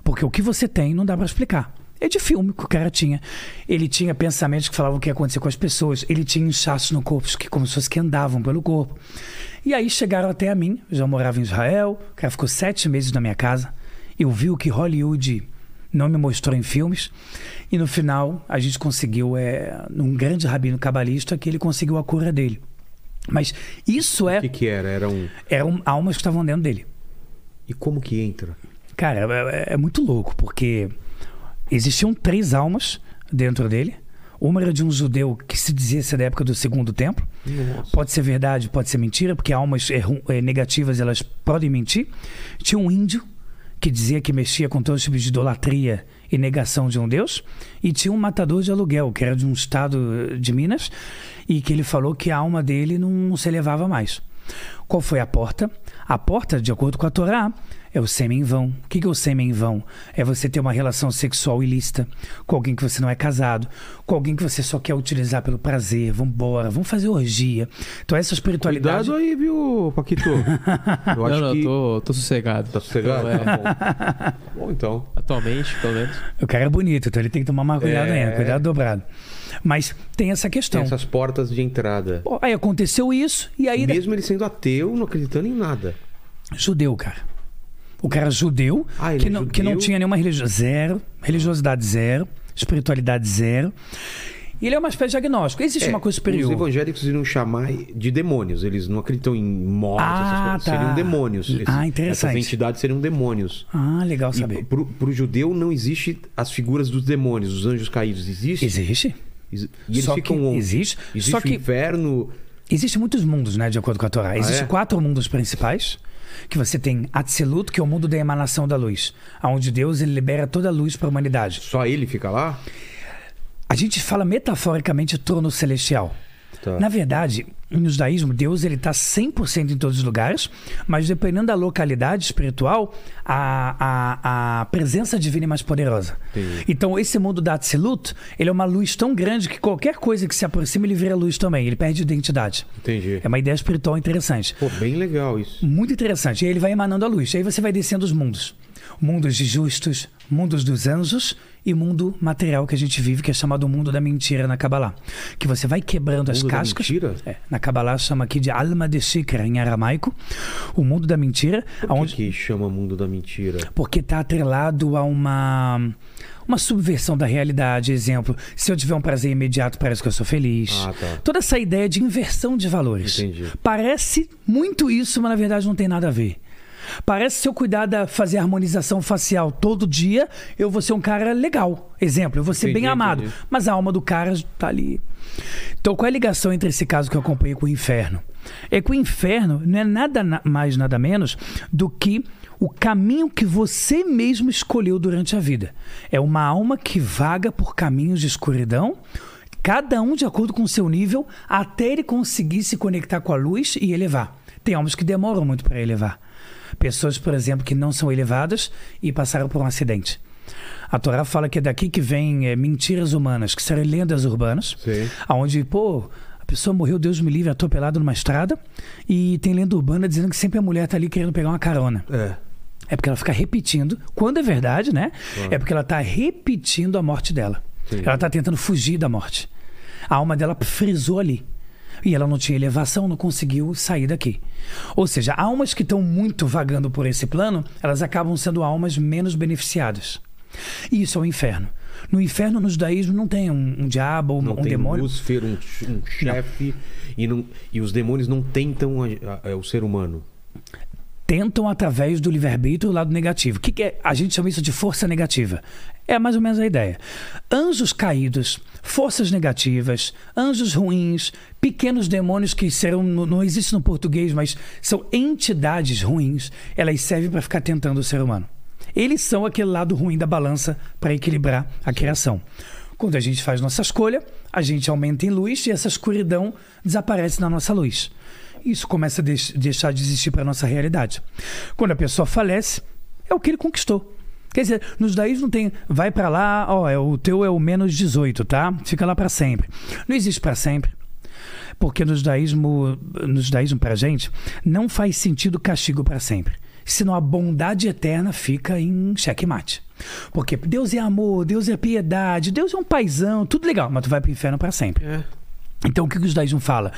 Porque o que você tem não dá para explicar. É de filme que o cara tinha. Ele tinha pensamentos que falavam o que ia acontecer com as pessoas. Ele tinha inchaços no corpo, que como se fosse que andavam pelo corpo. E aí chegaram até a mim. Eu já morava em Israel. O cara ficou sete meses na minha casa. Eu vi o que Hollywood não me mostrou em filmes. E no final, a gente conseguiu, é, num grande rabino cabalista, que ele conseguiu a cura dele. Mas isso é O que, que era? Era um. eram almas que estavam dentro dele. E como que entra? Cara, é, é muito louco, porque existiam três almas dentro dele. Uma era de um judeu que se dizia ser da época do Segundo Templo. Nossa. Pode ser verdade, pode ser mentira, porque almas é, é, negativas elas podem mentir. Tinha um índio que dizia que mexia com todos os tipos de idolatria e negação de um deus. E tinha um matador de aluguel, que era de um estado de Minas, e que ele falou que a alma dele não, não se elevava mais. Qual foi a porta? A porta, de acordo com a Torá, é o sêmen em vão. O que que é o sêmen em vão? É você ter uma relação sexual ilícita com alguém que você não é casado, com alguém que você só quer utilizar pelo prazer. Vambora, vamos fazer orgia. Então essa espiritualidade... Cuidado aí, viu, Paquito? (laughs) Eu acho não, não, que. tô, tô sossegado. Tá sossegado? Então, é, Tá bom. bom, então. atualmente, pelo menos. O cara é bonito, então ele tem que tomar mais cuidado É. ainda, cuidado dobrado. Mas tem essa Tem questão. essas portas de entrada. Aí aconteceu isso, e aí... Mesmo ele sendo ateu, não acreditando em nada. Judeu, cara. O cara judeu, Ah, ele que, é não, que não judeu? tinha nenhuma religião. Zero. Religiosidade zero. Espiritualidade zero. E ele é uma espécie de agnóstico. Existe É, uma coisa Os superior. evangélicos iriam chamar de demônios. Eles não acreditam em morte, Ah, essas coisas. tá. Seriam demônios. Esses- Ah, interessante. Essas entidades seriam demônios. Ah, legal saber. pro, pro judeu não existe as figuras dos demônios, os anjos caídos. Existe? Existe. E eles Só ficam que existe. Existe Só o que- inferno. Existem muitos mundos, né, de acordo com a Torá. Existem é? quatro mundos principais. Que você tem Atzilut, que é o mundo da emanação da luz. onde Deus ele libera toda a luz para a humanidade. Só ele fica lá? A gente fala metaforicamente trono celestial. Tá. Na verdade, no judaísmo, Deus ele está 100% em todos os lugares, mas dependendo da localidade espiritual, a, a, a presença divina é mais poderosa. Entendi. Então, esse mundo da Atzilut, ele é uma luz tão grande que qualquer coisa que se aproxima, ele vira luz também, ele perde identidade. Entendi. É uma ideia espiritual interessante. Pô, bem legal isso. Muito interessante. E aí ele vai emanando a luz. E aí você vai descendo os mundos. Mundos de justos, mundos dos anjos e mundo material que a gente vive, que é chamado mundo da mentira na Kabbalah. Que você vai quebrando as cascas. mentira? É, na Kabbalah chama aqui de alma de shikra, em aramaico. O mundo da mentira. Por aonde- que, que chama mundo da mentira? porque está atrelado a uma uma subversão da realidade. Exemplo, se eu tiver um prazer imediato, parece que eu sou feliz. Ah, tá. Toda essa ideia de inversão de valores. Entendi. Parece muito isso, mas na verdade não tem nada a ver. Parece se eu cuidar da fazer harmonização facial todo dia, eu vou ser um cara legal. Exemplo, eu vou ser Entendi, bem amado. entendi. Mas a alma do cara tá ali. Então, qual é a ligação entre esse caso que eu acompanhei com o inferno? É que o inferno não é nada na- mais, nada menos do que o caminho que você mesmo escolheu durante a vida. É uma alma que vaga por caminhos de escuridão, cada um de acordo com o seu nível, até ele conseguir se conectar com a luz e elevar. Tem almas que demoram muito para elevar. Pessoas, por exemplo, que não são elevadas e passaram por um acidente. A Torá fala que é daqui que vem é, mentiras humanas, que serão lendas urbanas, Sim. onde, pô, a pessoa morreu, Deus me livre, atropelado numa estrada, e tem lenda urbana dizendo que sempre a mulher tá ali querendo pegar uma carona. É. É porque ela fica repetindo, quando é verdade, né? Claro. É porque ela tá repetindo a morte dela. Entendi. Ela tá tentando fugir da morte. A alma dela frisou ali. E ela não tinha elevação, não conseguiu sair daqui. Ou seja, almas que estão muito vagando por esse plano, elas acabam sendo almas menos beneficiadas. E isso é o inferno. No inferno, no judaísmo, não tem um, um diabo, um, Não um tem demônio. Lúcifer, um, um chefe, e, não, e os demônios não tentam a- a- a- o ser humano. Tentam através do livre-arbítrio o lado negativo. O que, que é? A gente chama isso de força negativa. É mais ou menos a ideia. Anjos caídos, forças negativas, anjos ruins, pequenos demônios que serão, não, não existe no português, mas são entidades ruins, elas servem para ficar tentando o ser humano. Eles são aquele lado ruim da balança para equilibrar a criação. Quando a gente faz nossa escolha, a gente aumenta em luz e essa escuridão desaparece na nossa luz. Isso começa a deix deixar de existir para a nossa realidade. Quando a pessoa falece, é o que ele conquistou. Quer dizer, nos daí não tem, vai para lá, ó, é, o teu é o menos 18, tá? Fica lá para sempre. Não existe para sempre. Porque no judaísmo, no judaísmo pra gente, não faz sentido castigo para sempre. Senão a bondade eterna fica em xeque-mate. Porque Deus é amor, Deus é piedade, Deus é um paizão, tudo legal, mas tu vai pro inferno para sempre. É. Então o que o judaísmo fala?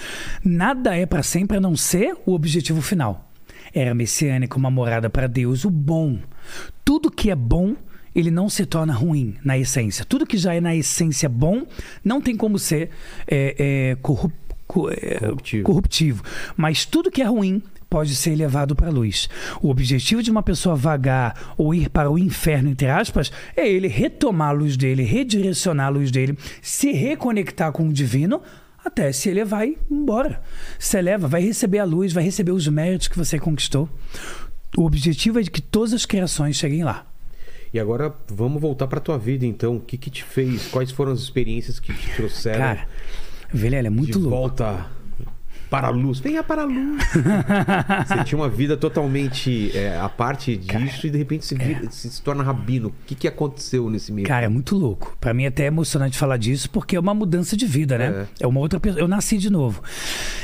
Nada é para sempre a não ser o objetivo final. Era messiânica, uma morada para Deus, o bom. Tudo que é bom, ele não se torna ruim na essência. Tudo que já é na essência bom, não tem como ser é, é, corrup, co- é, Corruptivo. corruptivo. Mas tudo que é ruim pode ser levado para a luz. O objetivo de uma pessoa vagar ou ir para o inferno, entre aspas, é ele retomar a luz dele, redirecionar a luz dele, se reconectar com o divino, até se ele vai embora. Se eleva, vai receber a luz, vai receber os méritos que você conquistou. O objetivo é de que todas as criações cheguem lá. E agora vamos voltar pra tua vida, então. O que que te fez? Quais foram as experiências que te trouxeram Cara, Vilela é muito de louco. volta para a luz? Venha para a luz. (laughs) você tinha uma vida totalmente é, a parte disso e de repente se, vira- se, se torna rabino. O que, que aconteceu nesse meio? é. Cara, é muito louco. Pra mim é até emocionante falar disso, porque é uma mudança de vida, né? É, uma outra pessoa. Eu nasci de novo.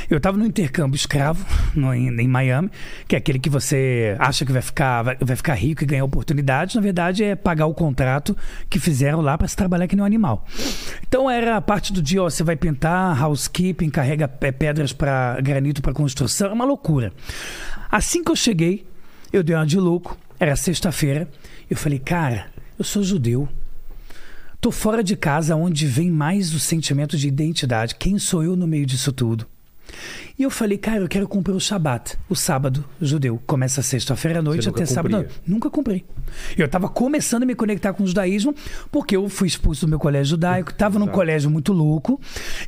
Eu tava no intercâmbio escravo no- em, em Miami, que é aquele que você acha que vai ficar, vai, vai ficar rico e ganhar oportunidades. Na verdade, é pagar o contrato que fizeram lá pra se trabalhar que nem um animal. Então era a parte do dia, ó, você vai pintar, housekeeping, carrega pe- pedras para granito para construção, é uma loucura. Assim que eu cheguei, eu dei uma de louco, era sexta-feira, eu falei, cara, eu sou judeu. Tô fora de casa onde vem mais o sentimento de identidade. Quem sou eu no meio disso tudo? E eu falei, cara, eu quero cumprir o Shabat, o sábado judeu. Começa sexta-feira à noite até sábado. noite. Nunca cumpri. Eu estava começando a me conectar com o judaísmo, porque eu fui expulso do meu colégio judaico, estava num colégio muito louco,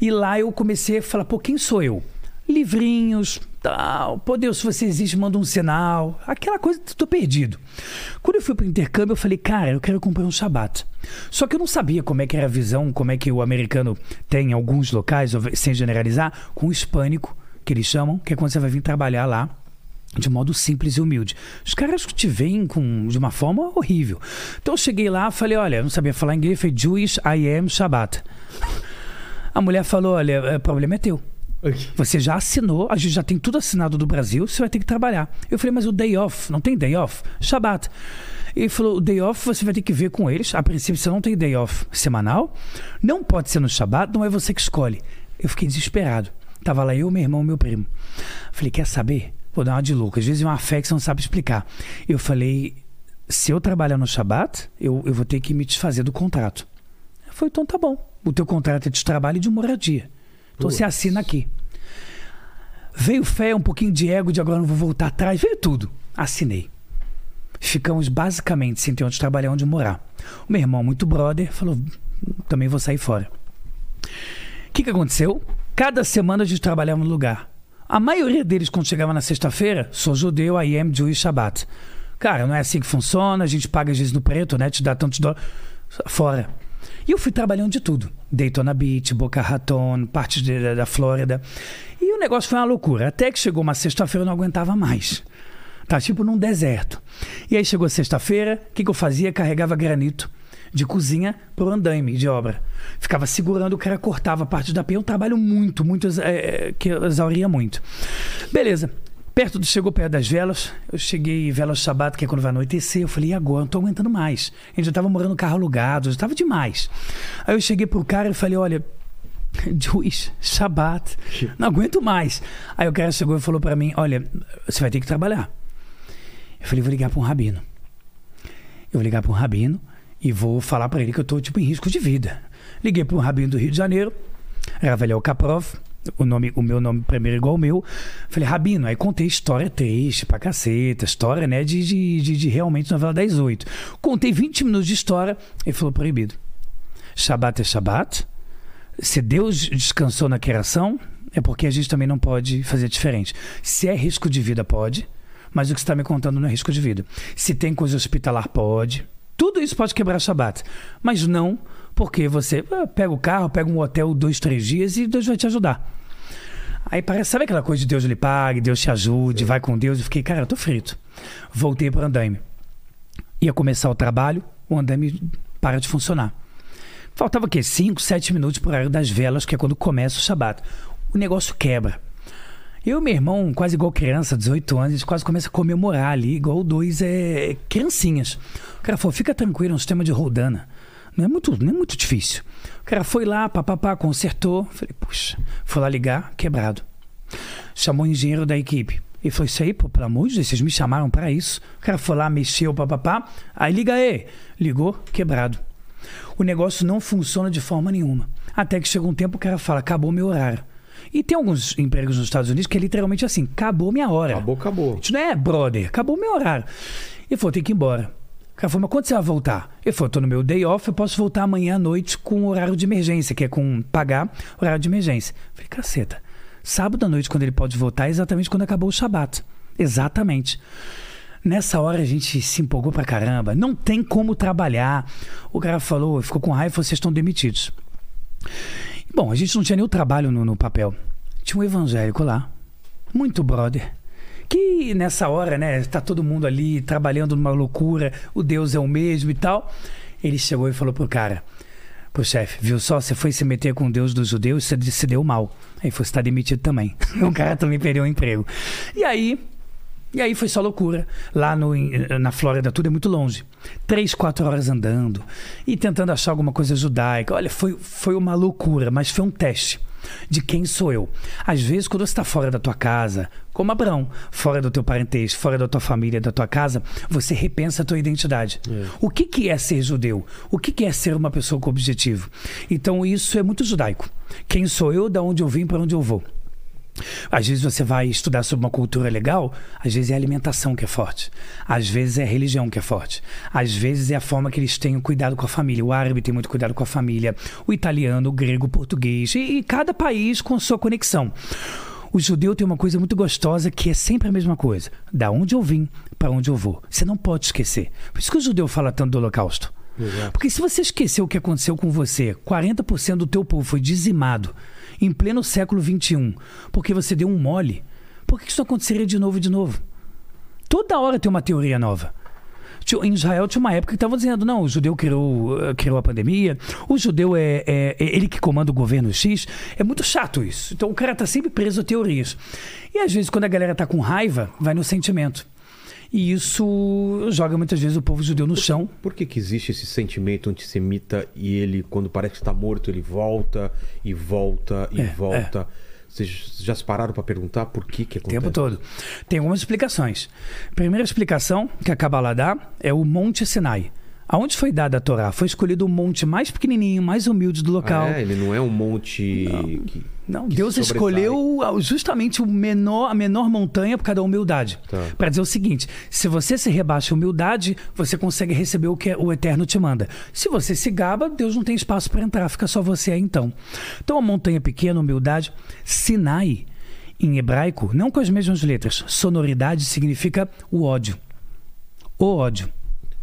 e lá eu comecei a falar, pô, quem sou eu? Livrinhos, tal, pô Deus, se você existe, manda um sinal, aquela coisa, tô perdido. Quando eu fui pro intercâmbio, eu falei, cara, eu quero comprar um Shabat. Só que eu não sabia como é que era a visão, como é que o americano tem em alguns locais, sem generalizar, com o hispânico, que eles chamam, que é quando você vai vir trabalhar lá de modo simples e humilde. Os caras te veem com, de uma forma horrível. Então eu cheguei lá, falei, olha, eu não sabia falar inglês, falei, Jewish I am Shabbat. A mulher falou, olha, o problema é teu. Você já assinou, a gente já tem tudo assinado do Brasil, você vai ter que trabalhar. Eu falei, mas o day off, não tem day off? Shabat. Ele falou, o day off você vai ter que ver com eles. A princípio você não tem day off semanal, não pode ser no Shabat, não é você que escolhe. Eu fiquei desesperado. Tava lá eu, meu irmão, meu primo. Falei, quer saber? Vou dar uma de louco. Às vezes é uma fé que você não sabe explicar. Eu falei, se eu trabalhar no Shabat, eu, eu vou ter que me desfazer do contrato. Foi, então tá bom. O teu contrato é de trabalho e de moradia. Então você assina aqui. Veio fé, um pouquinho de ego de agora não vou voltar atrás, veio tudo. Assinei. Ficamos basicamente sem ter onde trabalhar, onde morar. O meu irmão, muito brother, falou: também vou sair fora. O que, que aconteceu? Cada semana a gente trabalhava no lugar. A maioria deles, quando chegava na sexta-feira, sou judeu, I am Jewish Shabbat. Cara, não é assim que funciona, a gente paga às vezes no preto, né? Te dá tantos dólares. Fora. E eu fui trabalhando de tudo. Daytona Beach, Boca Raton, partes de- da, da Flórida. E o negócio foi uma loucura. Até que chegou uma sexta-feira eu não aguentava mais. Tá tipo num deserto. E aí chegou sexta-feira, o que, que eu fazia? Carregava granito de cozinha pro andaime de obra. Ficava segurando, o cara cortava a parte da pia. Um trabalho muito, muito, é, que eu exauria muito. Beleza. Perto do, chegou perto das velas, eu cheguei velas Shabat, que é quando vai anoitecer. Eu falei, e agora? Não tô aguentando mais. A gente já tava morando no carro alugado, já tava demais. Aí eu cheguei pro cara e falei, olha, (laughs) Jewish, Shabat, (laughs) não aguento mais. Aí o cara chegou e falou para mim, olha, você vai ter que trabalhar. Eu falei, vou ligar para um rabino. Eu vou ligar para um rabino e vou falar para ele que eu tô tipo em risco de vida. Liguei para um rabino do Rio de Janeiro, Raveliel Kaprov, o, nome, o meu nome primeiro igual o meu. Falei, Rabino, aí contei história triste pra caceta, história, né, de, de, de, de realmente novela 10, 8. Contei 20 minutos de história, ele falou, proibido. Shabat é Shabat. Se Deus descansou na criação, é porque a gente também não pode fazer diferente. Se é risco de vida, pode, mas o que você está me contando não é risco de vida. Se tem coisa hospitalar, pode. Tudo isso pode quebrar Shabat, mas não porque você ah, pega o carro, pega um hotel dois, três dias e Deus vai te ajudar. Aí parece, sabe aquela coisa de Deus lhe pague, Deus te ajude, Sim. vai com Deus. Eu fiquei, cara, eu tô frito. Voltei para o andaime. Ia começar o trabalho, o andaime para de funcionar. Faltava o quê? 5, 7 minutos para o horário das velas, que é quando começa o Shabat. O negócio quebra. Eu e meu irmão, quase igual criança, 18 anos, a gente quase começa a comemorar ali, igual dois é, criancinhas. O cara falou, fica tranquilo, é um sistema de rodana. Não é muito, não é muito difícil. O cara foi lá, papapá, consertou. Falei, puxa, foi lá ligar, quebrado. Chamou o engenheiro da equipe. Ele falou, isso aí, pô, pelo amor de Deus, vocês me chamaram para isso. O cara foi lá, mexeu, papapá. Aí liga aí. Ligou, quebrado. O negócio não funciona de forma nenhuma. Até que chega um tempo o cara fala, acabou meu horário. E tem alguns empregos nos Estados Unidos que é literalmente assim, acabou minha hora. Acabou, acabou. Isso não é brother, acabou meu horário. Ele falou, tem que ir embora. O cara falou, mas quando você vai voltar? Ele falou, tô no meu day off, eu posso voltar amanhã à noite com horário de emergência, que é com pagar horário de emergência. Eu falei, caceta. Sábado à noite, quando ele pode voltar, é exatamente quando acabou o Shabat. Exatamente. Nessa hora a gente se empolgou pra caramba. Não tem como trabalhar. O cara falou, ficou com raiva, vocês estão demitidos. Bom, a gente não tinha o trabalho no, no papel. Tinha um evangélico lá. Muito brother que nessa hora, né, tá todo mundo ali trabalhando numa loucura, o Deus é o mesmo e tal. Ele chegou e falou pro cara, pro chefe, viu só, você foi se meter com o Deus dos judeus, você se deu mal. Aí você está demitido também. (laughs) o cara também perdeu o emprego. E aí, e aí foi só loucura. Lá no, na Flórida tudo é muito longe. Três, quatro horas andando e tentando achar alguma coisa judaica. Olha, foi, foi uma loucura, mas foi um teste de quem sou eu. Às vezes, quando você está fora da tua casa, como Abraão, fora do teu parentesco, fora da tua família, da tua casa, você repensa a tua identidade. É. O que, que é ser judeu? O que, que é ser uma pessoa com objetivo? Então, isso é muito judaico. Quem sou eu, da onde eu vim, para onde eu vou. Às vezes você vai estudar sobre uma cultura legal, às vezes é a alimentação que é forte, às vezes é a religião que é forte, às vezes é a forma que eles têm cuidado com a família. O árabe tem muito cuidado com a família, o italiano, o grego, o português, e, e cada país com sua conexão. O judeu tem uma coisa muito gostosa que é sempre a mesma coisa: da onde eu vim, para onde eu vou. Você não pode esquecer. Por isso que o judeu fala tanto do Holocausto. Exato. Porque se você esqueceu o que aconteceu com você, 40% do teu povo foi dizimado em pleno século XXI, porque você deu um mole, por que isso aconteceria de novo e de novo? Toda hora tem uma teoria nova. Em Israel tinha uma época que estavam dizendo, não, o judeu criou, eh, criou a pandemia, o judeu é, é, é, ele que comanda o governo X. É muito chato isso. Então o cara tá sempre preso a teorias. E às vezes, quando a galera tá com raiva, vai no sentimento. E isso joga muitas vezes o povo judeu no chão. Por que, que existe esse sentimento antissemita e ele, quando parece que está morto, ele volta e volta e é, volta? É. Vocês já se pararam para perguntar por que que acontece? O tempo todo. Tem algumas explicações. A primeira explicação que a Kabbalah dá é o Monte Sinai. Aonde foi dada a Torá? Foi escolhido o monte mais pequenininho, mais humilde do local. Ah, é, ele não é um monte que não, Deus escolheu justamente o menor, a menor montanha por causa da humildade. Tá. Para dizer o seguinte: se você se rebaixa a humildade, você consegue receber o que o Eterno te manda. Se você se gaba, Deus não tem espaço para entrar, fica só você aí então. Então a montanha pequena, humildade, Sinai, em hebraico, não com as mesmas letras. Sonoridade significa o ódio. O ódio.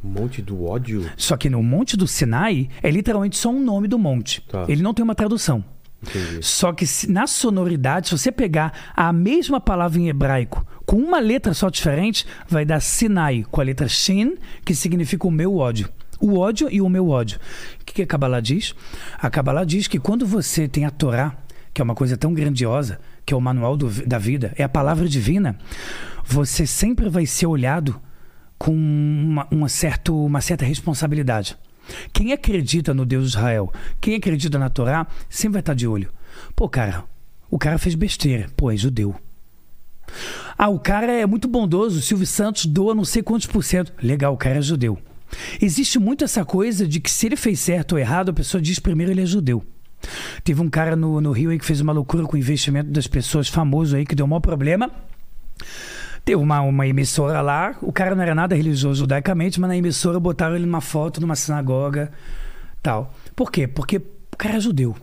Monte do ódio? Só que no Monte do Sinai é literalmente só um nome do monte. Tá. Ele não tem uma tradução. Entendi. Só que na sonoridade, se você pegar a mesma palavra em hebraico com uma letra só diferente, vai dar Sinai, com a letra Shin, que significa o meu ódio. O ódio e o meu ódio. O que a Kabbalah diz? A Kabbalah diz que quando você tem a Torá, que é uma coisa tão grandiosa, que é o manual do, da vida, é a palavra divina, você sempre vai ser olhado com uma, uma, certo, uma certa responsabilidade. Quem acredita no Deus de Israel, quem acredita na Torá, sempre vai estar de olho. Pô, cara, o cara fez besteira. Pô, é judeu. Ah, o cara é muito bondoso. Silvio Santos doa não sei quantos por cento. Legal, o cara é judeu. Existe muito essa coisa de que se ele fez certo ou errado, a pessoa diz primeiro ele é judeu. Teve um cara no, no Rio aí que fez uma loucura com o investimento das pessoas, famoso aí, que deu um maior problema. Teve uma, uma emissora lá, o cara não era nada religioso judaicamente, mas na emissora botaram ele numa foto numa sinagoga tal. Por quê? Porque o cara é judeu.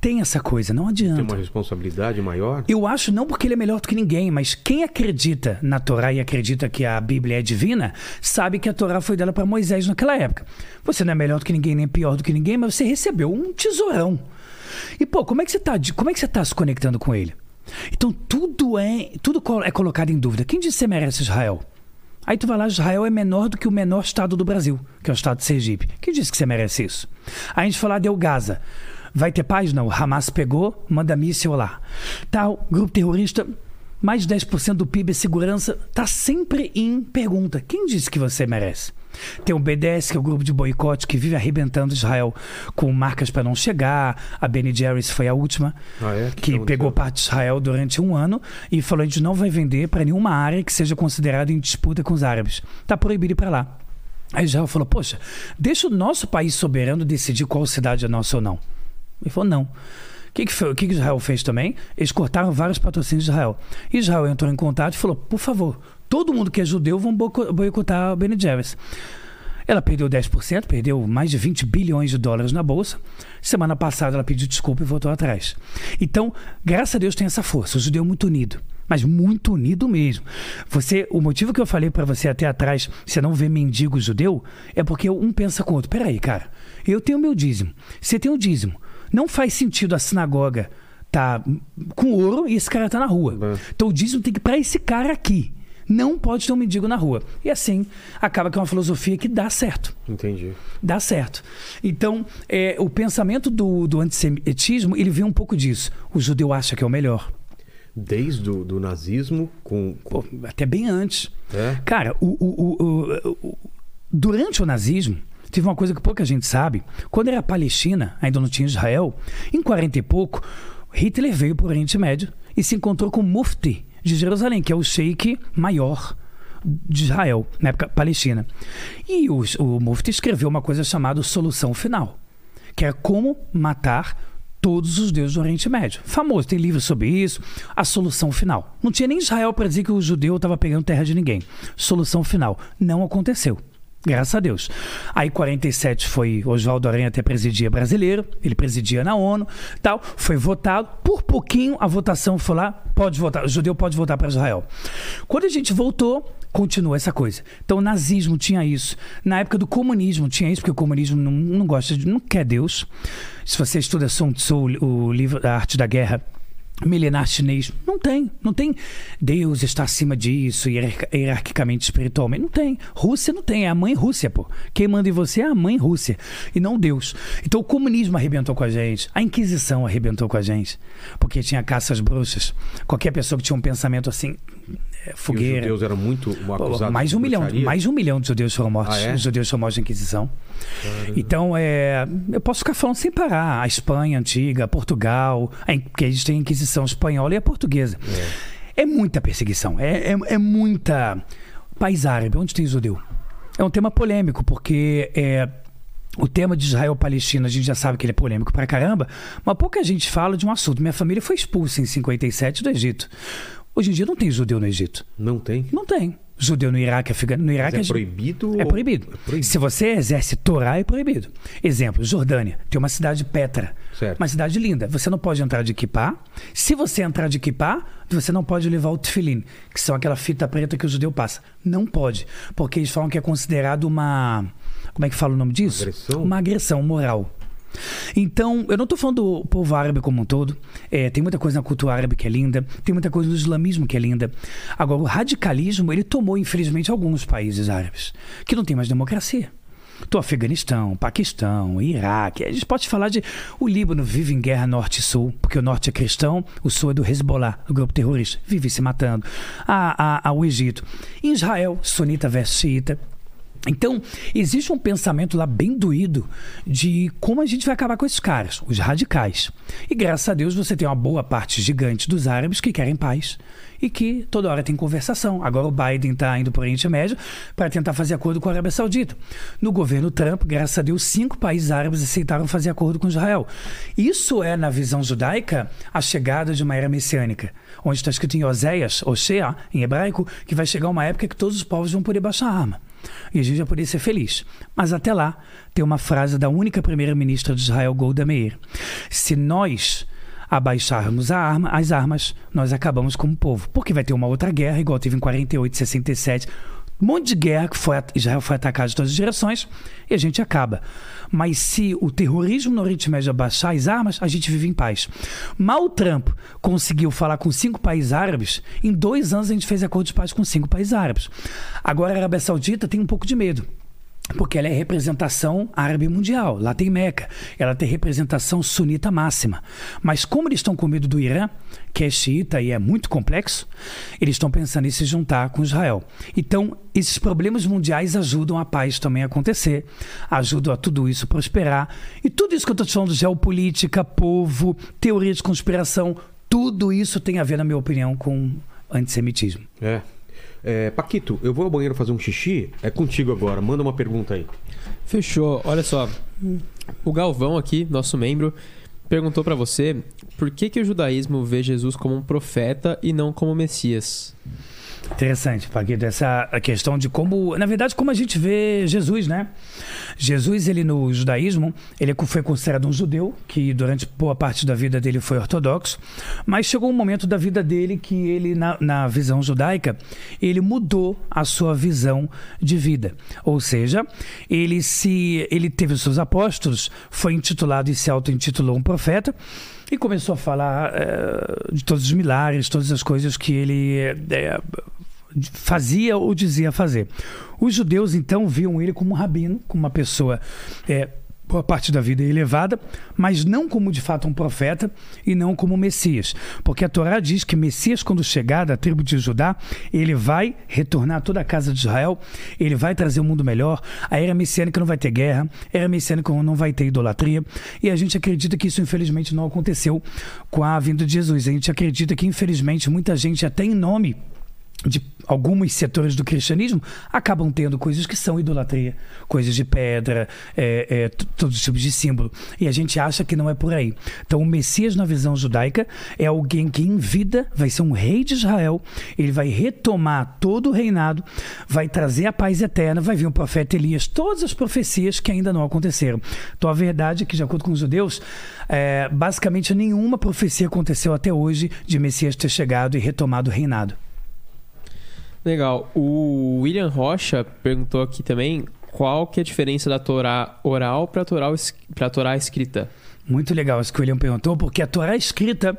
Tem essa coisa, não adianta. Tem uma responsabilidade maior? Eu acho não porque ele é melhor do que ninguém, mas quem acredita na Torá e acredita que a Bíblia é divina, sabe que a Torá foi dada para Moisés naquela época. Você não é melhor do que ninguém, nem pior do que ninguém, mas você recebeu um tesourão. E pô, como é que você tá, como é que você tá se conectando com ele? Então tudo é, tudo é colocado em dúvida. Quem disse que você merece Israel? Aí tu vai lá, Israel é menor do que o menor estado do Brasil, que é o estado de Sergipe. Quem disse que você merece isso? Aí a gente fala, deu Gaza. Vai ter paz? Não. Hamas pegou, manda míssil lá. Tal, grupo terrorista, mais de 10% do PIB é segurança, tá sempre em pergunta. Quem disse que você merece? Tem o BDS, que é o grupo de boicote que vive arrebentando Israel com marcas para não chegar. A Benny Jerry's foi a última, ah, é? que, que pegou parte de Israel durante um ano e falou: a gente não vai vender para nenhuma área que seja considerada em disputa com os árabes. Tá proibido ir para lá. Aí Israel falou: poxa, deixa o nosso país soberano decidir qual cidade é nossa ou não. Ele falou: não. O que, que, foi, que, que Israel fez também? Eles cortaram vários patrocínios de Israel. Israel entrou em contato e falou: por favor, todo mundo que é judeu vão boicotar o Benny Jerry's. Ela perdeu 10%, perdeu mais de 20 bilhões de dólares na bolsa. Semana passada ela pediu desculpa e voltou atrás. Então, graças a Deus tem essa força. O judeu é muito unido, mas muito unido mesmo. Você, o motivo que eu falei para você até atrás, você não vê mendigo judeu, é porque um pensa com o outro. Peraí, cara, eu tenho meu dízimo, você tem o dízimo. Não faz sentido a sinagoga tá com ouro e esse cara tá na rua. Então o dízimo tem que ir para esse cara aqui. Não pode ter um mendigo na rua. E assim, acaba que é uma filosofia que dá certo. Entendi. Dá certo. Então, é, o pensamento do, do antissemitismo, ele vem um pouco disso. O judeu acha que é o melhor. Desde o do nazismo com... com... Pô, até bem antes. É? Cara, o, o, o, durante o nazismo, Tive uma coisa que pouca gente sabe. Quando era Palestina, ainda não tinha Israel, em 40 e pouco, Hitler veio para o Oriente Médio e se encontrou com o Mufti de Jerusalém, que é o sheik maior de Israel, na época Palestina. E o, Mufti escreveu uma coisa chamada Solução Final, que era como matar todos os deuses do Oriente Médio. Famoso, tem livro sobre isso. A solução final. Não tinha nem Israel para dizer que o judeu estava pegando terra de ninguém. Solução final. Não aconteceu. Graças a Deus. Aí 47 foi Oswaldo Aranha até presidia brasileiro, ele presidia na ONU, tal, foi votado, por pouquinho a votação foi lá, pode votar, o judeu pode votar para Israel. Quando a gente voltou, continua essa coisa. Então o nazismo tinha isso, na época do comunismo tinha isso, porque o comunismo não, não gosta de, não quer Deus. Se você estuda Sun Tzu, o livro da arte da guerra, milenar chinês. Não tem. Não tem Deus está acima disso, hierarquicamente, espiritualmente. Não tem. Rússia não tem. É a mãe Rússia, pô. Quem manda em você é a mãe Rússia. E não Deus. Então o comunismo arrebentou com a gente. A Inquisição arrebentou com a gente. Porque tinha caças bruxas. Qualquer pessoa que tinha um pensamento assim, é, fogueira. E os judeus eram muito acusados mais um milhão, mais de um milhão de judeus foram mortos. Ah, é? Os judeus foram mortos na Inquisição. Caramba. Então, é, eu posso ficar falando sem parar. A Espanha antiga, Portugal, porque a gente tem a Inquisição espanhola e a portuguesa. É, é muita perseguição. É, é, é, muita. País árabe, onde tem judeu? É um tema polêmico, porque é, o tema de Israel-Palestina, a gente já sabe que ele é polêmico pra caramba, mas pouca gente fala de um assunto. Minha família foi expulsa em 57 do Egito. Hoje em dia não tem judeu no Egito. Não tem? Não tem. Judeu no Iraque. No Iraque Mas é proibido? É proibido. é proibido. Se você exerce Torá, é proibido. Exemplo, Jordânia. Tem uma cidade Petra. Certo. Uma cidade linda. Você não pode entrar de kippah. Se você entrar de kippah, você não pode levar o tefilim, que são aquela fita preta que o judeu passa. Não pode. Porque eles falam que é considerado uma. Como é que fala o nome disso? Agressão? Uma agressão moral. Então, eu não estou falando do povo árabe como um todo. É, tem muita coisa na cultura árabe que é linda, tem muita coisa no islamismo que é linda. Agora, o radicalismo, ele tomou, infelizmente, alguns países árabes que não tem mais democracia. Do Afeganistão, Paquistão, Iraque. A gente pode falar de. O Líbano vive em guerra norte e sul, porque o norte é cristão, o sul é do Hezbollah, do grupo terrorista. Vive se matando. A, a, a, o Egito. Israel, sunita versus xiita. Então, existe um pensamento lá bem doído de como a gente vai acabar com esses caras, os radicais. E graças a Deus você tem uma boa parte gigante dos árabes que querem paz e que toda hora tem conversação. Agora o Biden está indo para o Oriente Médio para tentar fazer acordo com a Arábia Saudita. No governo Trump, graças a Deus, cinco países árabes aceitaram fazer acordo com Israel. Isso é, na visão judaica, a chegada de uma era messiânica, onde está escrito em Oséias, Oshea, em hebraico, que vai chegar uma época que todos os povos vão poder baixar a arma. E a gente vai poder ser feliz. Mas até lá, tem uma frase da única primeira-ministra de Israel, Golda Meir. Se nós abaixarmos arma, as armas, nós acabamos como povo. Porque vai ter uma outra guerra, igual teve em 48, 67. Um monte de guerra que foi, Israel foi atacado de todas as direções e a gente acaba. Mas se o terrorismo no Oriente Médio abaixar as armas, a gente vive em paz. Mal Trump conseguiu falar com cinco países árabes, em dois anos a gente fez acordo de paz com cinco países árabes. Agora a Arábia Saudita tem um pouco de medo porque ela é representação árabe mundial. Lá tem Meca. Ela tem representação sunita máxima. Mas como eles estão com medo do Irã, que é xiita e é muito complexo, eles estão pensando em se juntar com Israel. Então, esses problemas mundiais ajudam a paz também a acontecer, ajudam a tudo isso prosperar. E tudo isso que eu estou falando, geopolítica, povo, teoria de conspiração, tudo isso tem a ver, na minha opinião, com antissemitismo. É, é, Paquito, eu vou ao banheiro fazer um xixi. É contigo agora. Manda uma pergunta aí. Fechou. Olha só. O Galvão aqui, nosso membro, perguntou para você por que, que o judaísmo vê Jesus como um profeta e não como Messias. Interessante, Paquito, essa questão de como, na verdade, como a gente vê Jesus, né? Jesus, ele no judaísmo, ele foi considerado um judeu, que durante boa parte da vida dele foi ortodoxo, mas chegou um momento da vida dele que ele, na, na visão judaica, ele mudou a sua visão de vida. Ou seja, ele se ele teve os seus apóstolos, foi intitulado e se auto-intitulou um profeta, e começou a falar é, de todos os milagres, todas as coisas que ele é, fazia ou dizia fazer. Os judeus então viam ele como um rabino, como uma pessoa é, boa parte da vida elevada, mas não como de fato um profeta e não como Messias. Porque a Torá diz que Messias, quando chegar da tribo de Judá, ele vai retornar toda a casa de Israel, ele vai trazer um mundo melhor, a era messiânica não vai ter guerra, a era messiânica não vai ter idolatria, e a gente acredita que isso infelizmente não aconteceu com a vinda de Jesus. A gente acredita que infelizmente muita gente até em nome de alguns setores do cristianismo acabam tendo coisas que são idolatria, coisas de pedra, é, é, todos os tipos de símbolo. E a gente acha que não é por aí. Então, o Messias, na visão judaica, é alguém que em vida vai ser um rei de Israel, ele vai retomar todo o reinado, vai trazer a paz eterna, vai vir um profeta Elias, todas as profecias que ainda não aconteceram. Então, a verdade é que, de acordo com os judeus, é, basicamente nenhuma profecia aconteceu até hoje de Messias ter chegado e retomado o reinado. Legal. O William Rocha perguntou aqui também qual que é a diferença da Torá oral para a Torá, escrita. Muito legal isso que o William perguntou, porque a Torá escrita,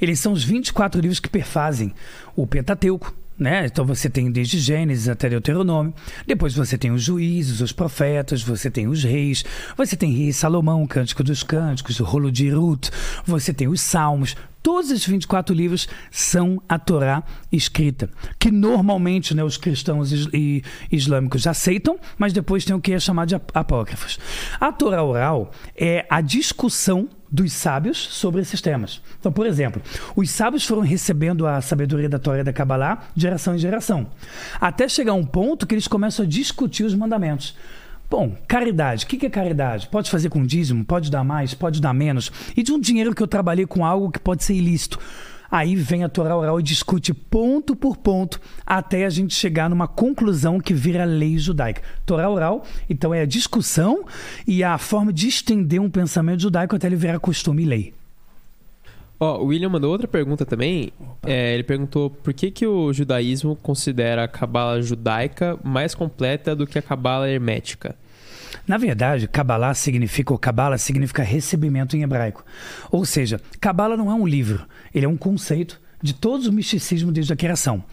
eles são os 24 livros que perfazem o Pentateuco, né? Então você tem desde Gênesis até Deuteronômio. Depois você tem os juízes, os profetas, você tem os reis, você tem Rei Salomão, Cântico dos Cânticos, o Rolo de Ruth, você tem os Salmos. Todos esses 24 livros são a Torá escrita, que normalmente né, os cristãos e islâmicos aceitam, mas depois tem o que é chamado de apócrifos. A Torá oral é a discussão dos sábios sobre esses temas. Então, por exemplo, os sábios foram recebendo a sabedoria da Torá e da Kabbalah de geração em geração, até chegar a um ponto que eles começam a discutir os mandamentos. Bom, caridade. O que é caridade? Pode fazer com dízimo? Pode dar mais? Pode dar menos? E de um dinheiro que eu trabalhei com algo que pode ser ilícito. Aí vem a Torá oral e discute ponto por ponto até a gente chegar numa conclusão que vira lei judaica. Torá oral, então, é a discussão e a forma de estender um pensamento judaico até ele virar costume e lei. Ó, oh, o William mandou outra pergunta também. É, ele perguntou por que, que o judaísmo considera a cabala judaica mais completa do que a cabala hermética. Na verdade, Kabbalah significa, ou Kabbalah significa recebimento em hebraico. Ou seja, Kabbalah não é um livro, ele é um conceito de todo o misticismo desde a criação.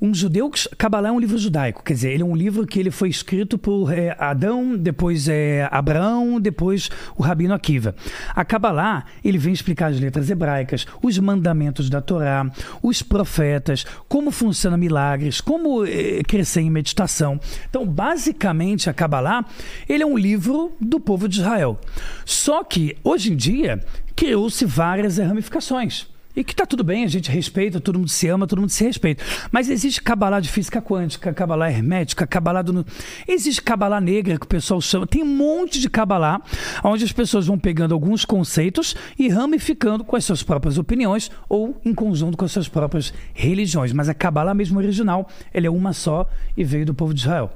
Um judeu. Kabbalah é um livro judaico, quer dizer, ele é um livro que ele foi escrito por é, Adão, depois é, Abraão, depois o Rabino Akiva. A Kabbalah, ele vem explicar as letras hebraicas, os mandamentos da Torá, os profetas, como funcionam milagres, como é, crescer em meditação. Então, basicamente, a Kabbalah, ele é um livro do povo de Israel. Só que, hoje em dia, criou-se várias ramificações. E que tá tudo bem, a gente respeita, todo mundo se ama, todo mundo se respeita. Mas existe cabalá de física quântica, cabalá hermética, cabalá do. Existe cabalá negra que o pessoal chama. Tem um monte de cabalá, onde as pessoas vão pegando alguns conceitos e ramificando com as suas próprias opiniões ou em conjunto com as suas próprias religiões. Mas a cabalá mesmo original, ela é uma só e veio do povo de Israel.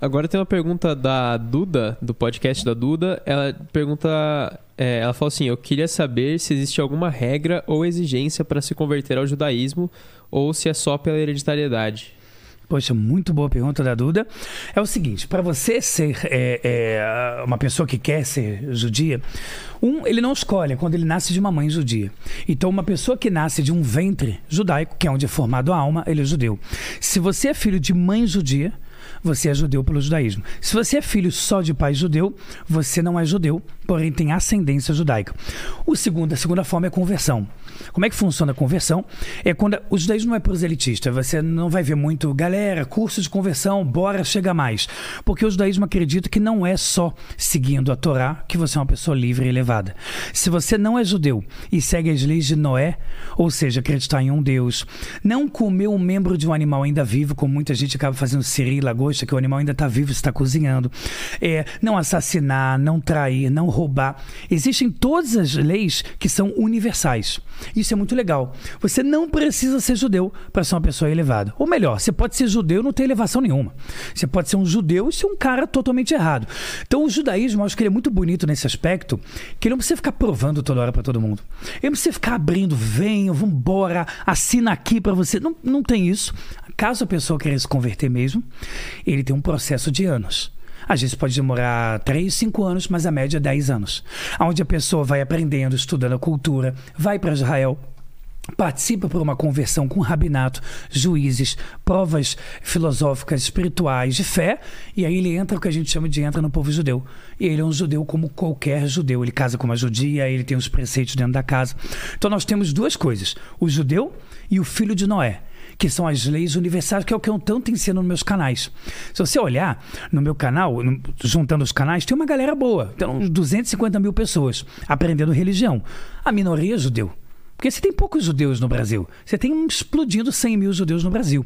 Agora tem uma pergunta da Duda, do podcast da Duda. Ela pergunta. É, ela falou assim: Eu queria saber se existe alguma regra ou exigência para se converter ao judaísmo ou se é só pela hereditariedade. Poxa, muito boa pergunta da Duda. É o seguinte: para você ser é, é, uma pessoa que quer ser judia, um, ele não escolhe é quando ele nasce de uma mãe judia. Então, uma pessoa que nasce de um ventre judaico, que é onde é formado a alma, ele é judeu. Se você é filho de mãe judia, você é judeu pelo judaísmo. Se você é filho só de pai judeu, você não é judeu, porém tem ascendência judaica. O segundo, a segunda forma é conversão. Como é que funciona a conversão? É quando o judaísmo não é proselitista. Você não vai ver muito, galera, curso de conversão, bora, chega mais. Porque o judaísmo acredita que não é só seguindo a Torá que você é uma pessoa livre e elevada. Se você não é judeu e segue as leis de Noé, ou seja, acreditar em um Deus, não comer um membro de um animal ainda vivo, como muita gente acaba fazendo siri, lagosta, que o animal ainda está vivo, está cozinhando, é, não assassinar, não trair, não roubar. Existem todas as leis que são universais. Isso é muito legal. Você não precisa ser judeu para ser uma pessoa elevada. Ou melhor, você pode ser judeu e não ter elevação nenhuma. Você pode ser um judeu e ser um cara totalmente errado. Então o judaísmo, eu acho que ele é muito bonito nesse aspecto, que ele não precisa ficar provando toda hora para todo mundo. Ele não precisa ficar abrindo, venha, vambora, assina aqui para você. Não, não tem isso. Caso a pessoa queira se converter mesmo, ele tem um processo de anos. Às vezes pode demorar 3, 5 anos, mas a média é 10 anos. Onde a pessoa vai aprendendo, estudando a cultura, vai para Israel, participa por uma conversão com rabinato, juízes, provas filosóficas, espirituais, de fé, e aí ele entra o que a gente chama de entra no povo judeu. E ele é um judeu como qualquer judeu. Ele casa com uma judia, ele tem os preceitos dentro da casa. Então nós temos duas coisas: o judeu e o filho de Noé que são as leis universais, que é o que eu tanto ensino nos meus canais. Se você olhar no meu canal, juntando os canais, tem uma galera boa. Tem uns 250 mil pessoas aprendendo religião. A minoria é judeu. Porque você tem poucos judeus no Brasil. Você tem explodindo 100 mil judeus no Brasil.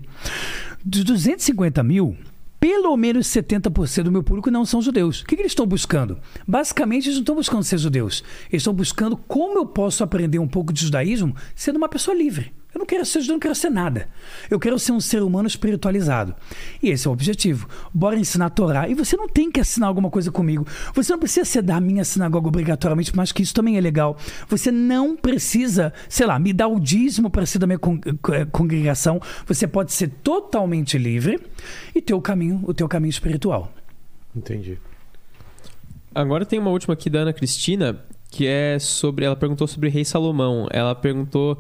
Dos 250 mil, pelo menos 70% do meu público não são judeus. O que, que eles estão buscando? Basicamente, eles não estão buscando ser judeus. Eles estão buscando como eu posso aprender um pouco de judaísmo sendo uma pessoa livre. Eu não quero ser judeu, não quero ser nada. Eu quero ser um ser humano espiritualizado. E esse é o objetivo. Bora ensinar a Torá. E você não tem que assinar alguma coisa comigo. Você não precisa ser da minha sinagoga obrigatoriamente, mas que isso também é legal. Você não precisa, sei lá, me dar o dízimo para ser da minha eh, congregação. Você pode ser totalmente livre e ter o caminho, o teu caminho espiritual. Entendi. Agora tem uma última aqui da Ana Cristina, que é sobre. Ela perguntou sobre o Rei Salomão. Ela perguntou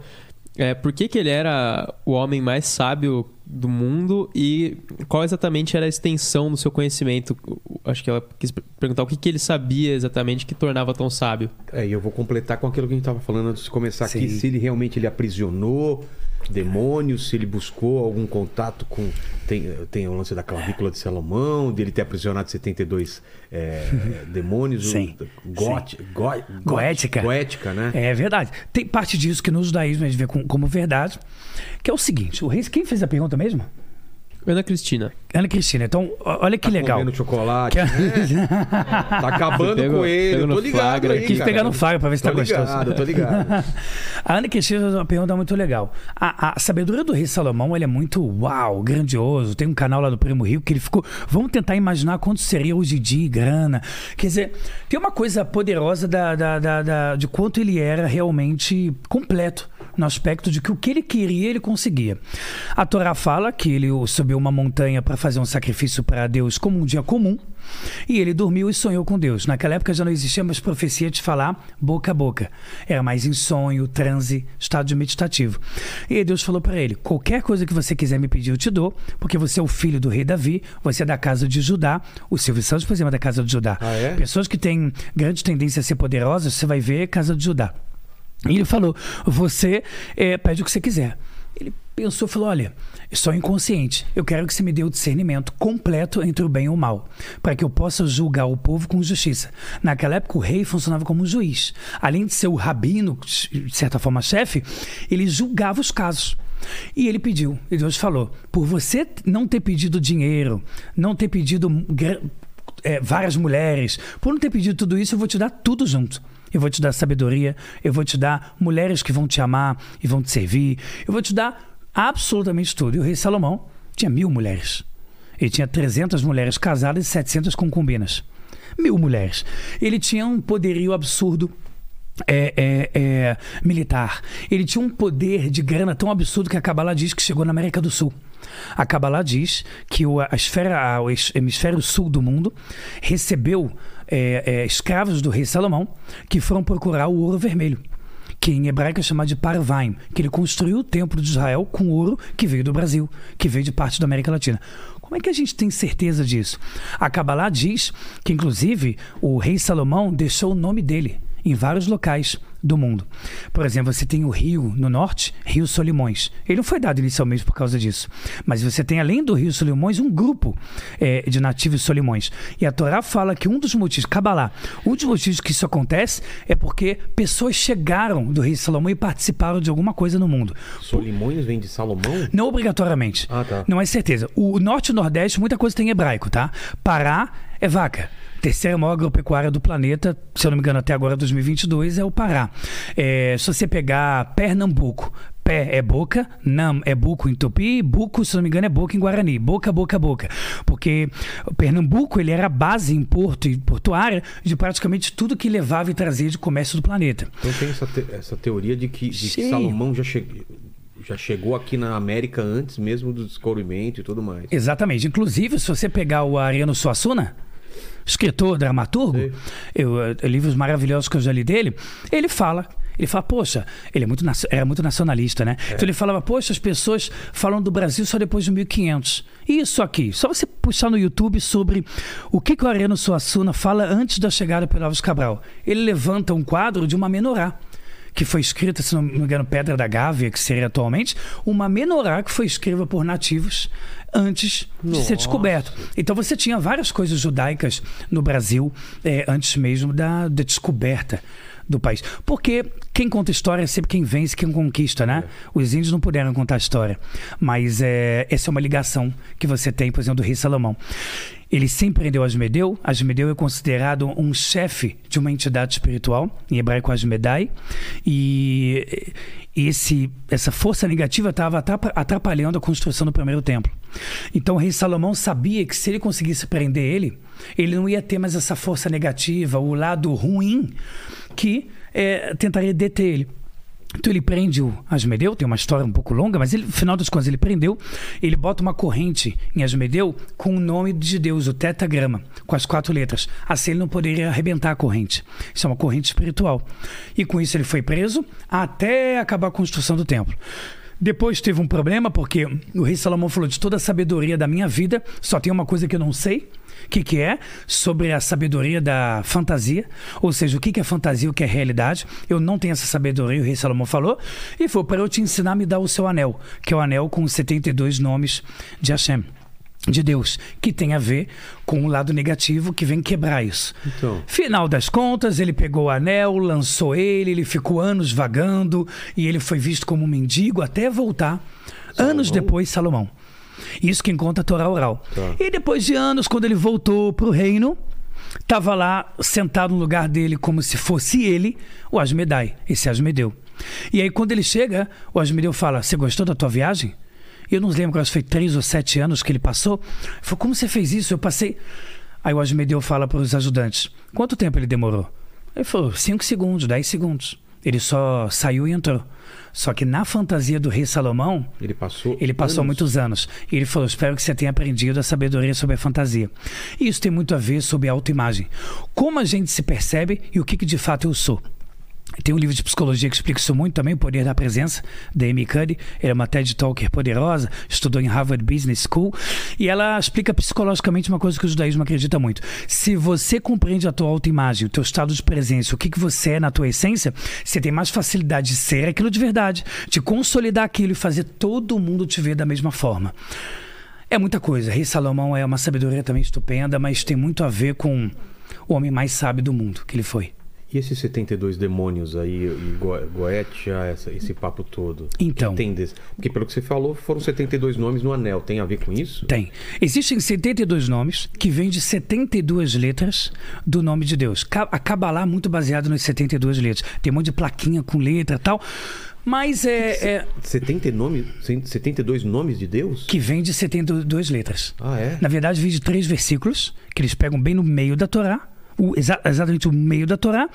é, por que, que ele era o homem mais sábio do mundo e qual exatamente era a extensão do seu conhecimento? Acho que ela quis perguntar o que, que ele sabia exatamente que tornava tão sábio. É, e eu vou completar com aquilo que a gente estava falando antes de começar Sim. aqui. Se ele realmente ele aprisionou demônios, se ele buscou algum contato com. Tem, tem o lance da clavícula de Salomão, dele ter aprisionado 72 é, (laughs) demônios. Sim. Gote, Sim. Go, goética. Goética, né? É verdade. Tem parte disso que no judaísmo a gente vê como, como verdade, que é o seguinte: o rei, quem fez a pergunta mesmo? Ana Cristina. Ana Cristina, então, olha que tá legal. Comendo chocolate. Que... Né? tá (laughs) acabando pegou, com ele. Tô ligado. Flagra, aí, Quis cara. pegar no flagra pra ver se tô tá ligado, gostoso. Tô ligado. (laughs) a Ana Cristina fez uma pergunta muito legal. A, a, sabedoria do rei Salomão ele é muito uau, grandioso. Tem um canal lá do Primo Rico que ele ficou. Vamos tentar imaginar quanto seria hoje em dia grana. Quer dizer, tem uma coisa poderosa da, da, da, da, de quanto ele era realmente completo no aspecto de que o que ele queria, ele conseguia. A Torá fala que ele subiu uma montanha para fazer um sacrifício para Deus como um dia comum. E ele dormiu e sonhou com Deus. Naquela época já não existia mais profecia de falar boca a boca. Era mais em sonho, transe, estado meditativo. E aí Deus falou para ele: qualquer coisa que você quiser me pedir, eu te dou, porque você é o filho do rei Davi, você é da casa de Judá. O Silvio Santos, por exemplo, é da casa de Judá. Ah, é? Pessoas que têm grande tendência a ser poderosas, você vai ver casa de Judá. E ele falou: você é, pede o que você quiser. Ele pensou e falou: Olha, eu sou inconsciente. Eu quero que você me dê o discernimento completo entre o bem e o mal, para que eu possa julgar o povo com justiça. Naquela época, o rei funcionava como juiz. Além de ser o rabino, de certa forma chefe, ele julgava os casos. E ele pediu, e Deus falou: por você não ter pedido dinheiro, não ter pedido é, várias mulheres, por não ter pedido tudo isso, eu vou te dar tudo junto. Eu vou te dar sabedoria, eu vou te dar mulheres que vão te amar e vão te servir, eu vou te dar absolutamente tudo. E o rei Salomão tinha mil mulheres. Ele tinha 300 mulheres casadas e 700 concubinas. Mil mulheres. Ele tinha um poderio absurdo é, é, é, militar. Ele tinha um poder de grana tão absurdo que a Kabbalah diz que chegou na América do Sul. A Kabbalah diz que o, a esfera, o hemisfério sul do mundo recebeu é, é, escravos do rei Salomão que foram procurar o ouro vermelho que em hebraico é chamado de Parvaim, que ele construiu o templo de Israel com ouro que veio do Brasil, que veio de parte da América Latina. Como é que a gente tem certeza disso? A Kabbalah diz que, inclusive, o rei Salomão deixou o nome dele em vários locais do mundo. Por exemplo, você tem o rio no norte, Rio Solimões. Ele não foi dado inicialmente por causa disso. Mas você tem, além do Rio Solimões, um grupo é, de nativos Solimões. E a Torá fala que um dos motivos, Kabbalah, um dos motivos que isso acontece é porque pessoas chegaram do Rio Salomão e participaram de alguma coisa no mundo. Solimões vem de Salomão? Não obrigatoriamente. Ah, tá. Não é certeza. O norte e o nordeste, muita coisa tem em hebraico, tá? Pará é vaca terceira maior agropecuária do planeta, se eu não me engano, até agora 2022, é o Pará. É, se você pegar Pernambuco, pé é boca, nam é buco em tupi, buco, se não me engano, é boca em guarani, boca, boca, boca. Porque Pernambuco ele era a base em porto e portuária de praticamente tudo que levava e trazia de comércio do planeta. Então tem essa, te essa teoria de que, de que Salomão já chegou já chegou aqui na América antes mesmo do descobrimento e tudo mais. Exatamente. Inclusive, se você pegar o Ariano Suassuna, escritor, dramaturgo, eu, eh, livros maravilhosos que eu já li dele, ele fala ele fala, poxa, ele é muito, era muito nacionalista, né? É. Então ele falava, poxa, as pessoas falam do Brasil só depois de 1500. Isso aqui, só você puxar no YouTube sobre o que, que o Ariano Suassuna fala antes da chegada do Alves Cabral. Ele levanta um quadro de uma menorá que foi escrita, se não me engano, Pedra da Gávea, que seria atualmente, uma menorá que foi escrita por nativos antes Nossa. de ser descoberto. Então você tinha várias coisas judaicas no Brasil é, antes mesmo da, da descoberta do país. Porque quem conta história é sempre quem vence, quem conquista, né? É. Os índios não puderam contar a história. Mas é, essa é uma ligação que você tem, por exemplo, do rei Salomão. Ele sempre prendeu Asmedeu. Asmedeu é considerado um chefe de uma entidade espiritual, em hebraico Asmedai. E esse, essa força negativa estava atrapalhando a construção do primeiro templo. Então o rei Salomão sabia que se ele conseguisse prender ele, ele não ia ter mais essa força negativa, o lado ruim que é, tentaria deter ele. Então ele prende o Asmedeu, tem uma história um pouco longa, mas ele, no final das contas ele prendeu, ele bota uma corrente em Asmedeu com o nome de Deus, o tetagrama, com as quatro letras. Assim ele não poderia arrebentar a corrente. Isso é uma corrente espiritual. E com isso ele foi preso até acabar a construção do templo. Depois teve um problema, porque o rei Salomão falou de toda a sabedoria da minha vida, só tem uma coisa que eu não sei, que, que é? Sobre a sabedoria da fantasia, ou seja, o que, que é fantasia, o que é realidade. Eu não tenho essa sabedoria, o rei Salomão falou, e foi para eu te ensinar a me dar o seu anel, que é o anel com os 72 nomes de Hashem de Deus, que tem a ver com o lado negativo que vem quebrar isso. Então. Final das contas, ele pegou o anel, lançou ele, ele ficou anos vagando e ele foi visto como um mendigo até voltar. Salomão? Anos depois, Salomão. Isso que encontra a Torá oral. Tá. E depois de anos, quando ele voltou para o reino, estava lá sentado no lugar dele como se fosse ele, o Asmedai, esse Asmedeu. E aí quando ele chega, o Asmedeu fala: "Você gostou da tua viagem?" Eu não lembro, acho que foi três ou sete anos que ele passou. Ele falou: "Como você fez isso?" Eu passei. Aí o Asmedeu fala para os ajudantes: "Quanto tempo ele demorou?" Ele falou: cinco segundos, dez segundos." Ele só saiu e entrou. Só que na fantasia do rei Salomão, Ele passou. ele passou anos. muitos anos. E ele falou: Espero que você tenha aprendido a sabedoria sobre a fantasia. E isso tem muito a ver sobre a autoimagem. Como a gente se percebe e o que, que de fato eu sou. Tem um livro de psicologia que explica isso muito também, O Poder da Presença, da Amy Cuddy. Ela é uma TED Talker poderosa, estudou em Harvard Business School. E ela explica psicologicamente uma coisa que o judaísmo acredita muito. Se você compreende a tua autoimagem, o teu estado de presença, o que, que você é na tua essência, você tem mais facilidade de ser aquilo de verdade, de consolidar aquilo e fazer todo mundo te ver da mesma forma. É muita coisa. Rei Salomão é uma sabedoria também estupenda, mas tem muito a ver com o homem mais sábio do mundo, que ele foi. E esses 72 demônios aí, e Go- Goetia, esse papo todo? Então. Que tem desse? Porque pelo que você falou, foram 72 nomes no anel. Tem a ver com isso? Tem. Existem 72 nomes que vêm de 72 letras do nome de Deus. A Kabbalah é muito baseado nas 72 letras. Tem um monte de plaquinha com letra e tal. Mas é, é 70 nome, 72 nomes de Deus? que vem de 72 letras. Ah, é? Na verdade, vem de três versículos, que eles pegam bem no meio da Torá, o- exa- exatamente o meio da Torá,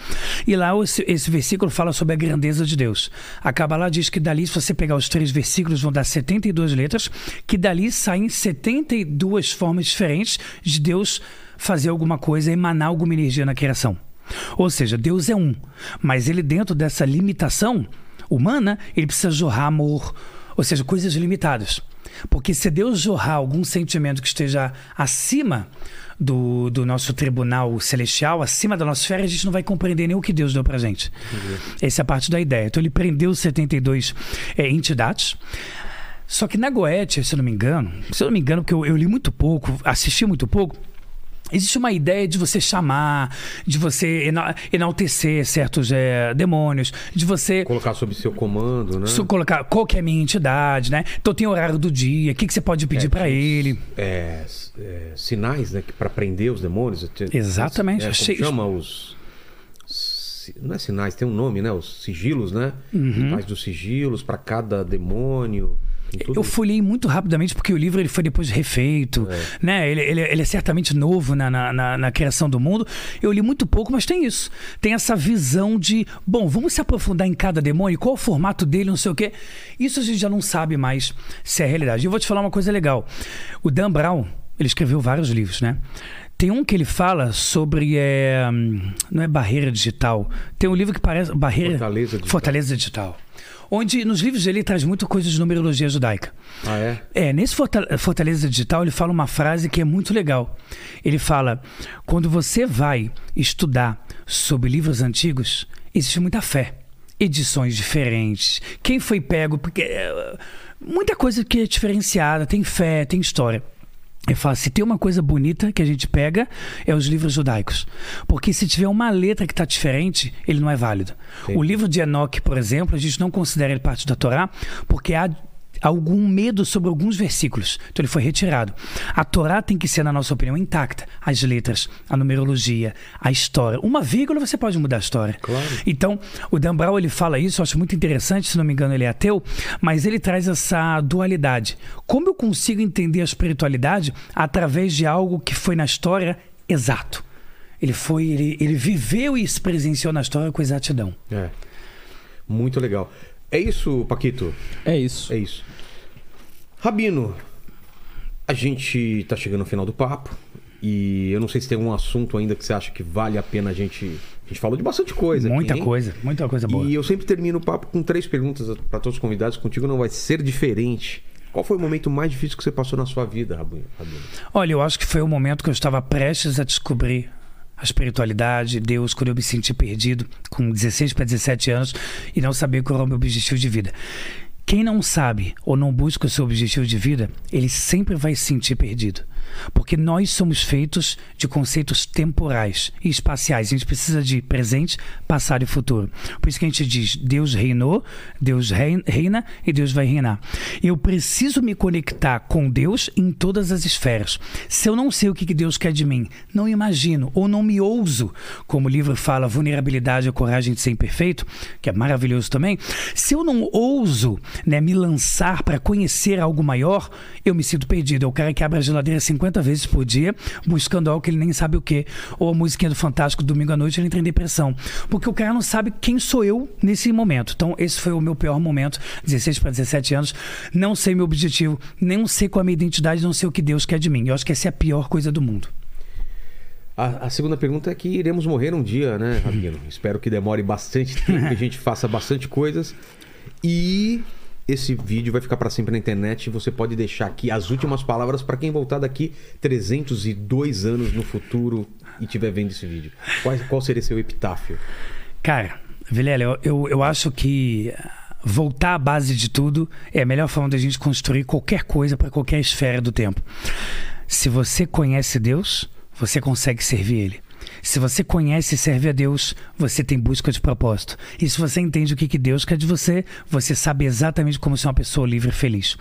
e lá esse, esse versículo fala sobre a grandeza de Deus. A Kabbalah diz que dali, se você pegar os três versículos, vão dar 72 letras, que dali saem 72 formas diferentes de Deus fazer alguma coisa, emanar alguma energia na criação. Ou seja, Deus é um, mas ele dentro dessa limitação humana, ele precisa jorrar amor, ou seja, coisas limitadas. Porque se Deus jorrar algum sentimento que esteja acima do, do nosso tribunal celestial, acima da nossa esfera, a gente não vai compreender nem o que Deus deu pra gente. Essa é a parte da ideia. Então ele prendeu 72 é, entidades. Só que na Goethe, se eu não me engano, se eu não me engano, porque eu, eu li muito pouco, assisti muito pouco, Existe uma ideia de você chamar, de você ena- enaltecer certos é, demônios, de você Colocar sob seu comando, né? colocar qual que é a minha entidade, né? Então tem horário do dia, o que, que você pode pedir É, uns, ele. é, é, sinais, né? Para prender os demônios. Exatamente, É, achei- chama os. Não é sinais, tem um nome, né? Os sigilos, né? Uhum. Rituais dos sigilos para cada demônio. Eu folhei muito rapidamente porque o livro ele foi depois refeito, né? Ele, ele- ele é certamente novo na, na, na- na criação do mundo. Eu li muito pouco, mas tem isso. Tem essa visão de, bom, vamos se aprofundar em cada demônio, qual o formato dele, não sei o quê. Isso a gente já não sabe mais se é realidade. E eu vou te falar uma coisa legal. O Dan Brown, ele escreveu vários livros, né? Tem um que ele fala sobre. é, não é barreira digital. Tem um livro que parece. Barreira. Fortaleza digital. Fortaleza digital. Onde nos livros dele ele traz muita coisa de numerologia judaica. Ah, é? É, nesse Forta- Fortaleza Digital ele fala uma frase que é muito legal. Ele fala: quando você vai estudar sobre livros antigos, existe muita fé. Edições diferentes. Quem foi pego? Porque é, muita coisa que é diferenciada, tem fé, tem história. Ele fala, se tem uma coisa bonita que a gente pega, é os livros judaicos. Porque se tiver uma letra que está diferente, ele não é válido. Entendi. O livro de Enoque, por exemplo, a gente não considera ele parte da Torá, porque há algum medo sobre alguns versículos. Então ele foi retirado. A Torá tem que ser, na nossa opinião, intacta. As letras, a numerologia, a história. Uma vírgula você pode mudar a história. Claro. Então, o Dan Brown, ele fala isso, eu acho muito interessante, se não me engano ele é ateu, mas ele traz essa dualidade. Como eu consigo entender a espiritualidade através de algo que foi na história exato? Ele foi, ele, ele viveu e se presenciou na história com exatidão. É. Muito legal. É isso, Paquito? É isso. É isso. Rabino, a gente tá chegando ao final do papo e eu não sei se tem um assunto ainda que você acha que vale a pena a gente. A gente falou de bastante coisa. aqui, muita hein? coisa, muita coisa boa. E eu sempre termino o papo com três perguntas para todos os convidados. Contigo não vai ser diferente. Qual foi o momento mais difícil que você passou na sua vida? Rabino? Olha, eu acho que foi o momento que eu estava prestes a descobrir a espiritualidade, Deus, quando eu me senti perdido, com 16 para 17 anos, e não sabia qual era o meu objetivo de vida. Quem não sabe ou não busca o seu objetivo de vida, ele sempre vai se sentir perdido. Porque nós somos feitos de conceitos temporais e espaciais. A gente precisa de presente, passado e futuro. Por isso que a gente diz: Deus reinou, Deus rein- reina e Deus vai reinar. Eu preciso me conectar com Deus em todas as esferas. Se eu não sei o que Deus quer de mim, não imagino ou não me ouso, como o livro fala, vulnerabilidade e coragem de ser imperfeito, que é maravilhoso também. Se eu não ouso né, me lançar para conhecer algo maior, eu me sinto perdido. É o cara que abre a geladeira 50 vezes por dia, buscando algo que ele nem sabe o que. Ou a musiquinha do Fantástico, domingo à noite, ele entra em depressão. Porque o cara não sabe quem sou eu nesse momento. Então, esse foi o meu pior momento, 16 para 17 anos. Não sei meu objetivo, nem sei qual é a minha identidade, não sei o que Deus quer de mim. Eu acho que essa é a pior coisa do mundo. A, a, segunda pergunta é que iremos morrer um dia, né, (laughs) Rabino? Espero que demore bastante tempo, que a gente faça bastante coisas. E esse vídeo vai ficar para sempre na internet e você pode deixar aqui as últimas palavras para quem voltar daqui 302 anos no futuro e estiver vendo esse vídeo. Qual, qual seria seu epitáfio? Cara, Vilela, eu, eu, eu acho que voltar à base de tudo é a melhor forma da gente construir qualquer coisa para qualquer esfera do tempo. Se você conhece Deus, você consegue servir Ele. Se você conhece e serve a Deus, você tem busca de propósito. E se você entende o que, que Deus quer de você, você sabe exatamente como ser uma pessoa livre e feliz.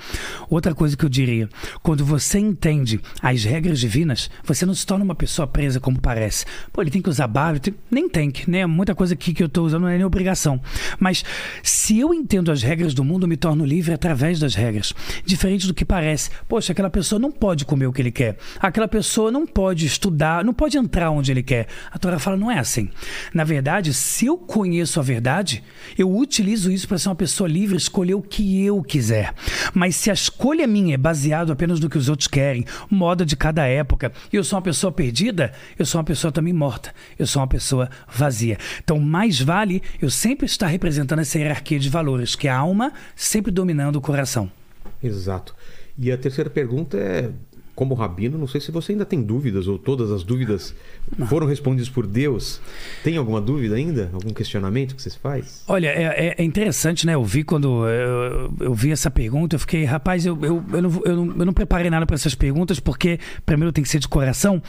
Outra coisa que eu diria: quando você entende as regras divinas, você não se torna uma pessoa presa como parece. Pô, ele tem que usar barba, tem... nem tem que, né? Muita coisa aqui que eu estou usando não é nem obrigação. Mas se eu entendo as regras do mundo, eu me torno livre através das regras. Diferente do que parece. Poxa, aquela pessoa não pode comer o que ele quer. Aquela pessoa não pode estudar, não pode entrar onde ele quer. A Torá fala, não é assim. Na verdade, se eu conheço a verdade, eu utilizo isso para ser uma pessoa livre, escolher o que eu quiser. Mas se a escolha minha é baseada apenas no que os outros querem, moda de cada época, e eu sou uma pessoa perdida, eu sou uma pessoa também morta. Eu sou uma pessoa vazia. Então, mais vale eu sempre estar representando essa hierarquia de valores, que é a alma sempre dominando o coração. Exato. E a terceira pergunta é como rabino, não sei se você ainda tem dúvidas ou todas as dúvidas não. foram respondidas por Deus. Tem alguma dúvida ainda? Algum questionamento que você faz? Olha, é, é interessante, né? Eu vi quando eu, eu, vi essa pergunta, eu fiquei, rapaz, eu, eu, eu, não, eu, não, eu não preparei nada para essas perguntas, porque primeiro tem que ser de coração,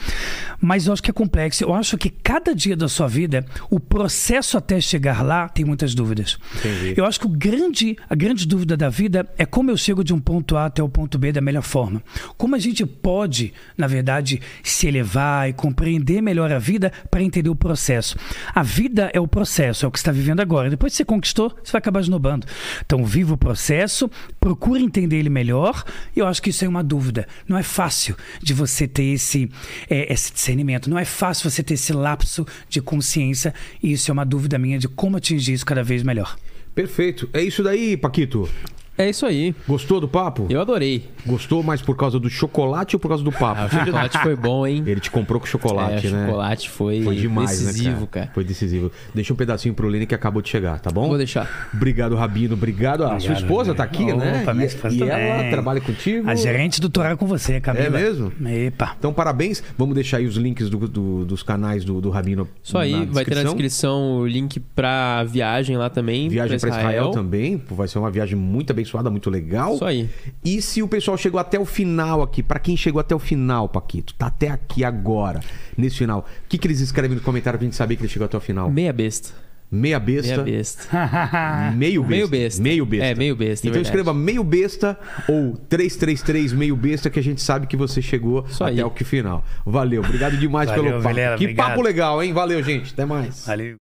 mas eu acho que é complexo. Eu acho que cada dia da sua vida, o processo até chegar lá tem muitas dúvidas. Entendi. Eu acho que o grande, a grande dúvida da vida é como eu chego de um ponto A até o ponto B da melhor forma. Como a gente pode, na verdade, se elevar e compreender melhor a vida para entender o processo. A vida é o processo, é o que está vivendo agora. Depois que você conquistou, você vai acabar esnobando. Então, viva o processo, procure entender ele melhor. E eu acho que isso é uma dúvida. Não é fácil de você ter esse, é, esse discernimento. Não é fácil você ter esse lapso de consciência. E isso é uma dúvida minha de como atingir isso cada vez melhor. Perfeito. É isso daí, Paquito. É isso aí. Gostou do papo? Eu adorei. Gostou mais por causa do chocolate ou por causa do papo? Ah, o chocolate foi bom, hein? Ele te comprou com chocolate, é, né? O chocolate foi, foi demais, né, decisivo, né, cara? cara? Foi decisivo. Deixa um pedacinho pro Lene que acabou de chegar, tá bom? Vou deixar. Obrigado, Rabino. Obrigado. A sua esposa tá aqui, oh, né? E, e ela trabalha contigo. A gerente do Torá com você, Camila. É mesmo? Epa. Então, parabéns. Vamos deixar aí os links do, do, dos canais do, do Rabino. Isso aí, vai ter na descrição o link pra viagem lá também. Viagem pra Israel. Israel também. Vai ser uma viagem muito abençoada, muito legal. Isso aí. E se o pessoal chegou até o final aqui, para quem chegou até o final, Paquito, tá até aqui agora, nesse final, o que, que eles escrevem no comentário pra gente saber que ele chegou até o final? Meia besta. Meia besta. Meia besta. (laughs) meio besta. Meio besta. Meio besta. É, meio besta. É então escreva meio besta ou 333 meio besta que a gente sabe que você chegou Isso até aí. o que final. Valeu. Obrigado demais Valeu, pelo papo. Que obrigado. papo legal, hein? Valeu, gente. Até mais. Valeu.